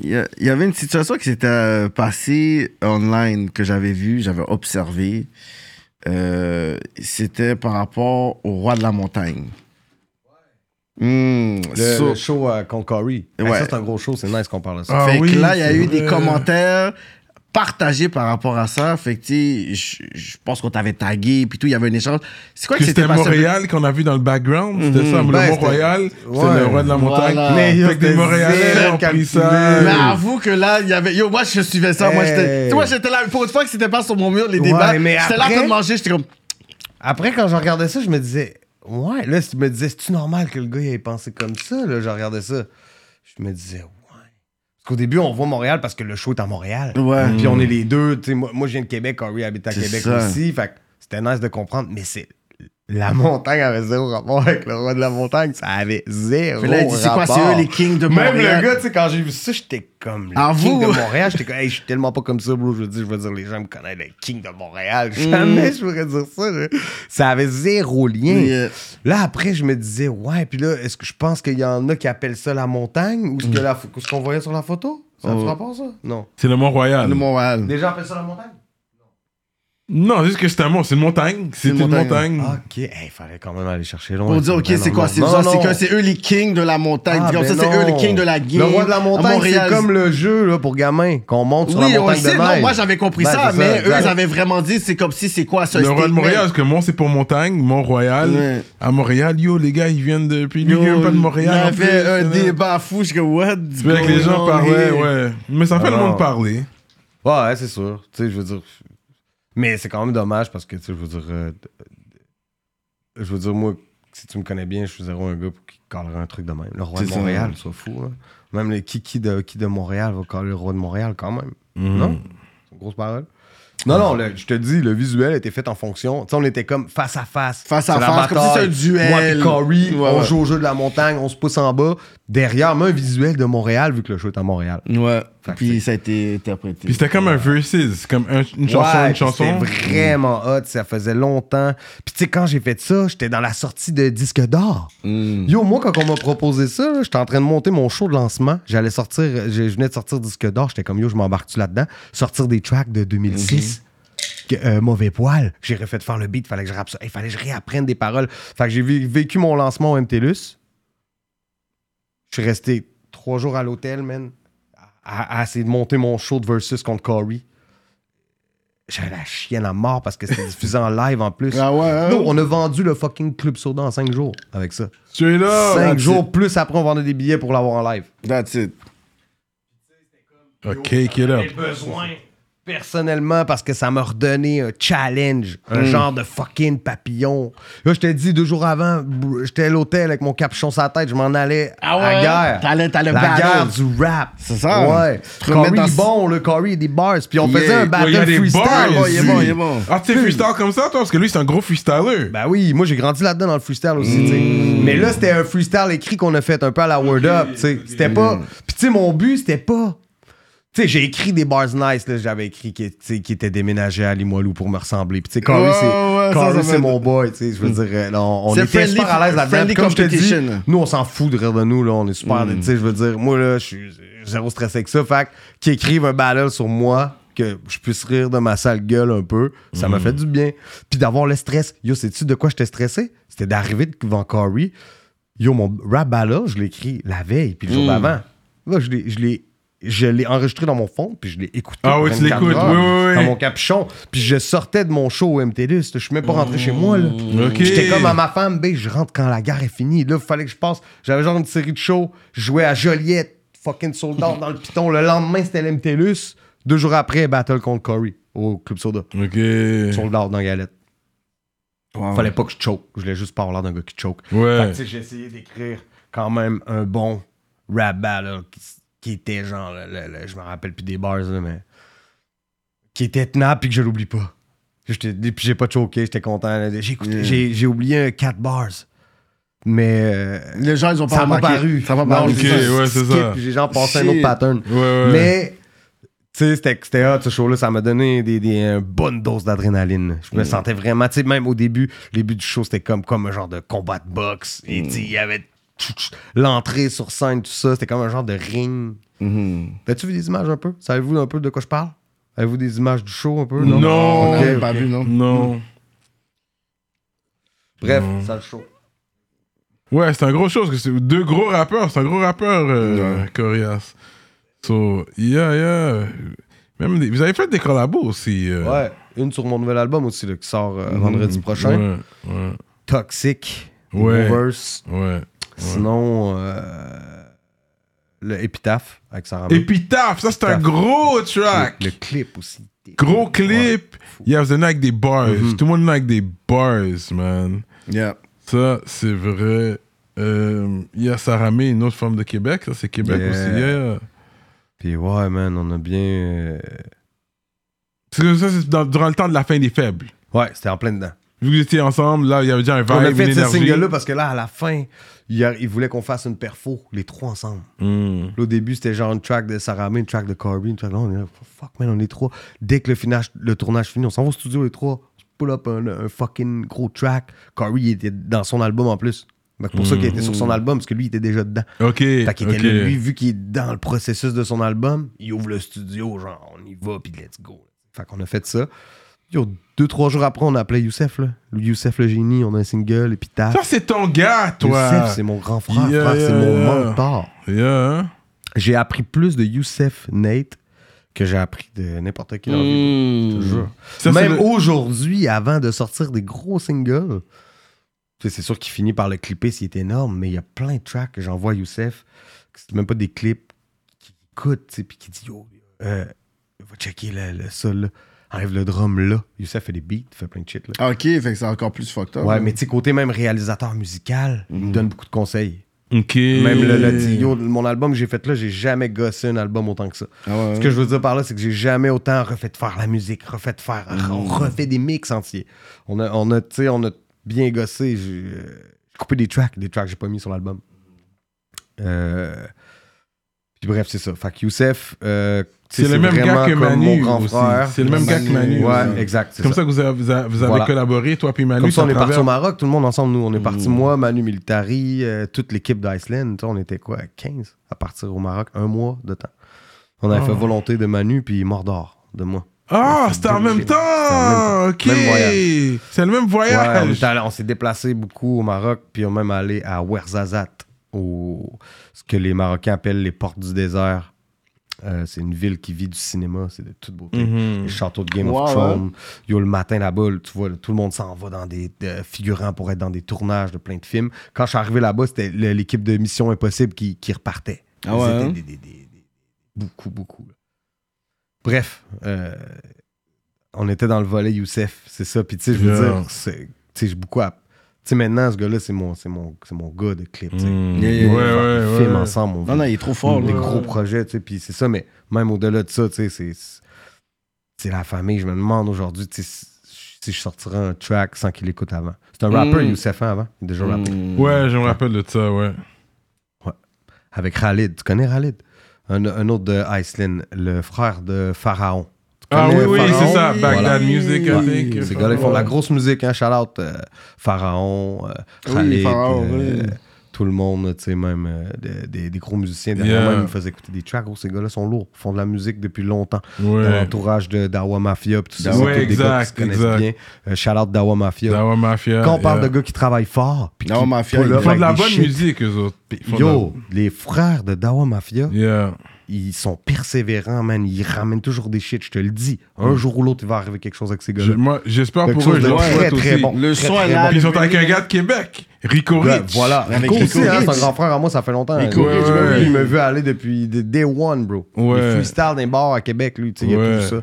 Il y, a- il y avait une situation qui s'était euh, passée online que j'avais vue, j'avais observé. Euh, C'était par rapport au roi de la montagne. Hmm, Le, so- le show à Concory. Ouais. ça, c'est un gros show, c'est nice qu'on parle de ça. Ah fait oui, que là, il y a eu des commentaires partagés par rapport à ça. Fait que, tu sais, je pense qu'on t'avait tagué, puis tout, il y avait un échange. C'est quoi Que que c'était? Montréal qu'on a vu dans le background. C'était Mhm. ça, le Ben, Mont-Royal. c'était- C'est ouais. le roi de la montagne. Voilà. Fait yo, que des Montréalais ont pris ça. Mais avoue que là, il y avait. Yo, moi, je suivais ça. Moi, j'étais. Hey. Tu vois, j'étais là. Pour une fois que c'était pas sur mon mur, les Ouais, débats. mais J'étais là en train de manger. J'étais comme. Après, quand je regardais ça, je me disais, ouais, là, je me disais, c'est-tu normal que le gars il ait pensé comme ça? Là, je regardais ça. Je me disais, ouais. Qu'au début, on voit Montréal parce que le show est à Montréal. Ouais. Puis on est les deux. Moi, moi, je viens de Québec, Corey habite à Québec ça. aussi. Fait que c'était nice de comprendre. Mais c'est. La montagne avait zéro rapport avec le roi de la montagne. Ça avait zéro là, dit, c'est quoi, rapport. c'est eux les kings de Même Montréal? le gars, tu sais, quand j'ai vu ça, j'étais comme le Ah, king vous? de Montréal. J'étais comme, hey, je suis tellement pas comme ça, bro. Je veux dire, je veux dire, les gens me connaissent, le king de Montréal. Jamais je pourrais dire ça. Ça avait zéro lien. Yeah. Là, après, je me disais, ouais, puis là, est-ce que je pense qu'il y en a qui appellent ça la montagne ou ce ce qu'on voyait sur la photo? Ça a Oh. rapport, ça? Non. C'est le Mont-Royal. De Montréal. Les gens appellent ça la montagne? Non, juste que c'est un mont, c'est une montagne. C'est une montagne. Ok, il fallait quand même aller chercher loin. Pour dire, ok, Ben c'est quoi? C'est c'est que eux les kings de la montagne. Ah, comme ben ça, c'est eux les kings de la game. Le roi de la montagne, c'est comme le jeu là, pour gamins, qu'on monte sur la montagne de neige. moi, j'avais compris Ben, ça, mais eux, ils avaient vraiment dit, c'est comme si c'est quoi, ça? Le roi de? Montréal, parce que Mont, c'est pour montagne. Mont-Royal. À Montréal, yo, les gars, ils viennent de. Puis lui, Yo, il vient pas de Montréal. Il y avait un débat fou, je comme, what? Avec les gens parlaient, ouais. Mais ça fait le monde parler. Ouais, ouais, c'est sûr. Tu sais, je veux dire. Mais c'est quand même dommage parce que, tu sais, je veux dire. euh, je veux dire, moi, si tu me connais bien, je suis zéro un gars qui calerait un truc de même. Le roi de. Montréal, c'est fou. Même le qui, de, qui de Montréal va caler le roi de Montréal quand même. Mhm. Non? C'est une grosse parole. Non, non, le- je te dis, le visuel était fait en fonction. Tu sais, on était comme face à face. Face à face, comme si c'était un duel. Moi et Corey, Ouais, on ouais. joue au jeu de la montagne, on se pousse en bas. Derrière, moi, un visuel de Montréal, vu que le show est à Montréal. Ouais. Fait Puis ça a été interprété. Puis c'était comme un versus, comme un- une chanson, Ouais, une chanson. C'était vraiment hot, ça faisait longtemps. Puis tu sais, quand j'ai fait ça, j'étais dans la sortie de disque d'or. Mm. Yo, moi, quand on m'a proposé ça, j'étais en train de monter mon show de lancement. J'allais sortir, je, venais de sortir disque d'or. J'étais comme, yo, je m'embarque-tu là-dedans? Sortir des tracks de 2006. Que, euh, mauvais poil. J'ai refait faire le beat, fallait que je rappe ça. Il fallait que je réapprenne des paroles. Fait que j'ai vé- vécu mon lancement au MTLUS. Je suis resté trois jours à l'hôtel, man, à, à essayer de monter mon show de versus contre Corey. J'avais la chienne à mort parce que c'était diffusé en live en plus. Ah ouais, hein? Nous, on a vendu le fucking Club Soda en cinq jours avec ça. Tu es là. cinq that's jours plus après, on vendait des billets pour l'avoir en live. That's it. Ok, it up. J'ai besoin personnellement parce que ça m'a redonné un challenge, un genre de fucking papillon. Là, je t'ai dit deux jours avant, j'étais à l'hôtel avec mon capuchon sur la tête, je m'en allais Ah ouais? à la guerre. T'allais- t'allais la battle. guerre du rap. C'est ça. Ouais. Corey est bon, le Corey est des bars. Puis on Yeah. faisait un Ouais, battle des freestyle. bars, Oh, il est bon, il est bon. Ah, tu sais freestyle comme ça, toi? Parce que lui, c'est un gros freestyler. Ben oui, moi j'ai grandi là-dedans dans le freestyle aussi, tu sais. Mm. Mais là, c'était un freestyle écrit qu'on a fait un peu à la Word Up, tu sais. C'était pas. Puis tu sais, mon but, c'était pas. Tu sais, j'ai écrit des bars nice, là. J'avais écrit qui, qui était déménagé à Limoilou pour me ressembler. Puis tu sais, Corey, c'est mon boy, tu sais. Je veux dire, euh, là, on, on C'est était friendly- super à l'aise là-dedans. Puis Comme je te dis, nous, on s'en fout de rire de nous, là. On est super. Mm. Tu sais, je veux dire, moi, là, je suis zéro stressé avec ça. Fait qu'ils écrivent un battle sur moi, que je puisse rire de ma sale gueule un peu, ça Mm. m'a fait du bien. Puis d'avoir le stress. Yo, sais-tu de quoi j'étais stressé? C'était d'arriver devant Corey. Yo, mon rap battle, je l'ai écrit la veille, puis le jour Mm. d'avant. Là, je l'ai, je l'ai, enregistré dans mon fond, puis je l'ai écouté. Ah oui, tu 24 l'écoutes, oui, oui. Dans mon capuchon. Puis je sortais de mon show au MTLUS. Je suis même pas rentré chez moi, là. Ok. J'étais comme à ma femme, B, je rentre quand la gare est finie. Là, il fallait que je passe. J'avais genre une série de shows. Je jouais à Joliette, fucking sold out dans le piton. Le lendemain, c'était l'MTLUS. Deux jours après, battle contre Corey au Club Soda. Ok. Sold out dans galette. Wow. Fallait pas que je choke. Je voulais juste pas avoir d'un gars qui choke. Fait que, j'ai essayé d'écrire quand même un bon rap battle qui, qui était genre, le- le- le- je me rappelle plus des bars, là, mais qui était tenable puis que je l'oublie pas. J'étais- Puis j'ai pas choqué, j'étais content. là. J'ai oublié un 4 bars. Mais euh, Les gens, ils ont pas ça m'a paru. Ça m'a paru. Ok, j'ai juste ouais, c'est ça. puis J'ai genre passé un autre pattern. Ouais, ouais. Mais, tu sais, c'était c'était hot ce show-là. Ça m'a donné des, des, une bonne dose d'adrénaline. Je me sentais vraiment, tu sais, même au début, le début du show, c'était comme, comme un genre de combat de boxe. Et sais, il y avait l'entrée sur scène, tout ça. C'était comme un genre de ring. Mhm. T'as-tu vu des images un peu? Savez-vous un peu de quoi je parle? Avez-vous des images du show un peu? Non. On Ok, n'a pas vu, non? Non. Bref, Non. ça le show. Ouais, c'est un gros que c'est Deux gros rappeurs. C'est un gros rappeur, euh, Ouais. Corias. So, yeah, yeah. Même des- Vous avez fait des collabos aussi. euh. Ouais, une sur mon nouvel album aussi, là, qui sort euh, vendredi prochain. Ouais, ouais, Toxic. Ouais. Ouais. Sinon, euh, le Épitaphe avec Sarah May. Épitaphe, ça c'est un Épitaphe. gros track. Le, le clip aussi. Gros clip. Yeah, vous venez avec des bars. Mhm. Tout le monde vient avec des bars, man. Yeah. Ça, c'est vrai. Euh, Il y a Sarah May, une autre femme de Québec. Ça, c'est Québec Yeah. aussi. Yeah. Puis ouais, man, on a bien. euh, Parce que ça, c'est dans- durant le temps de la fin des faibles. Ouais, c'était en plein dedans. Vu que vous étiez ensemble, là, il y avait déjà un vibe, on a une fait ce énergie. single-là parce que là, à la fin, il, a- il voulait qu'on fasse une perfo, les trois ensemble. Hmm. Là, au début, c'était genre une track de Sarah May, une track de Corby, une track là, on est là, fuck man, on est trois. Dès que le, finage, le tournage finit, on s'en va au studio les trois, on se pull up un, un fucking gros track. Corby il était dans son album en plus. Donc pour ça qu'il était sur son album, parce que lui, il était déjà dedans. Ok. Fait qu'il était ok. là, lui, vu qu'il est dans le processus de son album, il ouvre le studio, genre, on y va, puis let's go. Fait qu'on a fait ça. Yo, deux, trois jours après, on a appelé Youssef, là. Youssef le génie, on a un single, et puis taf. Ça, c'est ton gars, toi. Youssef, c'est mon grand frère, Yeah, frère, c'est mon yeah. mentor. Yeah. hein? J'ai appris plus de Youssef Nate que j'ai appris de n'importe qui dans jure. Ça, Même le- aujourd'hui, avant de sortir des gros singles, tu sais, c'est sûr qu'il finit par le clipper s'il est énorme, mais il y a plein de tracks que j'envoie à Youssef, que c'est même pas des clips, qui écoute, tu sais, puis qui dit Yo, euh, va checker le, le sol là. Enlève le drum là. Youssef fait des beats, fait plein de shit là. Ah, Ok, fait que c'est encore plus fucked up. Ouais, hein. mais tu sais, côté même réalisateur musical, il me donne beaucoup de conseils. Ok. Même le, le dit, yo, mon album que j'ai fait là, j'ai jamais gossé un album autant que ça. Ah ouais, Ce ouais. que je veux dire par là, c'est que j'ai jamais autant refait de faire la musique, refait de faire, on refait des mix entiers. On a, on a, tu sais, on a bien gossé. J'ai euh, coupé des tracks, des tracks que j'ai pas mis sur l'album. Euh, puis bref, c'est ça. Fait que Youssef, euh, C'est le même gars que Manu. C'est le même gars que Manu. Ouais, exact. C'est comme ça. que vous avez, vous avez- vous avez Voilà. collaboré, toi puis Manu. Comme ça, on est parti au Maroc, tout le monde ensemble, nous. On est parti, moi, Manu Militari, euh, toute l'équipe d'Iceland. On était quoi, 15 à partir au Maroc, un mois de temps. On avait Oh. fait volonté de Manu, puis Mordor de moi. Ah, c'était en même temps. Ok. C'est le même voyage. on s'est déplacé beaucoup au Maroc, puis on est même allé à Ouarzazate, au, ce que les Marocains appellent les portes du désert. Euh, c'est une ville qui vit du cinéma, c'est de toute beauté. Mhm. Les châteaux de Game of Thrones. Yo, le matin là-bas, tu vois, tout le monde s'en va dans des euh, figurants pour être dans des tournages de plein de films. Quand je suis arrivé là-bas, c'était le- l'équipe de Mission Impossible qui, qui repartait. Ah ouais, hein? des- des- des- des- beaucoup, beaucoup. là. Bref, euh, on était dans le volet Youssef, c'est ça. Puis tu sais, je veux Yeah. dire, j'ai beaucoup à... Tu sais, maintenant, ce gars-là, c'est mon, c'est mon, c'est mon gars de clip. tu sais. Yeah, yeah, Ouais, ouais, ouais. films ensemble. on Non, non, il est trop fort. des gros projets, tu sais, puis c'est ça, mais même au-delà de ça, tu sais, c'est c'est la famille. Je me demande aujourd'hui, tu sais, si- je sortirais un track sans qu'il écoute avant. C'est un rappeur. Youssef, hein, avant. Il a déjà rappé. Mm. Ouais, je me rappelle de ça, ouais. Avec Khalid. Tu connais Khalid? Un, un autre de Iceland, le frère de Pharaon. Ah oui, oui, c'est ça. Oui. Bagdad Voilà. Music, I Ouais. think. Ces gars-là, ils font de la grosse musique, hein, shout out euh, Pharaon, euh, Oui, Khalid, Pharaon, euh, oui. tout le monde, tu sais, même euh, des, des- des gros musiciens. Yeah. Derrière moi, ils me faisaient écouter des tracks. Gros, ces gars-là sont lourds, ils font de la musique depuis longtemps. Dans Ouais. l'entourage de Dawa Mafia, tout ça. Ouais, c'est tous des gars qui exact, se connaissent exact. bien. Euh, shout out Dawa Mafia. Dawa Mafia. Quand on parle yeah. de gars qui travaillent fort, puis Dawa Mafia, ils font de la bonne shit. musique, eux autres. Yo, les frères de Dawa Mafia, Yeah. Ils sont persévérants, man. Ils ramènent toujours des shit, je te le dis. Un jour ou l'autre, il va arriver quelque chose avec ces Je- gars-là. moi, j'espère pour eux, je leur très, bon. Le Très, son très est là. bon. Ils sont avec un gars de Québec, Rico Rich. voilà. Rico Rico aussi, hein, c'est un grand frère à moi, ça fait longtemps. Rico Rich, ouais, ben oui. Il me veut aller depuis day one, bro. Ouais. Il freestyle dans les bars à Québec, lui. tu sais, Il a Ouais. tout ça.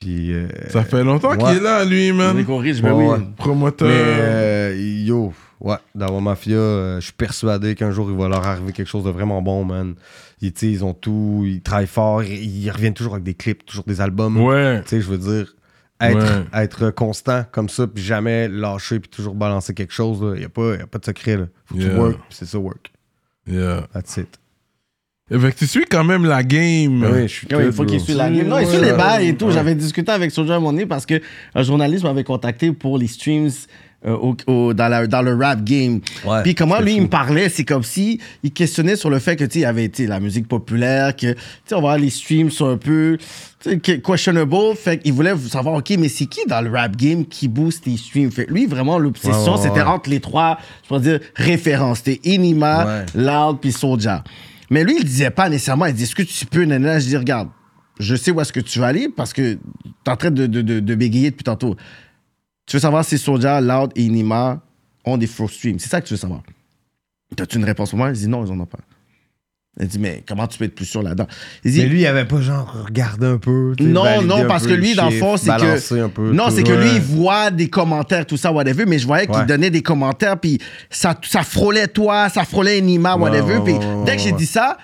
Puis. euh, Ça fait longtemps Ouais. qu'il est là, lui, man. Rico Rich, ben oui. Promoteur. Mais euh, yo, ouais, Dawa Mafia, euh, je suis persuadé qu'un jour il va leur arriver quelque chose de vraiment bon, man. Ils, ils ont tout, ils travaillent fort, ils, ils reviennent toujours avec des clips, toujours des albums. Ouais. Tu sais, je veux dire, être, Ouais. être constant comme ça, puis jamais lâcher, puis toujours balancer quelque chose, il n'y a, pas- y a pas de secret. Là. Faut que Yeah. tu work, puis c'est ça, work. Yeah. That's it. Fait que tu suis quand même la game. Oui, je suis Ouais, il faut qu'il suive la game. Non, il suit les bails et tout. J'avais discuté avec un moment donné parce qu'un journaliste m'avait contacté pour les streams euh, au- au- dans, la- dans le rap game. Ouais, Puis comment lui, il me parlait, c'est comme si il questionnait sur le fait que, tu sais, il y avait, tu sais, la musique populaire, que, tu sais, on va voir les streams sont un peu, questionable. Fait qu'il voulait savoir, OK, mais c'est qui dans le rap game qui booste les streams? Fait lui, vraiment, l'obsession, Ouais, ouais, c'était entre les trois, je pourrais dire, références. C'était Inima, Ouais. Loud, puis Soulja. Mais lui, il disait pas nécessairement, il dit, est-ce que tu peux, nana? Je dis, regarde, je sais où est-ce que tu vas aller parce que t'es en train de, de, de, de bégayer depuis tantôt. Tu veux savoir si Soulja, Loud et Inima ont des faux streams? C'est ça que tu veux savoir. T'as-tu une réponse pour moi? Il dit non, ils en ont pas. Il dit, mais comment tu peux être plus sûr là-dedans? Mais lui, il avait pas genre regardé un peu. Non, non, parce que lui, dans le fond, c'est que- balancer un peu. non, c'est que lui, il voit des commentaires, tout ça, whatever, mais je voyais qu'il donnait des commentaires, puis ça, ça frôlait toi, ça frôlait Nima, whatever. puis dès que j'ai dit ça,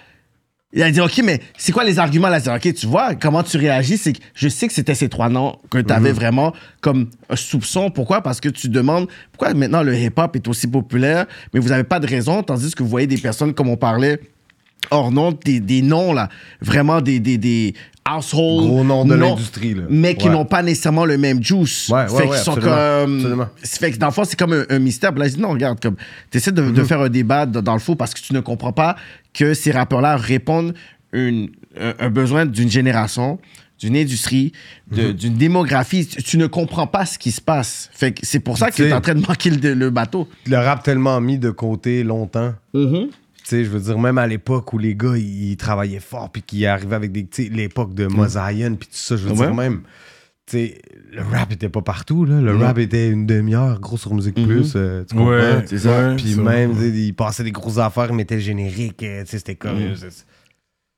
Il a dit, OK, mais c'est quoi les arguments là? OK, tu vois, comment tu réagis? C'est que je sais que c'était ces trois noms que tu avais vraiment comme un soupçon. Pourquoi? Parce que tu demandes pourquoi maintenant le hip-hop est aussi populaire, mais vous n'avez pas de raison, tandis que vous voyez des personnes, comme on parlait, hors nom, des, des noms là, vraiment des, des, des household. Gros noms de l'industrie, là. Mais qui Ouais. n'ont pas nécessairement le même juice. Ouais, ouais, fait qu'ils sont comme. absolument. Fait que dans le fond, c'est comme un, un mystère. Puis là, je dis non, regarde, comme. T'essaies de, de faire un débat dans, le faux parce que tu ne comprends pas que ces rappeurs-là répondent une, un, un besoin d'une génération, d'une industrie, de- d'une démographie. Tu, tu ne comprends pas ce qui se passe. Fait que c'est pour ça que Tu es en train de manquer le, le bateau. Le rap tellement mis de côté longtemps. Tu sais, je veux dire, même à l'époque où les gars, ils, travaillaient fort, puis qu'ils arrivaient avec des. Tu sais, l'époque de Mosaïen, puis tout ça, je veux Ouais. dire, même. Tu sais, le rap était pas partout, là. Le rap était une demi-heure, gros sur Musique Plus. euh, tu comprends? Ouais, c'est ça. ouais, Puis même, ils passaient des grosses affaires, ils mettaient le générique, euh, tu sais, c'était comme. c'est-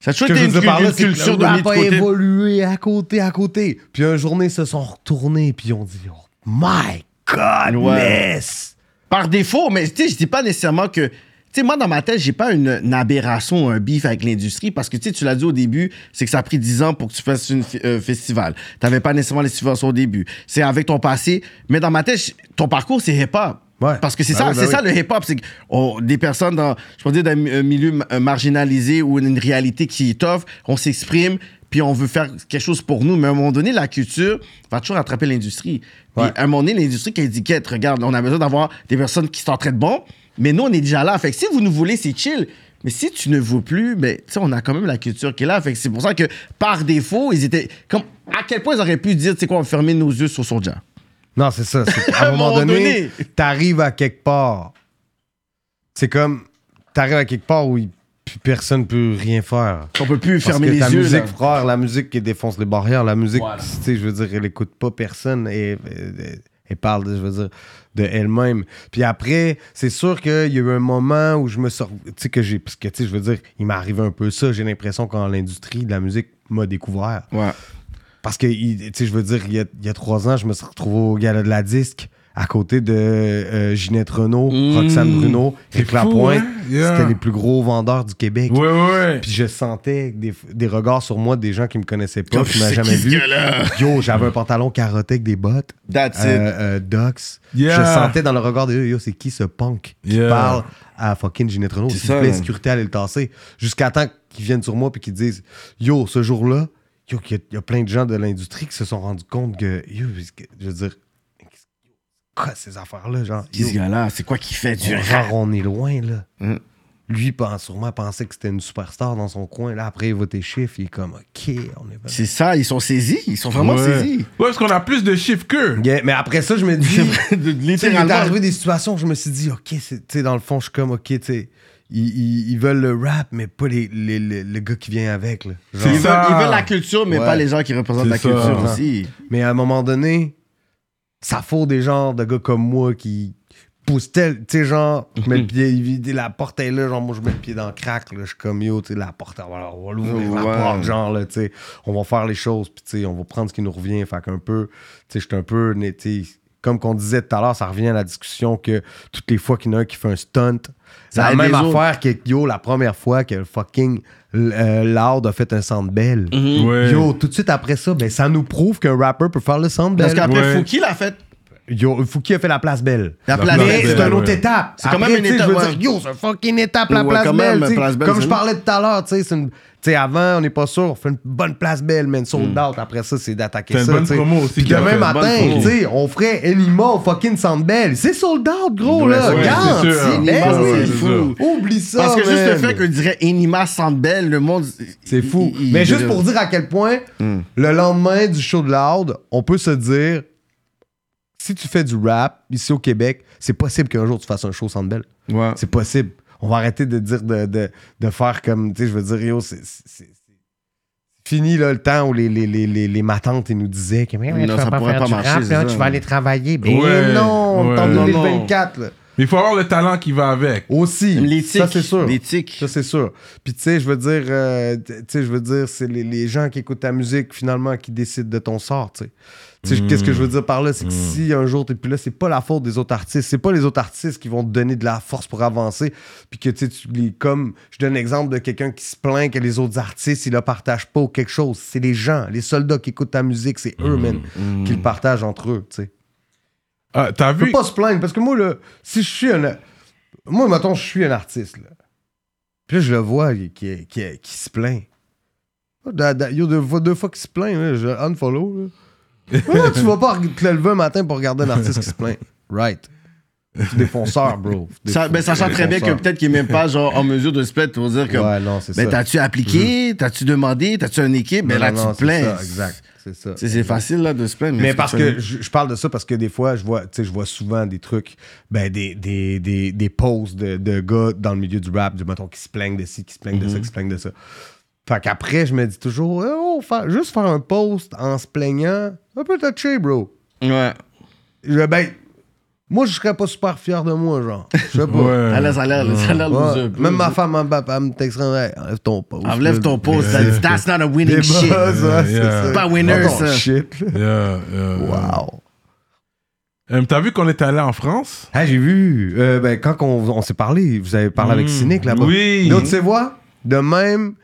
Ça a toujours été une, culture de rap a évolué à côté, à côté. Puis un journée, ils se sont retournés, puis ils ont dit, oh my godness! Par défaut, mais tu sais, je dis pas nécessairement que. Sais, moi, dans ma tête, j'ai pas une, une aberration, un beef avec l'industrie parce que, tu sais, tu l'as dit au début, c'est que ça a pris 10 ans pour que tu fasses un festival. T'avais pas nécessairement les subventions au début. C'est avec ton passé. Mais dans ma tête, ton parcours, c'est hip-hop. Ouais. Parce que c'est Ben ça, oui, ben c'est oui. ça le hip-hop. C'est que on- des personnes dans, je peux dire, dans un milieu ma- marginalisé ou une réalité qui est tough, on s'exprime, puis on veut faire quelque chose pour nous. Mais à un moment donné, la culture va toujours attraper l'industrie. Puis à un moment donné, l'industrie qui étiquette, regarde, on a besoin d'avoir des personnes qui s'entraident bon, mais nous, on est déjà là. Fait que si vous nous voulez, c'est chill. Mais si tu ne veux plus, ben, tu sais, on a quand même la culture qui est là. Fait que c'est pour ça que, par défaut, ils étaient. Comme, à quel point ils auraient pu dire, tu sais quoi, on va fermer nos yeux sur Soulja? Non, c'est ça. c'est qu'à un moment donné, donné. t'arrives à quelque part. C'est comme, t'arrives à quelque part où personne peut rien faire. On peut plus Parce fermer que les ta yeux. musique, là. frère, la musique qui défonce les barrières, la musique, Voilà. tu sais, je veux dire, elle écoute pas personne et, et- elle parle, de, je veux dire, de elle-même. Puis après, c'est sûr qu'il y a eu un moment où je me sors, tu sais, que j'ai, parce que, tu sais, je veux dire, il m'est arrivé un peu ça, j'ai l'impression quand l'industrie de la musique m'a découvert. Ouais. Parce que, tu sais, je veux dire, il y, a, il y a trois ans, je me suis retrouvé au gala de la disque à côté de euh, Ginette Renault, Mmh. Roxane Bruno, Rick Lapointe. hein? Yeah. C'était les plus gros vendeurs du Québec. Ouais, ouais. Puis je sentais des, des regards sur moi des gens qui me connaissaient pas, Comme, qui m'avaient jamais vu. Yo, j'avais un pantalon carotté avec des bottes. That's it. Euh, euh, Docs. Yeah. Je sentais dans le regard de yo, yo, c'est qui ce punk qui Yeah. parle à fucking Ginette Renault? C'est S'il vous ça, plaît, sécurité, allez le tasser. Jusqu'à temps qu'ils viennent sur moi puis qu'ils disent Yo, ce jour-là, yo, il y, y a plein de gens de l'industrie qui se sont rendus compte que, yo, je veux dire, quoi ces affaires-là? Genre, Qui ce gars-là, c'est quoi qui fait du rap? genre, on est loin, là. Mm. Lui, pense, sûrement, pensait que c'était une superstar dans son coin. Là, après, il voit tes chiffres, il est comme, OK, on est C'est ça, ils sont saisis. Ils sont vraiment ouais. saisis. Ouais, parce qu'on a plus de chiffres qu'eux. Yeah, mais après ça, je me dis. Sais, il est littéralement. arrivé des situations où je me suis dit, OK, c'est- tu sais, dans le fond, je suis comme, OK, tu sais, ils, ils- ils veulent le rap, mais pas les, les- les- le gars qui vient avec. Là. Ils veulent, ils veulent la culture, mais Ouais. pas les gens qui représentent la ça. culture aussi. Mais à un moment donné, ça faut des genres de gars comme moi qui poussent tel, tu sais, genre, je mets le pied, la porte est là, genre, moi, je mets le pied dans le crack, là, je suis comme, yo, tu sais, la porte, on va, on va l'ouvrir, la porte, genre, là, tu sais, on va faire les choses, puis, tu sais, on va prendre ce qui nous revient, fait qu'un peu, tu sais, je suis un peu, tu sais, comme qu'on disait tout à l'heure, ça revient à la discussion que toutes les fois qu'il y en a un qui fait un stunt, c'est la même affaire que, yo, la première fois que fucking euh, Loud a fait un Sandbell. Ouais. Yo, tout de suite après ça, ben, ça nous prouve qu'un rapper peut faire le Sandbell. Parce qu'après, Ouais. Fouki l'a fait. Yo, Fouki a fait la place belle. La La place belle, c'est une ouais. autre étape. C'est quand même une étape, Je veux ouais. dire, yo, c'est une fucking étape, la Ouais, place quand belle. même, tu sais. place belle, Comme je parlais tout à l'heure, tu sais, c'est une. Tu sais, avant, on n'est pas sûr, on fait une bonne place belle, man, sold Hmm. out. Après ça, c'est d'attaquer C'est une ça. bonne tu sais. promo aussi Puis demain matin, tu sais, on ferait Enima au fucking Sandbell. C'est sold out, gros, Ouais, là. Regarde, c'est ouais, fou. Oublie ça. Parce que juste le fait que je dirais Enima Sandbell, le monde. C'est fou. il- il- Mais il- juste pour dire à quel point, Hmm. le lendemain du show de Loud, on peut se dire si tu fais du rap ici au Québec, c'est possible qu'un jour tu fasses un show sans belle. Ouais. C'est possible. On va arrêter de dire de, de, de faire comme, tu sais, je veux dire, yo, c'est. Fini là, le temps où les, les, les, les, les matantes ils nous disaient que mais, Non, tu vas ça pas pourrait faire pas du marcher, rap, c'est là, ça. tu vas aller travailler. Ben Ouais, non, on est en ouais. Non, non. 2024. là. Mais il faut avoir le talent qui va avec. Aussi. L'éthique. Ça, c'est sûr. L'éthique. Ça, c'est sûr. Puis, tu sais, je veux dire, euh, tu sais, je veux dire, c'est les, les gens qui écoutent ta musique, finalement, qui décident de ton sort, tu sais. Qu'est-ce que je veux dire par là? C'est que si un jour t'es plus là, c'est pas la faute des autres artistes. C'est pas les autres artistes qui vont te donner de la force pour avancer. Puis que tu les- comme je donne l'exemple de quelqu'un qui se plaint que les autres artistes, ils le partagent pas ou quelque chose. C'est les gens, les soldats qui écoutent ta musique, c'est eux, man, qui le partagent entre eux, tu sais. Ah, t'as Je peux vu? pas se plaindre parce que moi, là, si je suis un. Moi, mettons, je suis un artiste, là. Puis là, je le vois qui, qui, qui- qui se plaint. Da- da- Yo, deux, fois- deux fois qu'il se plaint, là, je unfollow. Là. Ouais, tu vas pas te lever un matin pour regarder un artiste qui se plaint. Right. Fonceurs, bro. Ça, ben, sachant très bien que peut-être qu'il est même pas genre en mesure de se plaindre pour dire que Ouais, non, c'est ça. ben, t'as-tu appliqué, t'as-tu demandé, t'as-tu une équipe, ben Non, là non, tu te c'est plains. ça, Exact. C'est ça. C'est facile là de se plaindre. Mais parce que je, je parle de ça parce que des fois, je vois, je vois souvent des trucs, ben, des, des, des, des posts de, de gars dans le milieu du rap, du mettons, qui se plaignent de ci, qui se plaignent de ça, qui se plaignent de ça. Fait qu'après, je me dis toujours, oh, juste faire un post en se plaignant, un peu touché, bro. Ouais. Je- ben, moi, je serais pas super fier de moi, genre. Je sais pas. Ouais. Ah, a l'air ça a l'air Ouais. Même ma femme, elle me- elle me texterait, Hey, enlève ton post. Enlève ton post. Yeah. That's not a winning shit. Yeah. ça. Pas winner, Oh, ton ça. shit. Yeah, yeah, yeah. Wow. Euh, T'as vu qu'on est allé en France? Ah, j'ai vu. Euh, ben, quand on, on s'est parlé, vous avez parlé avec Mm. Cynic là-bas. Oui. Là, tu sais, voir, de même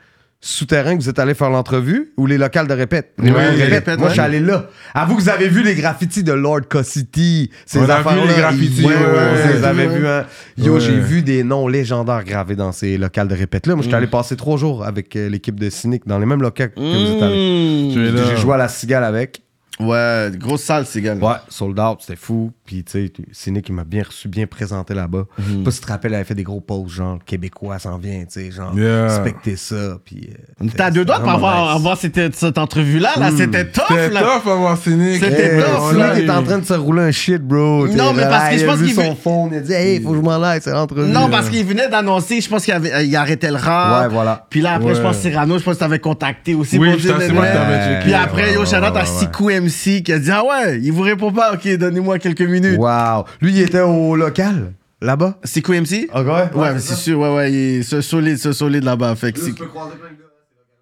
souterrain que vous êtes allé faire l'entrevue ou les locales de répète? Les locales de répète. Moi, ouais. je suis allé là. Avoue que vous avez vu les graffitis de Lord City. Ces On a vu les graffitis, Ouais, ouais, ouais, Vous ouais. avez vu, hein. Yo, j'ai vu des noms légendaires gravés dans ces locales de répète. Là, moi, je suis allé passer trois jours avec euh, l'équipe de Cynic dans les mêmes locales que vous êtes es là. J'ai joué à la cigale avec. Ouais, grosse salle, gars. Ouais, sold out, c'était fou. Puis, tu sais, Cynic, il m'a bien reçu, bien présenté là-bas. Je sais pas si tu te rappelles, il avait fait des gros posts, genre, Québécois s'en vient, tu sais, genre, Yeah. respectez ça. Puis, euh, T'as deux doigts pour avoir, nice. avoir cette, cette entrevue-là. Là, C'était tough, C'était là. tough avoir Cynic. C'était Hey, tough, Cynic là. est en train de se rouler un shit, bro. Non, mais là, parce que je il pense qu'il son phone, il a dit, hey, faut que je m'en aille, c'est l'entrevue. Non, parce qu'il venait d'annoncer, je pense qu'il avait, il arrêtait le rap. Ouais, voilà. Puis là, après, je pense que Cyrano, je pense que t'avais contacté aussi. Oui, pour je dire c'est de- moi qui t'avais Ouais. checké. Puis après, yo, à ouais. Sikou MC qui a dit Ah ouais, il vous répond pas, ok, donnez-moi quelques minutes. Wow. Lui, il était au local, là-bas. Sikou MC Ok, Ouais, mais c'est sûr, ouais, ouais, il est ce solide, ce solide là-bas. Fait que c'est.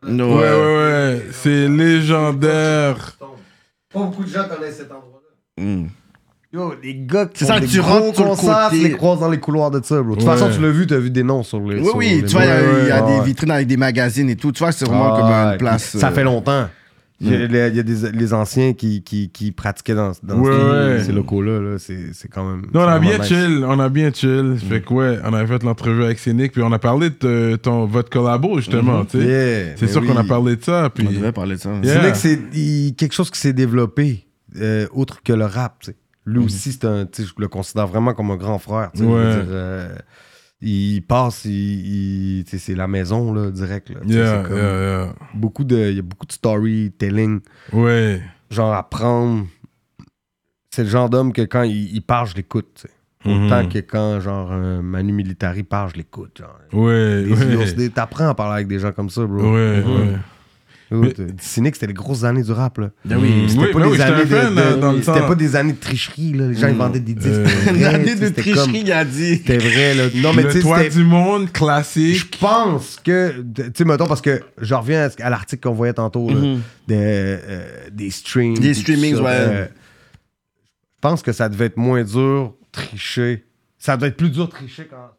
No, Ouais, ouais, ouais. C'est légendaire. Pas beaucoup de gens connaissent cet endroit-là. Mm. Yo, les gars qui C'est ça, des tu gros rentres sur le concerts, côté. tu les croises dans les couloirs de ça, bro. De toute Ouais. façon, tu l'as vu, tu as vu des noms sur les Oui, sur oui, les- tu vois, il y a- il y a, Ouais, ouais. des vitrines avec des magazines et tout. Tu vois, c'est vraiment Ah, comme ouais. une place. Ça euh, fait longtemps. Il y a, il y a des, les anciens qui, qui, qui pratiquaient dans, dans Ouais, ces, ouais. ces locaux-là. Là. C'est, c'est quand même. Non, on a bien nice. chill, on a bien chill. Fait que ouais, on avait fait l'entrevue avec Cynic, puis on a parlé de euh, ton, votre collabo, justement, tu sais. Yeah, C'est mais sûr oui. qu'on a parlé de ça, puis... On devrait parler de ça. Yeah. C'est vrai que c'est il- quelque chose qui s'est développé, euh, autre que le rap. tu sais. Lui aussi, c'est un, tu sais, je le considère vraiment comme un grand frère. Ouais. Euh, il passe, il, c'est la maison là, direct. Là, Yeah, comme yeah, beaucoup de, il y a beaucoup de storytelling. Ouais. genre apprendre. C'est le genre d'homme que quand il, il parle, je l'écoute. sais. Mhm. Autant que quand genre un Manu Militari parle, je l'écoute. Ouais, ouais. T'apprends à parler avec des gens comme ça, bro. Ouais, Mhm. ouais. Cynic, c'était les grosses années du rap. Là. Ben oui. C'était Oui, pas des oui, années de, pas des années tricherie. Là. Les gens ils vendaient des disques. Euh, C'était Une vrai, année tu sais, de tricherie, comme- il a dit. C'était vrai. Là. Non, mais tu le toit du monde, je classique. pense que, tu sais, mettons, parce que je reviens à, l'article qu'on voyait tantôt, là, Mhm. des, euh, des streams. Des streamings, ça, ouais. euh, je pense que ça devait être moins dur tricher. Ça devait être plus dur tricher quand.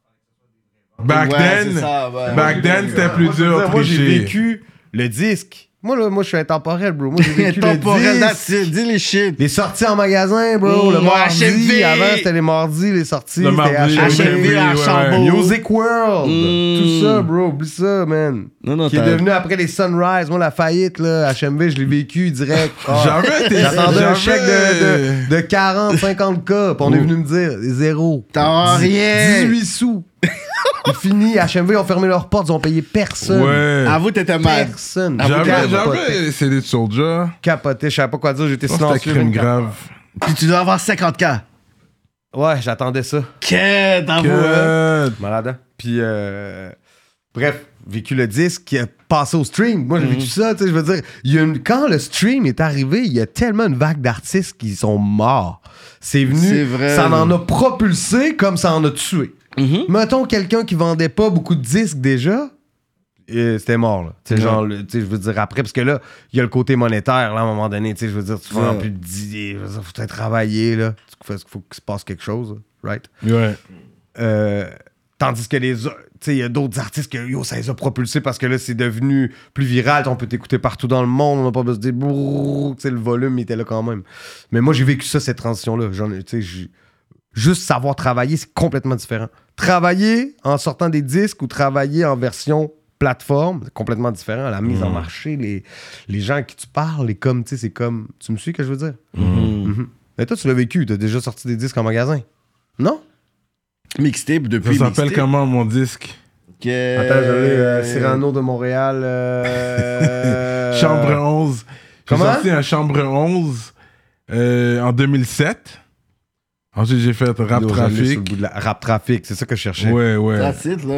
Back Ouais, then, c'est ça, ouais. back then, c'était plus je dur Moi, j'ai tricher. vécu le disque. Moi, là, moi, je suis intemporel, bro. Moi, j'ai vécu Temporel, le that's disque. it. Dis les shit. Les sorties en magasin, bro. Le ouais, mardi. HMV. Avant, c'était les mardis, les sorties. Le c'était mardi, HMV à ouais. Chambaud. Music World. Mm. Tout ça, bro. Oublie ça, man. Non, non, Qui est t'as- devenu après les Sunrise. Moi, la faillite, là, HMV, je l'ai vécu direct. Ah. J'avais J'attendais un j'avais- chèque de, de, de 40, 50 k. Puis on est venu me dire, zéro. T'as Dix- rien. 18 sous. Fini. HMV ont fermé leurs portes. Ils ont payé personne. Ouais. Avoue, t'étais mad. Personne. J'avais, j'avais CD de Soldier. Capoté. Je savais pas quoi dire. J'étais C'était silencieux. crime 24. grave. Puis tu dois avoir 50K. Ouais, j'attendais ça. Qu'est-ce t'avoue? Que- Malade. hein? Puis, euh, bref, vécu le disque, qui a passé au stream. Moi, j'ai vécu ça, tu sais, je veux dire, il y a une- quand le stream est arrivé, il y a tellement une vague d'artistes qui sont morts. C'est venu, C'est vrai. ça en a propulsé comme ça en a tué. Mhm. Mettons quelqu'un qui vendait pas beaucoup de disques déjà, Et C'était mort, là. Ouais. genre, je veux dire, après, parce que là, il y a le côté monétaire, là, à un moment donné, je veux dire, tu vends Ouais. plus de 10, je veux dire, faut travailler, là. Il faut, faut qu'il se passe quelque chose, right? Ouais. Euh, tandis que les autres, tu sais, il y a d'autres artistes que yo, ça les a propulsés parce que là, c'est devenu plus viral. On peut t'écouter partout dans le monde. On n'a pas besoin de dire sais, le volume il était là quand même. Mais moi, j'ai vécu ça, cette transition-là. J'en Juste savoir travailler, c'est complètement différent. Travailler en sortant des disques ou travailler en version plateforme, c'est complètement différent. La mise en marché, les, les gens à qui tu parles, les comme, tu sais, c'est comme. Tu me suis, que je veux dire? Mhm. Mais toi, tu l'as vécu. Tu as déjà sorti des disques en magasin. Non? Mixtape Ça depuis. s'appelle mixtape. comment mon disque? Que- Attends, je l'ai, euh, Cyrano de Montréal. euh, Chambre 11. J'ai sorti un Chambre 11 euh, en 2007. Ensuite, j'ai fait Rap Trafic. Rap Trafic, c'est ça que je cherchais. Ouais, ouais. That's it, là.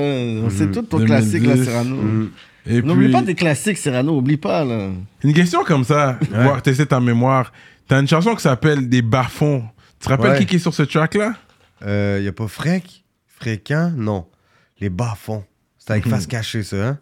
On sait tout ton 2010. classique, là, Cyrano. Mhm. Et N'oublie puis, pas des classiques, Cyrano. Oublie pas, là. une question comme ça, voir tester ta mémoire. T'as une chanson qui s'appelle Des bas-fonds. Tu te rappelles Ouais. qui, qui est sur ce track-là? Euh, y a pas Frec? Fréquent? Non. Les bas-fonds. C'est avec face cachée, ça, hein?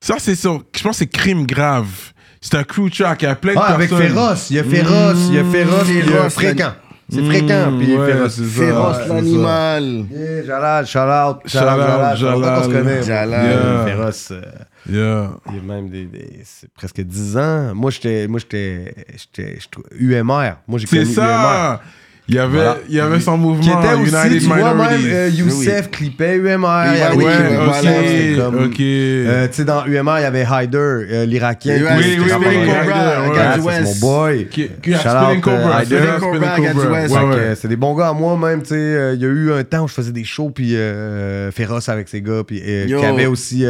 Ça, c'est sur. Je pense que c'est Crime Grave. C'est un crew track. Il y a plein de Ah, avec personnes. Féroce. Il y a Féroce, il y a Féroce, puis il y a Féroce, Fréquent. C'est Mmh, Fréquent, puis ouais, Féroce. c'est ça. Féroce, Ouais, l'animal. Yeah, Jalal, shout out. Jalal. Ça Jalal. connaît. Jalal. Yeah. Féroce. euh, Yeah. Il y a même des, des- c'est presque 10 ans. Moi, j'étais, moi, j'étais, j'étais, j'étais UMR. Moi, j'ai C'est connu UMR. Il y avait, Voilà. il y avait son mouvement. Qui était aussi, United tu vois, même euh, Youssef clippait UMR. il y avait ouais, clips oui, ok, Youssef, voilà, c'était comme-. Euh, tu sais, dans UMR, il y avait Hyder, euh, l'Irakien. Oui, oui, oui, dans- Cobra, Ouais, c'est West. mon boy. Euh, Cobra. Hyder. Euh, c'est des bons gars. Moi, même, tu sais, euh, il y a eu un temps où je faisais des shows, puis euh, féroce avec ces gars, puis euh, qui avait aussi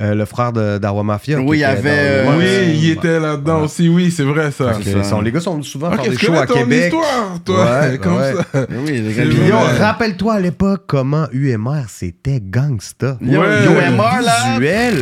euh, le frère de d'Arwa Mafia. Oui, il y était avait, dans- euh, Oui, il était là-dedans aussi. Oui, c'est vrai ça. Les gars sont souvent Ok, faire des tu shows à ton Québec. histoire, toi. Ouais, comme ouais. ça. Oui, rappelle-toi à l'époque comment UMR c'était gangsta. UMR, là. Visuel.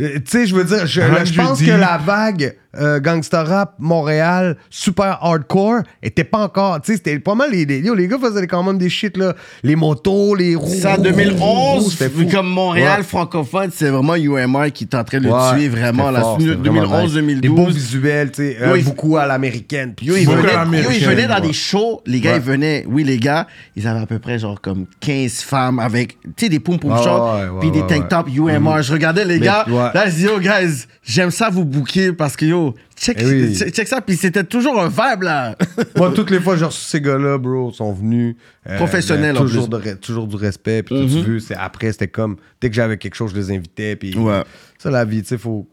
Euh, Tu sais, je veux dire, je, je 100 pense que la vague euh, gangsta rap Montréal super hardcore était pas encore. Tu sais, c'était pas mal les, les, les gars faisaient quand même des shit là, les motos, les roues. Ça, 2011, c'était fou. comme Montréal Ouais. francophone, c'est vraiment UMR qui est en train de le Ouais, tuer vraiment. Là, fort, c'était vraiment nice. 2011-2012. Des beaux visuels, tu sais, euh, il- beaucoup à l'américaine. Puis Yo, ils venaient, yo, ils venaient dans ouais. des shows. Les gars, ils venaient. Oui, les gars, ils avaient à peu près genre comme 15 femmes avec, tu sais, des poum poum shorts, puis des tank tops UMR. Je regardais les Mais, gars. Là, je dis, yo, guys, j'aime ça vous booker parce que, yo, check, Eh oui. check, check ça. Puis c'était toujours un vibe, là. Moi, toutes les fois reçu ces gars-là, bro, sont venus. euh, Professionnels, euh, en toujours, plus. de toujours du respect. Puis, tu veux, c'est- après, c'était comme. Dès que j'avais quelque chose, je les invitais. Puis, Ouais. ça, la vie, tu sais, faut.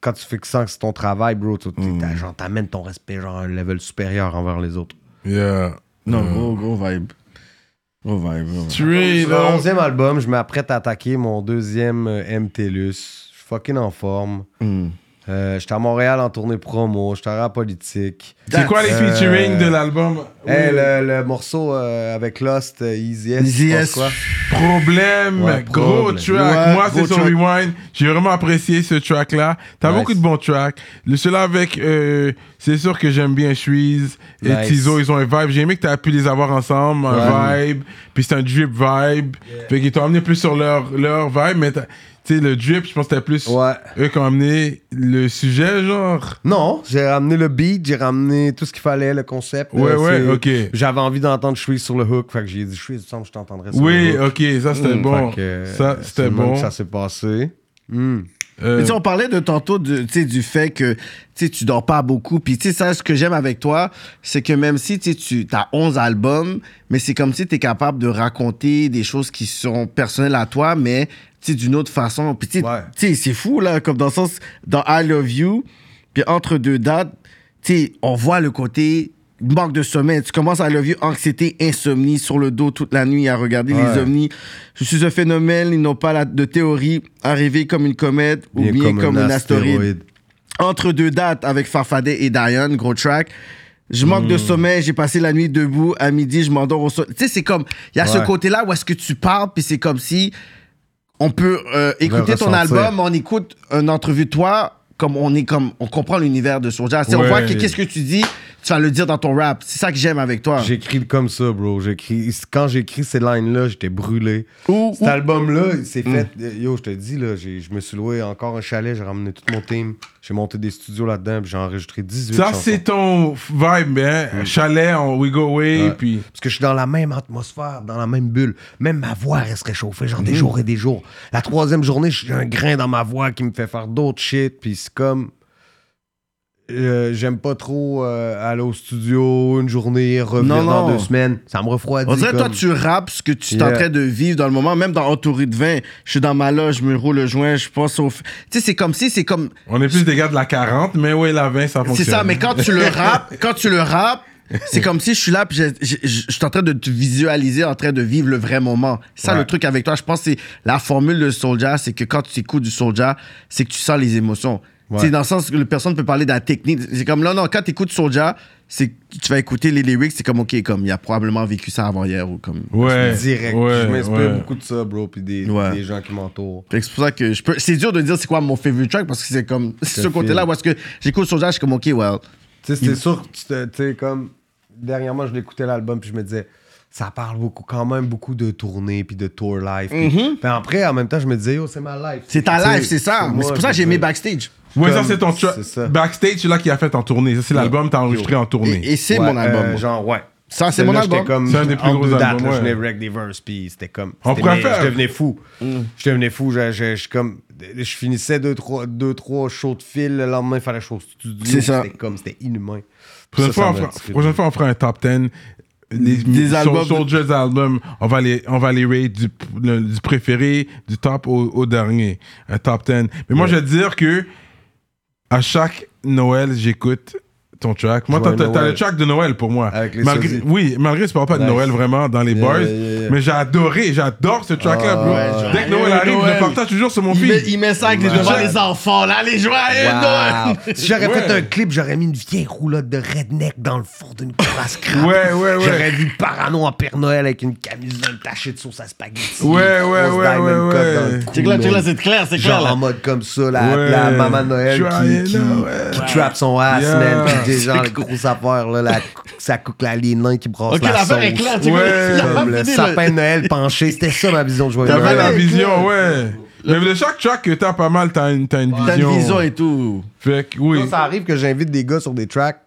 Quand tu fais que ça, que c'est ton travail, bro, tu t'as- genre, t'amènes ton respect, genre, à un level supérieur envers les autres. Yeah. Non, gros, gros vibe. Gros vibe. gros vibe. Up. 11e album, je m'apprête à attaquer mon deuxième euh, MTLUS. Je suis fucking en forme. Euh, j'étais à Montréal en tournée promo, j'étais à la politique. C'est quoi les Euh, featuring de l'album? Hey, Oui. le, le morceau euh, avec Lost, euh, Easy S, Easy S. quoi? Problème, Ouais, gros problème. track. Ouais, Moi, c'est sur. Rewind. J'ai vraiment apprécié ce track-là. T'as Nice. beaucoup de bons tracks. Le celui avec, euh, c'est sûr que j'aime bien Shreeze et Nice. Tizo. Ils ont un vibe. J'ai aimé que t'as pu les avoir ensemble, un vibe. Puis c'est un drip vibe. Fait qu'ils t'ont amené plus sur leur, leur vibe, mais sais, le drip, je pense que c'était plus Ouais. eux qui ont amené le sujet, genre? Non, j'ai ramené le beat, j'ai ramené tout ce qu'il fallait, le concept. Ouais, Euh, ouais, ok. J'avais envie d'entendre Shreeze sur le hook, fait que j'ai dit Shreeze, je t'entendrais sur Oui, le hook. ok, ça c'était Mm, bon. que, ça c'était bon. que Ça s'est passé. Hmm. Euh, tu sais, on parlait de tantôt de, du fait que tu dors pas beaucoup. Puis tu sais, ça, ce que j'aime avec toi, c'est que même si tu as 11 albums, mais c'est comme si tu es capable de raconter des choses qui sont personnelles à toi, mais d'une autre façon. Puis tu sais, Ouais. tu sais, c'est fou, là, comme dans le sens, dans I Love You, puis entre deux dates, tu sais, on voit le côté manque de sommeil. Tu commences à Love You, anxiété, insomnie, sur le dos toute la nuit à regarder Ouais. les ovnis. Je suis un phénomène, ils n'ont pas la- de théorie, arriver comme une comète ou bien comme, un astéroïde. Entre deux dates avec Farfadet et Diane, gros track. Je manque Hmm. de sommeil, j'ai passé la nuit debout. À midi, je m'endors au sol. Tu sais, c'est comme. Il y a ce côté-là où est-ce que tu parles, puis c'est comme si on peut euh, écouter ton album, on écoute une entrevue de toi, comme on est comme. On comprend l'univers de Soulja. Tu sais, On Ouais. voit que qu'est-ce que tu dis, tu vas le dire dans ton rap. C'est ça que j'aime avec toi. J'écris comme ça, bro. J'écris... Quand j'écris ces lines-là, j'étais brûlé. Cet ou- album-là, il s'est fait. Yo, je te dis, là, je me suis loué encore un chalet, j'ai ramené tout mon team. J'ai monté des studios là-dedans, puis j'ai enregistré 18 Ça, chansons. c'est ton vibe, hein? Chalet, on we go away, Ouais. puis... Parce que je suis dans la même atmosphère, dans la même bulle. Même ma voix reste réchauffée, genre des jours et des jours. La troisième journée, j'ai un grain dans ma voix qui me fait faire d'autres shit, puis c'est comme. Euh, J'aime pas trop euh, aller au studio une journée, revenir Non, dans non. deux semaines. Ça me refroidit. On dirait toi, comme- tu rappes ce que tu es Yeah. en train de vivre dans le moment, même dans Entouré de vin. Je suis dans ma loge, je me roule le joint, je pense au. Tu sais, c'est comme si, c'est comme. On est plus des gars de la 40, mais ouais, la 20, ça fonctionne. C'est ça, mais quand tu le rappes, quand tu le rappes, c'est comme si je suis là, puis je, je- je- je suis en train de te visualiser, en train de vivre le vrai moment. C'est ça Ouais. le truc avec toi. Je pense que c'est la formule de Soulja, c'est que quand tu écoutes du Soulja, c'est que tu sens les émotions. Ouais. C'est dans le sens que le personne peut parler de la technique. C'est comme là, non, quand tu écoutes Soulja, c'est que tu vas écouter les lyrics, c'est comme, OK, comme il a probablement vécu ça avant hier ou comme. Ouais. Direct. Ouais, je m'inspire ouais. beaucoup de ça, bro, puis des, Ouais. des gens qui m'entourent. Que c'est pour ça que je peux. C'est dur de dire c'est quoi mon favorite track parce que c'est comme. ce côté-là est-ce que j'écoute Soulja, je suis comme, OK, well. Tu sais, c'était sûr, que tu te- tu sais, comme. Dernièrement, je l'écoutais l'album, puis je me disais, ça parle beaucoup, quand même beaucoup de tournée, puis de tour life. Puis, puis après, en même temps, je me disais, yo, c'est ma life. C'est ta life, c'est ça. Mais c'est pour ça que j'ai aimé backstage. Ouais, ça, c'est ton tra- c'est ça. Backstage, c'est là qu'il a fait en tournée. Ça, c'est l'album que t'as enregistré en tournée. Et, et c'est Ouais, mon album. euh, genre, ouais. Ça, c'est mon Celle-là, album. comme. C'est un des plus gros albums, là, ouais. Je venais wreck des verses, puis c'était comme. On pourrait faire. Je devenais fou. Mm. Je devenais fou. Je, je, je- comme. Je finissais deux, trois, deux, trois shows de fil. Le lendemain, il fallait que je sois au studio. C'est ça. C'était comme. C'était inhumain. Prochaine, fois, on fera un top 10. Les, Des Sol- albums. Soldier's album, on va les, on va les rate du, préféré, du top au, au dernier. Un top 10. Mais moi, je te dire que à chaque Noël, j'écoute ton track. Moi, t'as, t'as- t'as Noël. le track de Noël pour moi. Avec les malgré. Oui, malgré que tu parles pas de Nice. Noël vraiment dans les Yeah, bars. yeah, yeah. Mais j'ai adoré, j'adore ce track-là, bro. ouais. Dès que Noël arrive, je Noël. le partage toujours sur mon Il met, il met ça avec les Ouais. devant les enfants, là, les joyeux Noël. Wow. si j'aurais Ouais. fait un clip, j'aurais mis une vieille roulotte de redneck dans le fond d'une classe crap. Ouais, ouais, ouais. J'aurais vu Parano en Père Noël avec une camisole tachée de sauce à spaghetti. Ouais, ouais, ouais, ouais, Check là, check c'est clair, c'est clair. Genre en mode comme ça, la, maman de Noël qui, Noël. trappe son ass, man. Des gens, les grosses affaires, là, la, ça coupe la ligne qui brasse Ok, la l'affaire est sauce. claire. check Ouais. Comme le sapin de Noël penché. C'était ça ma vision de joyeux T'avais la vision, ouais. Mais de chaque track que t'as pas mal, t'as une, t'as une T'as vision. une vision et tout. Fait que, oui. Ça, ça arrive que j'invite des gars sur des tracks,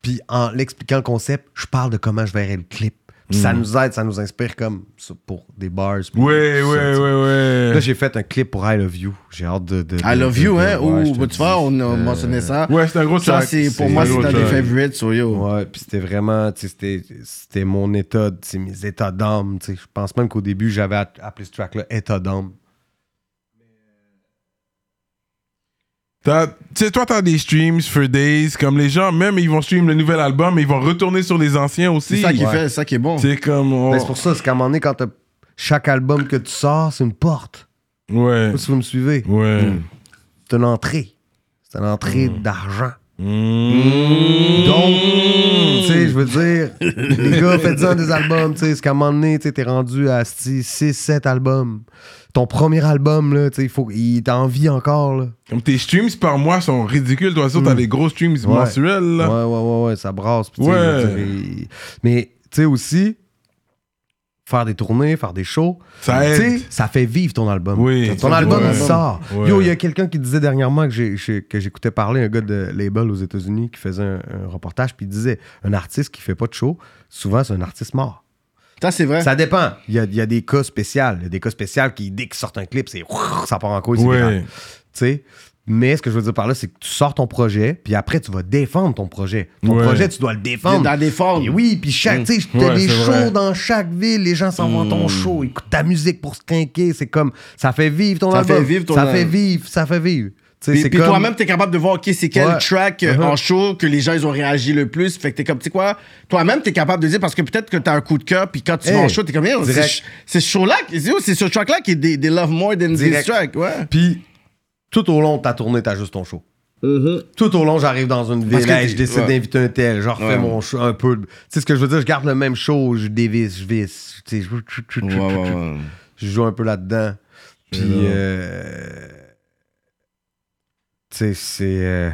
puis en l'expliquant le concept, je parle de comment je verrais le clip. Puis ça nous aide, ça nous inspire comme ça, pour des bars. tu sais. ouais, ouais. Là, j'ai fait un clip pour I Love You. J'ai hâte de. de- I de- love de- you, de- hein? ouais, Ou, tu dis. vois, on a Euh, mentionné ça. Ouais, c'est un gros Ça, c'est pour moi, c'est un des favorites, so yo. Ouais, puis c'était vraiment, tu sais, c'était, c'était mon état, c'est mes états d'âme, tu sais. Je pense même qu'au début, j'avais appelé ce track-là état d'âme. Tu sais, toi, t'as des streams for days. Comme les gens, même, ils vont stream le nouvel album, mais ils vont retourner sur les anciens aussi. C'est ça qui Ouais. fait, c'est ça qui est bon. C'est comme. on- Ben, c'est pour ça, c'est qu'à un moment donné, quand t'as- chaque album que tu sors, c'est une porte. Ouais. Je sais pas si vous me suivez. Ouais. C'est une entrée. C'est une entrée d'argent. Mmh. Donc, tu sais, je veux dire, les gars, faites-en des albums, tu sais, c'est qu'à un moment donné, tu sais, t'es rendu à 6, 7 albums. Ton premier album, là, tu sais, il faut, il t'a envie encore, là. Comme tes streams par mois sont ridicules. Toi, sûr, t'as des gros streams Ouais. mensuels. Ouais, là. ouais, ouais, ouais, ça brasse. Ouais. Mais, tu sais, aussi, faire des tournées, faire des shows, Ça aide. ça fait vivre ton album. Oui. Ton album, il sort. Ouais. Yo, il y a quelqu'un qui disait dernièrement que que j'écoutais parler, un gars de label aux États-Unis qui faisait un, un reportage, puis il disait un artiste qui fait pas de show, souvent, c'est un artiste mort. Ça, c'est vrai. Ça dépend. Il y a, il y a des cas spéciaux. Il y a des cas spéciaux qui, dès qu'ils sortent un clip, c'est ça part en couille. c'est. Ouais. Tu sais? Mais ce que je veux dire par là, c'est que tu sors ton projet, puis après, tu vas défendre ton projet. Ton Ouais. projet, tu dois le défendre. Dans des formes. Et oui, puis chaque, tu sais, Ouais, des shows vrai. dans chaque ville, les gens s'en vont à ton show, ils écoutent ta musique pour se quinquer, c'est comme, ça fait vivre ton Ça album. fait vivre ton Ça album. fait vivre, ça fait vivre. Puis, puis comme- toi-même, t'es capable de voir, OK, c'est quel Ouais. track Uh-huh. en show que les gens, ils ont réagi le plus. Fait que t'es comme, tu sais quoi, toi-même, t'es capable de dire, parce que peut-être que t'as un coup de cœur, puis quand tu vas Hey, en show, t'es comme, c'est ce show-là, c'est c'est ce track-là qui est des, des Love More Than This. Track, ouais. Puis, tout au long de ta tournée, t'as juste ton show. Tout au long, j'arrive dans une ville, t'es- je décide ouais. d'inviter un tel, je refais Ouais. mon show un peu. Tu sais ce que je veux dire? Je garde le même show, je dévisse, je visse. Je joue un peu là-dedans. Puis, euh, tu sais, c'est. euh,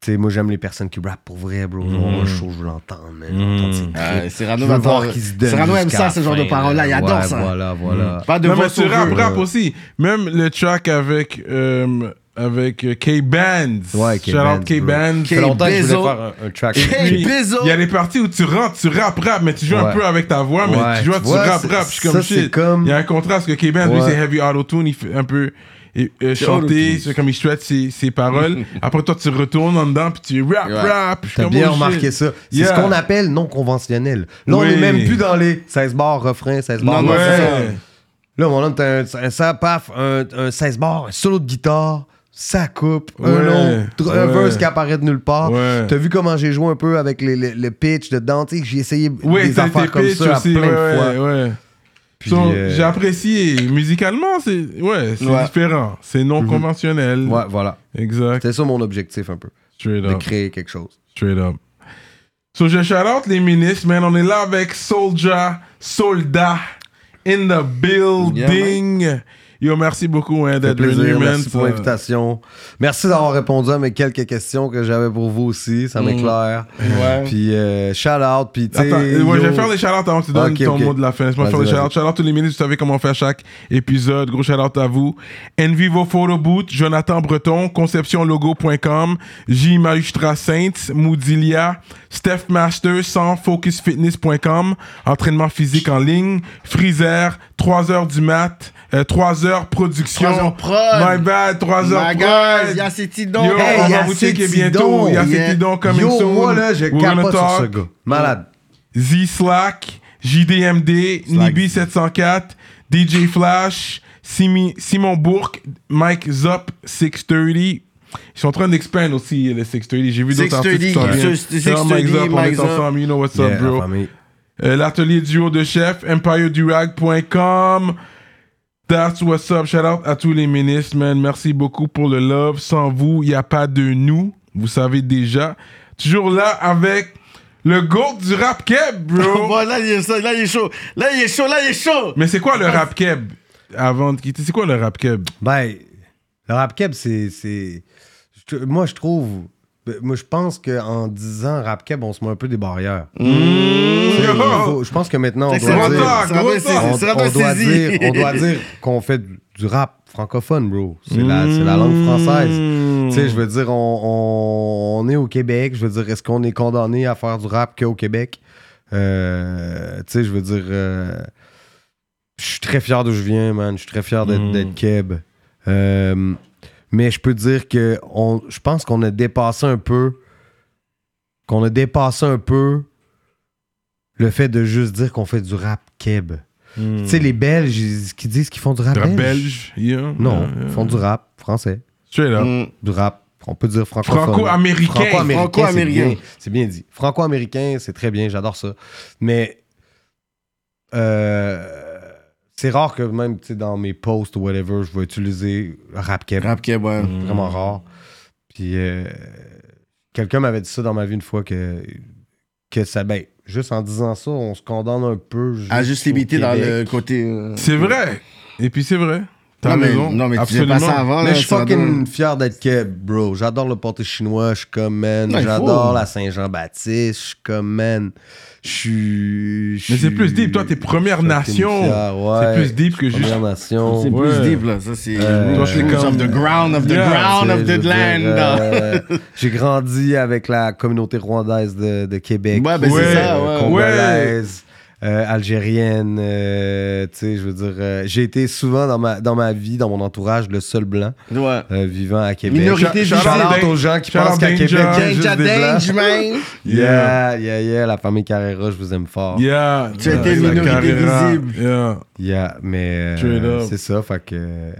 tu sais, moi, j'aime les personnes qui rappent pour vrai, bro. Genre, un show, je veux l'entendre, man. Ah, clips. Cyrano Je veux voir se donne Cyrano aime ça, ce genre de paroles-là. Il adore Ouais, ça. Voilà, voilà. Pas de Non, mais rap, rap aussi. Même le track avec, euh, avec euh, K-Bands. Ouais, Shout out K-Bands, K-Bands. Ça fait longtemps que je Bezos. voulais faire un, un track. Hey, Puis, Bezos. Il y a des parties où tu rentres, tu rap, rap, mais tu joues un Ouais. peu avec ta voix, mais Ouais, tu joues, tu tu vois, rap, rap. Je suis comme shit. comme- Il y a un contraste que K-Bands, lui, c'est heavy auto-tune, il fait un peu et, euh, chanter, c'est comme il stretch ses, ses paroles. Après, toi, tu retournes en dedans, puis tu rap, Ouais. rap. T'as bien oh, remarqué ça. C'est Yeah. ce qu'on appelle non conventionnel. Là, on est même plus dans les 16 bars, refrain, 16 bars. Non. Ouais. Là, mon homme, t'as un, ça, paf, un, un 16 bars, un solo de guitare, ça coupe, un long, un Ouais. verse qui apparaît de nulle part. Ouais. T'as vu comment j'ai joué un peu avec les- les- le pitch dedans, j'ai essayé Oui, des affaires comme ça plein de fois. Puis, So, euh, J'ai apprécié. Musicalement, c'est ouais, c'est Ouais. différent. C'est non conventionnel. Ouais, voilà. Exact. C'était ça mon objectif un peu, Straight de up. créer quelque chose. Straight up. So, je shout out les ministres, man. On est là avec Soldier, Soldat, in the building. Yo, merci beaucoup hein, d'être venu, man. merci pour l'invitation. Merci d'avoir répondu à mes quelques questions que j'avais pour vous aussi, ça m'éclaire. Ouais. Puis euh, shout out, puis Attends, ouais, je vais faire les shout avant que tu donnes Ok, ton ok. mot de la fin. Laisse-moi faire les vas-y. shout-outs. Shout-out tous les minutes, vous savez comment on fait à chaque épisode. Gros shout-out à vous. Envivo Photo Boot, Jonathan Breton, conceptionlogo.com, J. Maustra Saints, Moodilia, Steph Master, sans focusfitness.com, entraînement physique en ligne, Freezer, 3 heures du mat, euh, 3 heures production. 3 heures prod. My bad, 3 heures My prod. guys, y a ces petits dons. Yo, Hey, on va vous checker ces bientôt. tidons. Il y a Yeah. ces tidons coming Yo, soon. moi là, je capote sur ce gars. Malade. Z-Slack, JDMD, Nibi704, DJ Flash, Simi- Simon Bourque, Mike Zop, 630. Ils sont en train d'expand aussi, les 630. J'ai vu d'autres 630, artistes qui C'est vraiment Mike 630, Zop, on est ensemble. You know what's up, bro. Euh, L'atelier duo de chef, empiredurag.com. That's what's up. Shout out à tous les ministres, man. Merci beaucoup pour le love. Sans vous, il n'y a pas de nous. Vous savez déjà. Toujours là avec le GOAT du rap keb, bro. Bon, là, il est, ça, là, il est chaud. Là, il est chaud. Là, il est chaud. Mais c'est quoi le rap keb? Avant de quitter, c'est quoi le rap keb? Ben, le rap keb, c'est. Moi, je trouve. ben, Moi, je pense qu'en disant rap keb, on se met un peu des barrières. Il faut- Je pense que maintenant, on C'est doit dire. c'est- on, on doit dire, on doit dire qu'on fait du- du rap francophone, bro. C'est la, c'est la langue française. Tu sais, je veux dire, on, on- on est au Québec. Je veux dire, est-ce qu'on est condamné à faire du rap qu'au Québec? Euh, tu sais, je veux dire, euh, je suis très fier d'où je viens, man. Je suis très fier d'être Mm. d'être Keb. Euh, mais je peux dire que on, je pense qu'on a dépassé un peu, qu'on a dépassé un peu le fait de juste dire qu'on fait du rap Keb. Tu sais, les Belges, ils- qui disent qu'ils font du rap belge? belge, yeah. Non, Yeah, ils yeah. font du rap français. Straight up. Mm. Du rap, on peut dire francophone. Franco-américain. Franco-américain, c'est Franco-américain. bien. C'est bien dit. Franco-américain, c'est très bien, j'adore ça. Mais euh, c'est rare que même tu sais, dans mes posts ou whatever, je vais utiliser rap keb. Rap Keb, ouais. Vraiment rare. Puis euh, quelqu'un m'avait dit ça dans ma vie une fois que, que ça, ben, juste en disant ça, on se condamne un peu. À juste limiter dans le côté. euh, C'est vrai. Et puis c'est vrai. T'as Non, mais, raison. non, mais tu disais Absolument. pas ça avant. Mais là, je suis fucking fier d'être Keb, bro. J'adore le pâté chinois. Je suis comme, man. Ouais, J'adore faut. la Saint-Jean-Baptiste. Je suis comme, man. Je suis. Mais c'est plus deep. Toi, t'es Première Nation. ouais. C'est plus deep que juste. Première Nation. C'est Ouais. plus deep, là. Ça, c'est. Euh, Toi, c'est Roots comme- of the ground of the Yeah, ground Tu of the land. euh, J'ai grandi avec la communauté rwandaise de, de Québec. Ouais, ben Ouais. c'est ça, ouais. congolaise, euh, algérienne. euh, tu sais, je veux dire, euh, j'ai été souvent dans ma, dans ma vie, dans mon entourage, le seul blanc Ouais. euh, vivant à Québec. Minorité out aux gens qui pensent qu'à. Québec, il y a juste Danger, des blancs. man. Yeah, yeah, yeah, la famille Carrera, je vous aime fort. Yeah. Tu as yeah, minorité Carrera. visible. Yeah. Yeah, mais euh, c'est ça, fait que...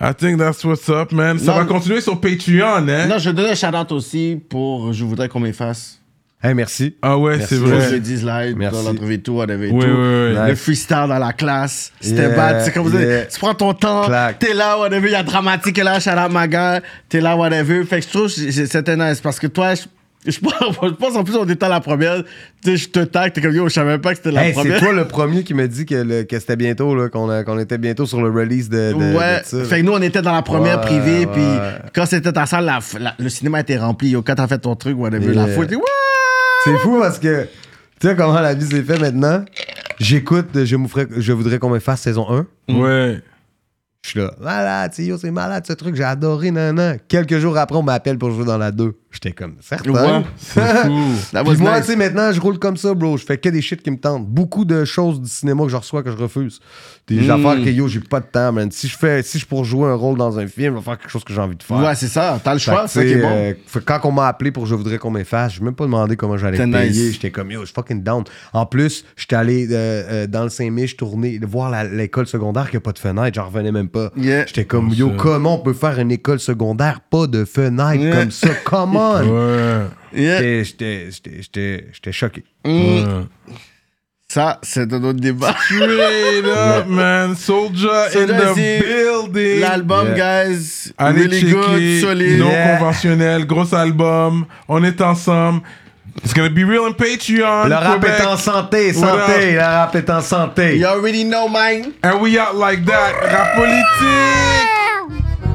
I think that's what's up, man. Ça Non. va continuer sur Patreon, hein? Non, je donne un shout-out aussi pour Je voudrais qu'on m'efface. Hey, merci. Ah ouais, c'est vrai. dise live Merci. dans l'entrevue et tout, whatever et Oui, tout. oui, oui. Nice. Le freestyle dans la classe, c'était Yeah, bad. C'est comme vous yeah. dites, tu prends ton temps, t'es là, whatever, il y a dramatique là, shout out ma gars, t'es là, whatever. Fait que je trouve que c'est- c'était nice parce que toi, je- Je pense, je pense en plus, on était à la première. Tu sais, je te tag, t'es comme yo, je savais même pas que c'était la Hey, c'est première. toi le premier qui m'a dit que, le- que c'était bientôt, là, qu'on, qu'on était bientôt sur le release de, de, ouais, de ça. fait que nous on était dans la première Ouais, privée, ouais. puis quand c'était ta salle, la, la- le cinéma était rempli. Yo, quand t'as fait ton truc, whatever, la Yeah. foule était What? C'est fou parce que, tu sais comment la vie s'est fait maintenant? J'écoute, je, voudrais qu'on me fasse saison 1. Ouais. Je suis là, malade, c'est yo, c'est malade ce truc, j'ai adoré, nan, Quelques jours après, on m'appelle pour jouer dans la 2. J'étais comme, certain. Ouais. C'est fou. Puis moi, nice. tu sais, maintenant, je roule comme ça, bro. Je fais que des shit qui me tentent. Beaucoup de choses du cinéma que je reçois que je refuse. Des Mm. affaires que, yo, j'ai pas de temps, man. Si je fais, si je pour jouer un rôle dans un film, je vais faire quelque chose que j'ai envie de faire. Ouais, c'est ça, t'as le choix, c'est ça qui est tu sais, bon. euh, fait quand on m'a appelé pour Je voudrais qu'on m'efface, je même pas demandé comment j'allais payer. nice. J'étais comme, yo, je suis fucking down. En plus, j'étais allé euh, euh, dans le Saint-Mich tourner, voir l'école secondaire qui a pas de fenêtre. J'en revenais même pas. Yeah. J'étais comme, yo, comment on peut faire une école secondaire pas de fenêtre Yeah. comme ça? Come on! Ouais. Yeah. J'étais- J'étais j'étais- j'étais- j'étais choqué. Mm. Ouais. Ça, c'est un autre débat. Straight up, man. Soldier in the building. L'album, Yeah. guys, Allez really good, checker. solide. Non Yeah. conventionnel. Gros album. On est ensemble. It's gonna be real on Patreon. Le rap Québec. est en santé, santé, le rap est en santé. You already know, man. And we out like that. Rap politique.